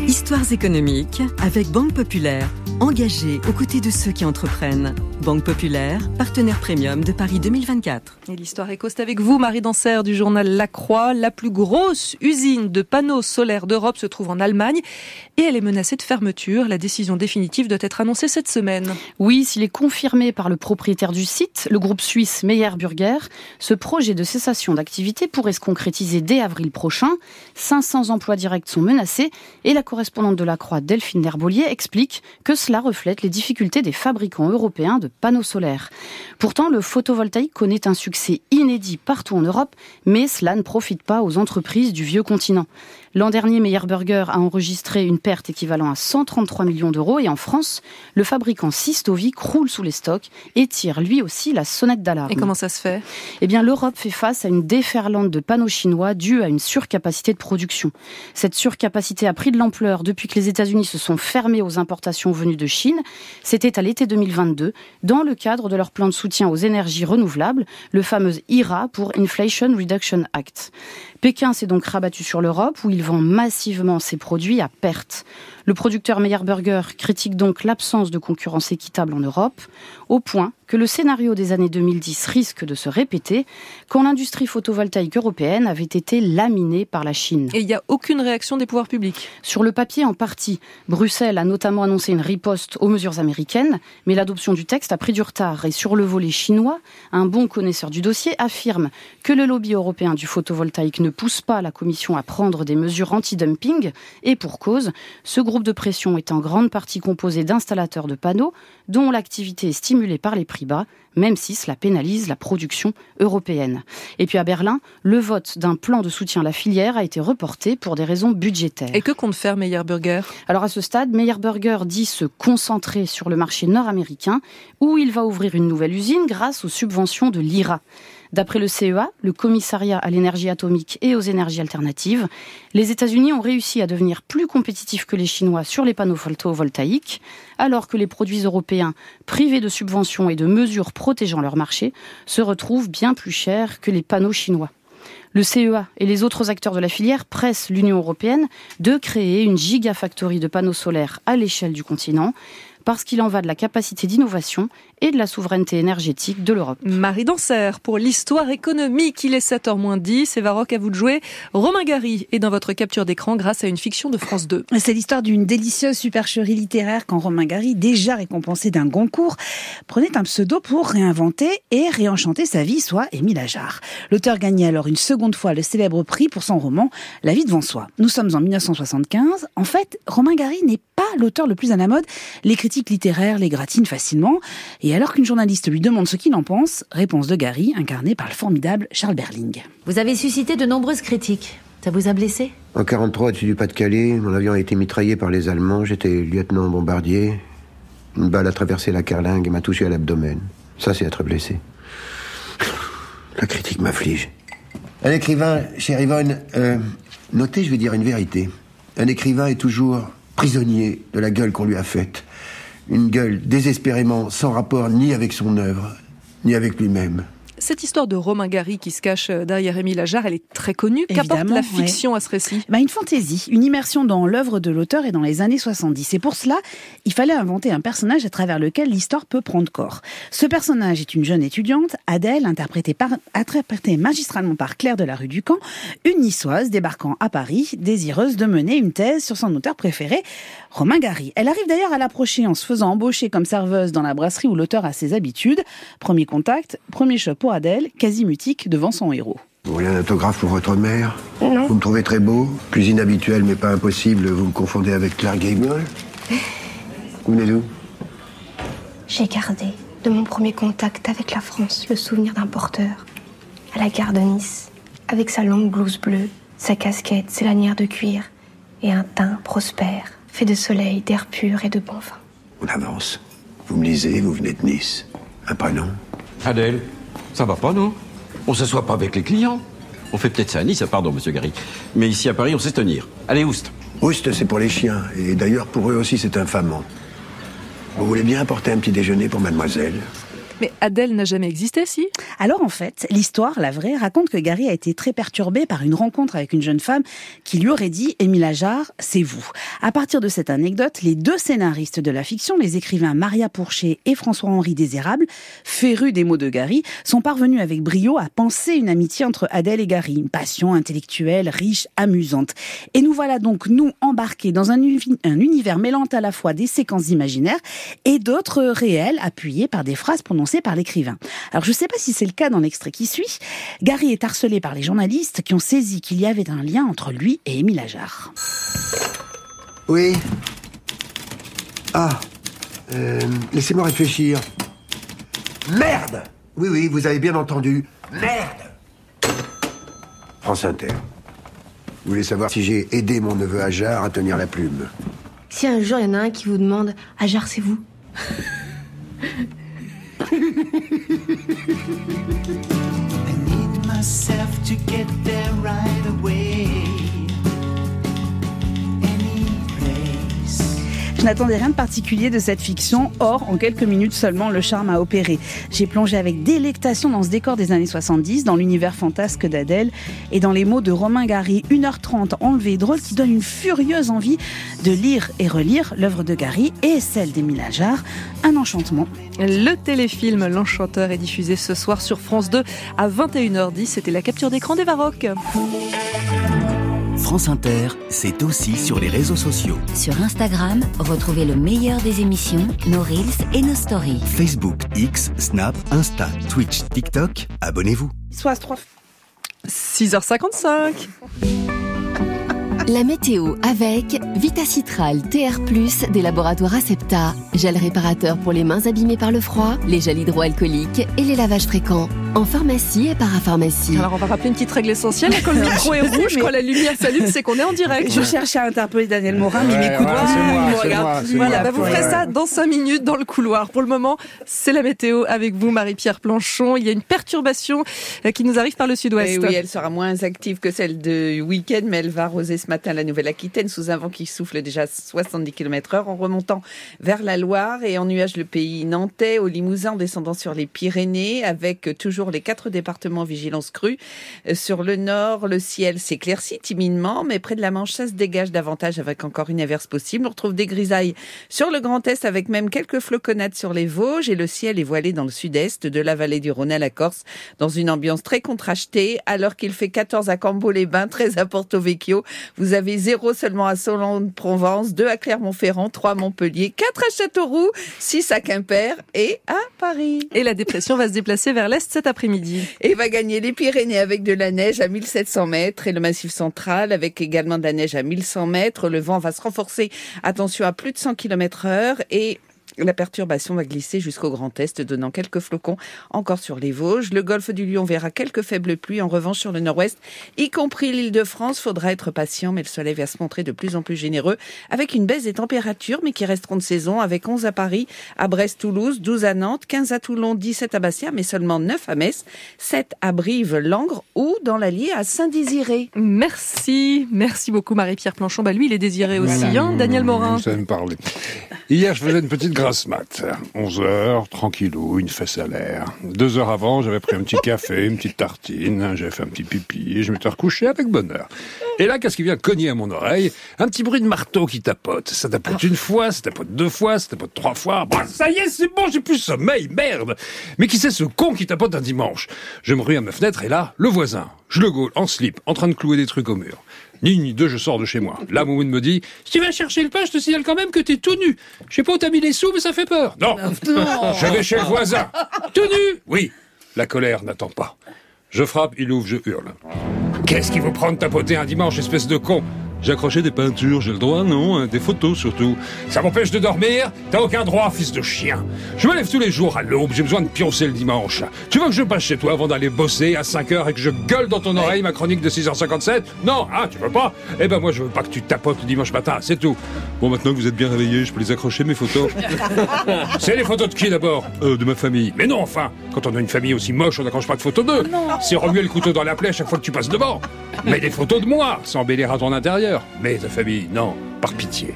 Histoires économiques avec Banque Populaire, engagée aux côtés de ceux qui entreprennent. Banque Populaire, partenaire premium de Paris 2024. Et l'histoire éco, c'est avec vous, Marie Danser du journal La Croix. La plus grosse usine de panneaux solaires d'Europe se trouve en Allemagne et elle est menacée de fermeture. La décision définitive doit être annoncée cette semaine. Oui, s'il est confirmé par le propriétaire du site, le groupe suisse Meyer Burger, ce projet de cessation d'activité pourrait se concrétiser dès avril prochain. 500 emplois directs sont menacés et la correspondante de la Croix, Delphine Herbolier, explique que cela reflète les difficultés des fabricants européens de panneaux solaires. Pourtant, le photovoltaïque connaît un succès inédit partout en Europe, mais cela ne profite pas aux entreprises du vieux continent. L'an dernier, Meyer Burger a enregistré une perte équivalent à 133 millions d'euros et en France, le fabricant Sistovic roule sous les stocks et tire lui aussi la sonnette d'alarme. Et comment ça se fait? Eh bien, l'Europe fait face à une déferlante de panneaux chinois due à une surcapacité de production. Cette surcapacité a pris de l'ampleur depuis que les États-Unis se sont fermés aux importations venues de Chine. C'était à l'été 2022, dans le cadre de leur plan de soutien aux énergies renouvelables, le fameux IRA pour Inflation Reduction Act. Pékin s'est donc rabattu sur l'Europe où il vend massivement ses produits à perte. Le producteur Meyer Burger critique donc l'absence de concurrence équitable en Europe, au point que le scénario des années 2010 risque de se répéter quand l'industrie photovoltaïque européenne avait été laminée par la Chine. Et il n'y a aucune réaction des pouvoirs publics Sur le papier, en partie. Bruxelles a notamment annoncé une riposte aux mesures américaines, mais l'adoption du texte a pris du retard. Et sur le volet chinois, un bon connaisseur du dossier affirme que le lobby européen du photovoltaïque ne pousse pas la Commission à prendre des mesures anti-dumping, et pour cause, ce groupe de pression est en grande partie composé d'installateurs de panneaux dont l'activité est stimulée par les prix bas, même si cela pénalise la production européenne. Et puis à Berlin, le vote d'un plan de soutien à la filière a été reporté pour des raisons budgétaires. Et que compte faire Meyer Burger Alors à ce stade, Meyer Burger dit se concentrer sur le marché nord-américain où il va ouvrir une nouvelle usine grâce aux subventions de l'IRA. D'après le CEA, le commissariat à l'énergie atomique et aux énergies alternatives, les États-Unis ont réussi à devenir plus compétitifs que les Chinois sur les panneaux photovoltaïques, alors que les produits européens, privés de subventions et de mesures protégeant leur marché, se retrouvent bien plus chers que les panneaux chinois. Le CEA et les autres acteurs de la filière pressent l'Union européenne de créer une gigafactory de panneaux solaires à l'échelle du continent parce qu'il en va de la capacité d'innovation et de la souveraineté énergétique de l'Europe. Marie Danser, pour l'histoire économique, il est 7h10, et Varoc à vous de jouer. Romain Gary est dans votre capture d'écran grâce à une fiction de France 2. C'est l'histoire d'une délicieuse supercherie littéraire quand Romain Gary, déjà récompensé d'un Goncourt, prenait un pseudo pour réinventer et réenchanter sa vie, soit Émile Ajar. L'auteur gagnait alors une seconde fois le célèbre prix pour son roman La vie devant soi. Nous sommes en 1975. En fait, Romain Gary n'est pas l'auteur le plus à la mode. Les critiques littéraires les gratinent facilement. Et alors qu'une journaliste lui demande ce qu'il en pense, réponse de Gary, incarné par le formidable Charles Berling. Vous avez suscité de nombreuses critiques. Ça vous a blessé? En 43, au-dessus du Pas-de-Calais, mon avion a été mitraillé par les Allemands. J'étais lieutenant bombardier. Une balle a traversé la carlingue et m'a touché à l'abdomen. Ça, c'est être blessé. La critique m'afflige. Un écrivain, cher Yvonne, euh, notez, je vais dire une vérité. Un écrivain est toujours prisonnier de la gueule qu'on lui a faite. Une gueule désespérément sans rapport ni avec son œuvre, ni avec lui-même. Cette histoire de Romain Gary qui se cache derrière Émile Ajar, elle est très connue. Qu'apporte la fiction ouais. à ce récit? Bah, Une fantaisie, une immersion dans l'œuvre de l'auteur et dans les années 70. Et pour cela, il fallait inventer un personnage à travers lequel l'histoire peut prendre corps. Ce personnage est une jeune étudiante, Adèle, interprétée, par, interprétée magistralement par Claire de la rue du Camp, une niçoise débarquant à Paris, désireuse de mener une thèse sur son auteur préféré, Romain Gary. Elle arrive d'ailleurs à l'approcher en se faisant embaucher comme serveuse dans la brasserie où l'auteur a ses habitudes. Premier contact, premier choc pour Adèle, quasi mutique devant son héros. Vous voulez un autographe pour votre mère? Non. Vous me trouvez très beau, plus inhabituel mais pas impossible, vous me confondez avec Claire Gable? Vous venez d'où? J'ai gardé de mon premier contact avec la France le souvenir d'un porteur à la gare de Nice, avec sa longue blouse bleue, sa casquette, ses lanières de cuir et un teint prospère, fait de soleil, d'air pur et de bon vin. On avance. Vous me lisez, vous venez de Nice. Un prénom? Adèle, ça va pas, non On s'assoit pas avec les clients. On fait peut-être ça à Nice, pardon, monsieur Gary. Mais ici à Paris, on sait se tenir. Allez, Oust. Oust, c'est pour les chiens. Et d'ailleurs, pour eux aussi, c'est infamant. Vous voulez bien apporter un petit déjeuner pour mademoiselle? Mais Adèle n'a jamais existé, si? Alors en fait, l'histoire, la vraie, raconte que Gary a été très perturbé par une rencontre avec une jeune femme qui lui aurait dit Émile Ajar, c'est vous. À partir de cette anecdote, les deux scénaristes de la fiction, les écrivains Maria Pourchet et François-Henri Désérable, férus des mots de Gary, sont parvenus avec brio à penser une amitié entre Adèle et Gary, une passion intellectuelle, riche, amusante. Et nous voilà donc, nous, embarqués dans un, un univers mêlant à la fois des séquences imaginaires et d'autres réels, appuyés par des phrases prononcées par l'écrivain. Alors je ne sais pas si c'est le cas dans l'extrait qui suit. Gary est harcelé par les journalistes qui ont saisi qu'il y avait un lien entre lui et Émile Ajar. Oui. Ah. Euh, Laissez-moi réfléchir. Merde Oui, oui, vous avez bien entendu. Merde France Inter. Vous voulez savoir si j'ai aidé mon neveu Ajar à tenir la plume? Si un jour il y en a un qui vous demande Ajar, c'est vous? myself to get there right away. Je n'attendais rien de particulier de cette fiction, or en quelques minutes seulement le charme a opéré. J'ai plongé avec délectation dans ce décor des années 70, dans l'univers fantasque d'Adèle et dans les mots de Romain Gary, 1h30 enlevé et drôle qui donne une furieuse envie de lire et relire l'œuvre de Gary et celle d'Émile Ajar, un enchantement. Le téléfilm L'Enchanteur est diffusé ce soir sur France 2 à 21h10. C'était la capture d'écran des Varrocs. France Inter, c'est aussi sur les réseaux sociaux. Sur Instagram, retrouvez le meilleur des émissions, nos reels et nos stories. Facebook, X, Snap, Insta, Twitch, TikTok, abonnez-vous. Soit 6h55. La météo avec Vitacitral TR+, des laboratoires Acepta, gel réparateur pour les mains abîmées par le froid, les gels hydroalcooliques et les lavages fréquents. En pharmacie et parapharmacie. Alors on va rappeler une petite règle essentielle, quand le micro est rouge, quand la lumière s'allume, c'est qu'on est en direct. Je cherchais à interpeller Daniel Morin, mais il Ouais, m'écoute il me c'est regarde moi, plus. c'est Voilà, moi. bah vous ferez ça dans 5 minutes dans le couloir. Pour le moment, c'est la météo avec vous, Marie-Pierre Planchon. Il y a une perturbation euh, qui nous arrive par le sud-ouest. Eh oui, elle sera moins active que celle de week-end, mais elle va arroser ce matin la Nouvelle-Aquitaine sous un vent qui souffle déjà 70 km heure en remontant vers la Loire et en nuage le pays nantais, au Limousin, en descendant sur les Pyrénées, avec toujours les quatre départements vigilance crue. Euh, Sur le nord, le ciel s'éclaircit timidement, mais près de la Manche, ça se dégage davantage avec encore une averse possible. On retrouve des grisailles sur le Grand Est avec même quelques floconnades sur les Vosges et le ciel est voilé dans le sud-est de la vallée du Rhône à la Corse dans une ambiance très contrastée alors qu'il fait 14 à Cambo-les-Bains, 13 à Porto Vecchio. Vous avez 0 seulement à Solon-de-Provence, 2 à Clermont-Ferrand, 3 à Montpellier, 4 à Châteauroux, 6 à Quimper et à Paris. Et la dépression va se déplacer vers l'est cet après-midi. Et va gagner les Pyrénées avec de la neige à 1700 mètres et le Massif central avec également de la neige à 1100 mètres. Le vent va se renforcer, attention à plus de 100 km heure et la perturbation va glisser jusqu'au Grand Est, donnant quelques flocons encore sur les Vosges. Le golfe du Lion verra quelques faibles pluies. En revanche, sur le nord-ouest, y compris l'île de France, faudra être patient, mais le soleil va se montrer de plus en plus généreux, avec une baisse des températures, mais qui resteront de saison, avec 11 à Paris, à Brest, Toulouse, 12 à Nantes, 15 à Toulon, 17 à Bastia, mais seulement 9 à Metz, 7 à Brive, Langres ou dans l'Allier à Saint-Désiré. Merci, merci beaucoup Marie-Pierre Planchon. Bah lui, il est désiré aussi, hein, Daniel Morin. Ça me parler. Hier, je faisais une petite grasse mat. 11 heures, tranquillou, une fesse à l'air. Deux heures avant, j'avais pris un petit café, une petite tartine, j'avais fait un petit pipi, et je m'étais recouché avec bonheur. Et là, qu'est-ce qui vient cogner à mon oreille? Un petit bruit de marteau qui tapote. Ça tapote une fois, ça tapote deux fois, ça tapote trois fois. Bah, ça y est, c'est bon, j'ai plus sommeil, merde Mais qui c'est ce con qui tapote un dimanche? Je me rue à ma fenêtre, et là, le voisin, je le gaule, en slip, en train de clouer des trucs au mur. Ni une ni deux, je sors de chez moi. Là, Moumoun me dit Si tu vas chercher le pain, je te signale quand même que t'es tout nu. Je sais pas où t'as mis les sous, mais ça fait peur. Non, je vais chez le voisin. Tout nu Oui. La colère n'attend pas. Je frappe, il ouvre, je hurle. Qu'est-ce qui vous prend de tapoter un dimanche, espèce de con? J'ai accroché des peintures, j'ai le droit, non hein, Des photos surtout. Ça m'empêche de dormir T'as aucun droit, fils de chien. Je me lève tous les jours à l'aube, j'ai besoin de pioncer le dimanche. Tu veux que je passe chez toi avant d'aller bosser à 5 heures et que je gueule dans ton oreille ma chronique de 6h57 Non, ah, tu veux pas? Eh ben moi je veux pas que tu tapotes le dimanche matin, c'est tout. Bon, maintenant que vous êtes bien réveillés, je peux les accrocher mes photos C'est les photos de qui d'abord? Euh, De ma famille. Mais non, enfin Quand on a une famille aussi moche, on n'accroche pas de photos d'eux. C'est remuer le couteau dans la plaie chaque fois que tu passes devant. Mais des photos de moi, sans embellir à ton intérieur. Mais de famille, non, par pitié.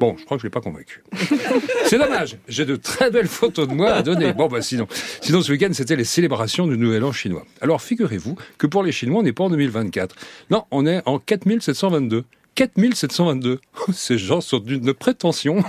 Bon, je crois que je l'ai pas convaincu. C'est dommage, j'ai de très belles photos de moi à donner. Bon, bah sinon, sinon ce week-end, c'était les célébrations du Nouvel An chinois. Alors, figurez-vous que pour les Chinois, on n'est pas en 2024. Non, on est en 4722. 4722. Ces gens sont d'une prétention.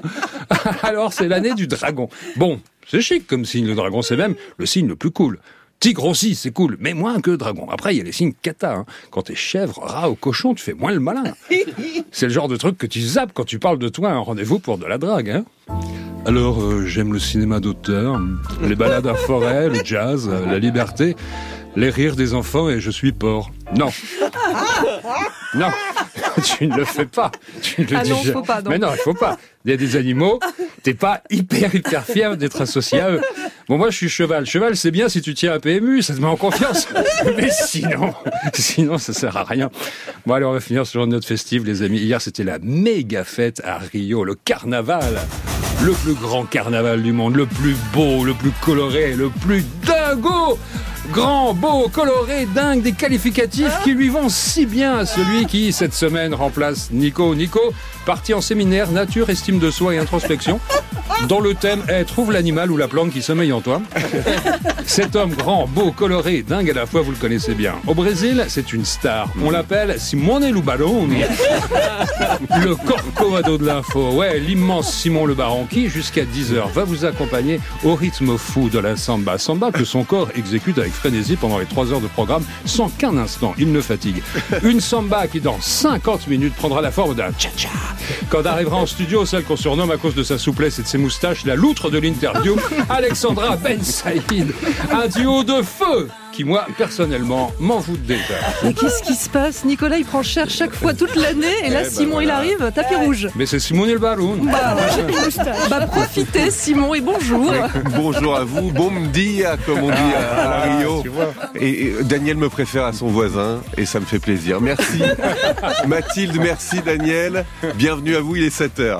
Alors, c'est l'année du dragon. Bon, c'est chic comme signe, le dragon, c'est même le signe le plus cool. Tigre aussi, c'est cool, mais moins que dragon. Après, il y a les signes cata. Hein. Quand t'es chèvre, rat ou cochon, tu fais moins le malin. C'est le genre de truc que tu zappes quand tu parles de toi à un rendez-vous pour de la drague. Hein. Alors, euh, j'aime le cinéma d'auteur, les balades en forêt, le jazz, euh, la liberté, les rires des enfants et je suis porc. Non. Non, tu ne le fais pas. Tu ne le Ah dis non, jamais. faut pas, non. Mais non, il faut pas. Il y a des animaux, j'étais pas hyper hyper fier d'être associé à eux. Bon, moi, je suis cheval. Cheval, c'est bien si tu tiens un PMU, ça te met en confiance. Mais sinon, sinon, ça sert à rien. Bon, allez, on va finir sur une note festive, les amis. Hier, c'était la méga fête à Rio, le carnaval. Le plus grand carnaval du monde, le plus beau, le plus coloré, le plus dingo Grand, beau, coloré, dingue, des qualificatifs qui lui vont si bien à celui qui, cette semaine, remplace Nico. Nico, parti en séminaire nature, estime de soi et introspection, dont le thème est Trouve l'animal ou la plante qui sommeille en toi. Cet homme grand, beau, coloré, dingue à la fois, vous le connaissez bien. Au Brésil, c'est une star. On l'appelle Simone Lubaroni. Le corcovado de l'info. Ouais, l'immense Simon Le Baron qui, jusqu'à 10h, va vous accompagner au rythme fou de la samba. Samba que son corps exécute avec frénésie pendant les 3 heures de programme sans qu'un instant il ne fatigue. Une samba qui, dans 50 minutes, prendra la forme d'un cha-cha. Quand arrivera en studio, celle qu'on surnomme à cause de sa souplesse et de ses moustaches, la loutre de l'interview, Alexandra Ben Saïd. Un duo de feu qui, moi, personnellement, m'en fout déjà. Mais qu'est-ce qui se passe Nicolas, il prend cher chaque fois toute l'année, et là, Eh ben Simon, il arrive, tapis rouge. Mais c'est Simone Le Baron. Bah, bah, profitez, Simon, et bonjour. Bonjour à vous, bon dia comme on dit à, à la Rio. Et, et Daniel me préfère à son voisin et ça me fait plaisir. Merci Mathilde, merci Daniel. Bienvenue à vous, il est 7h.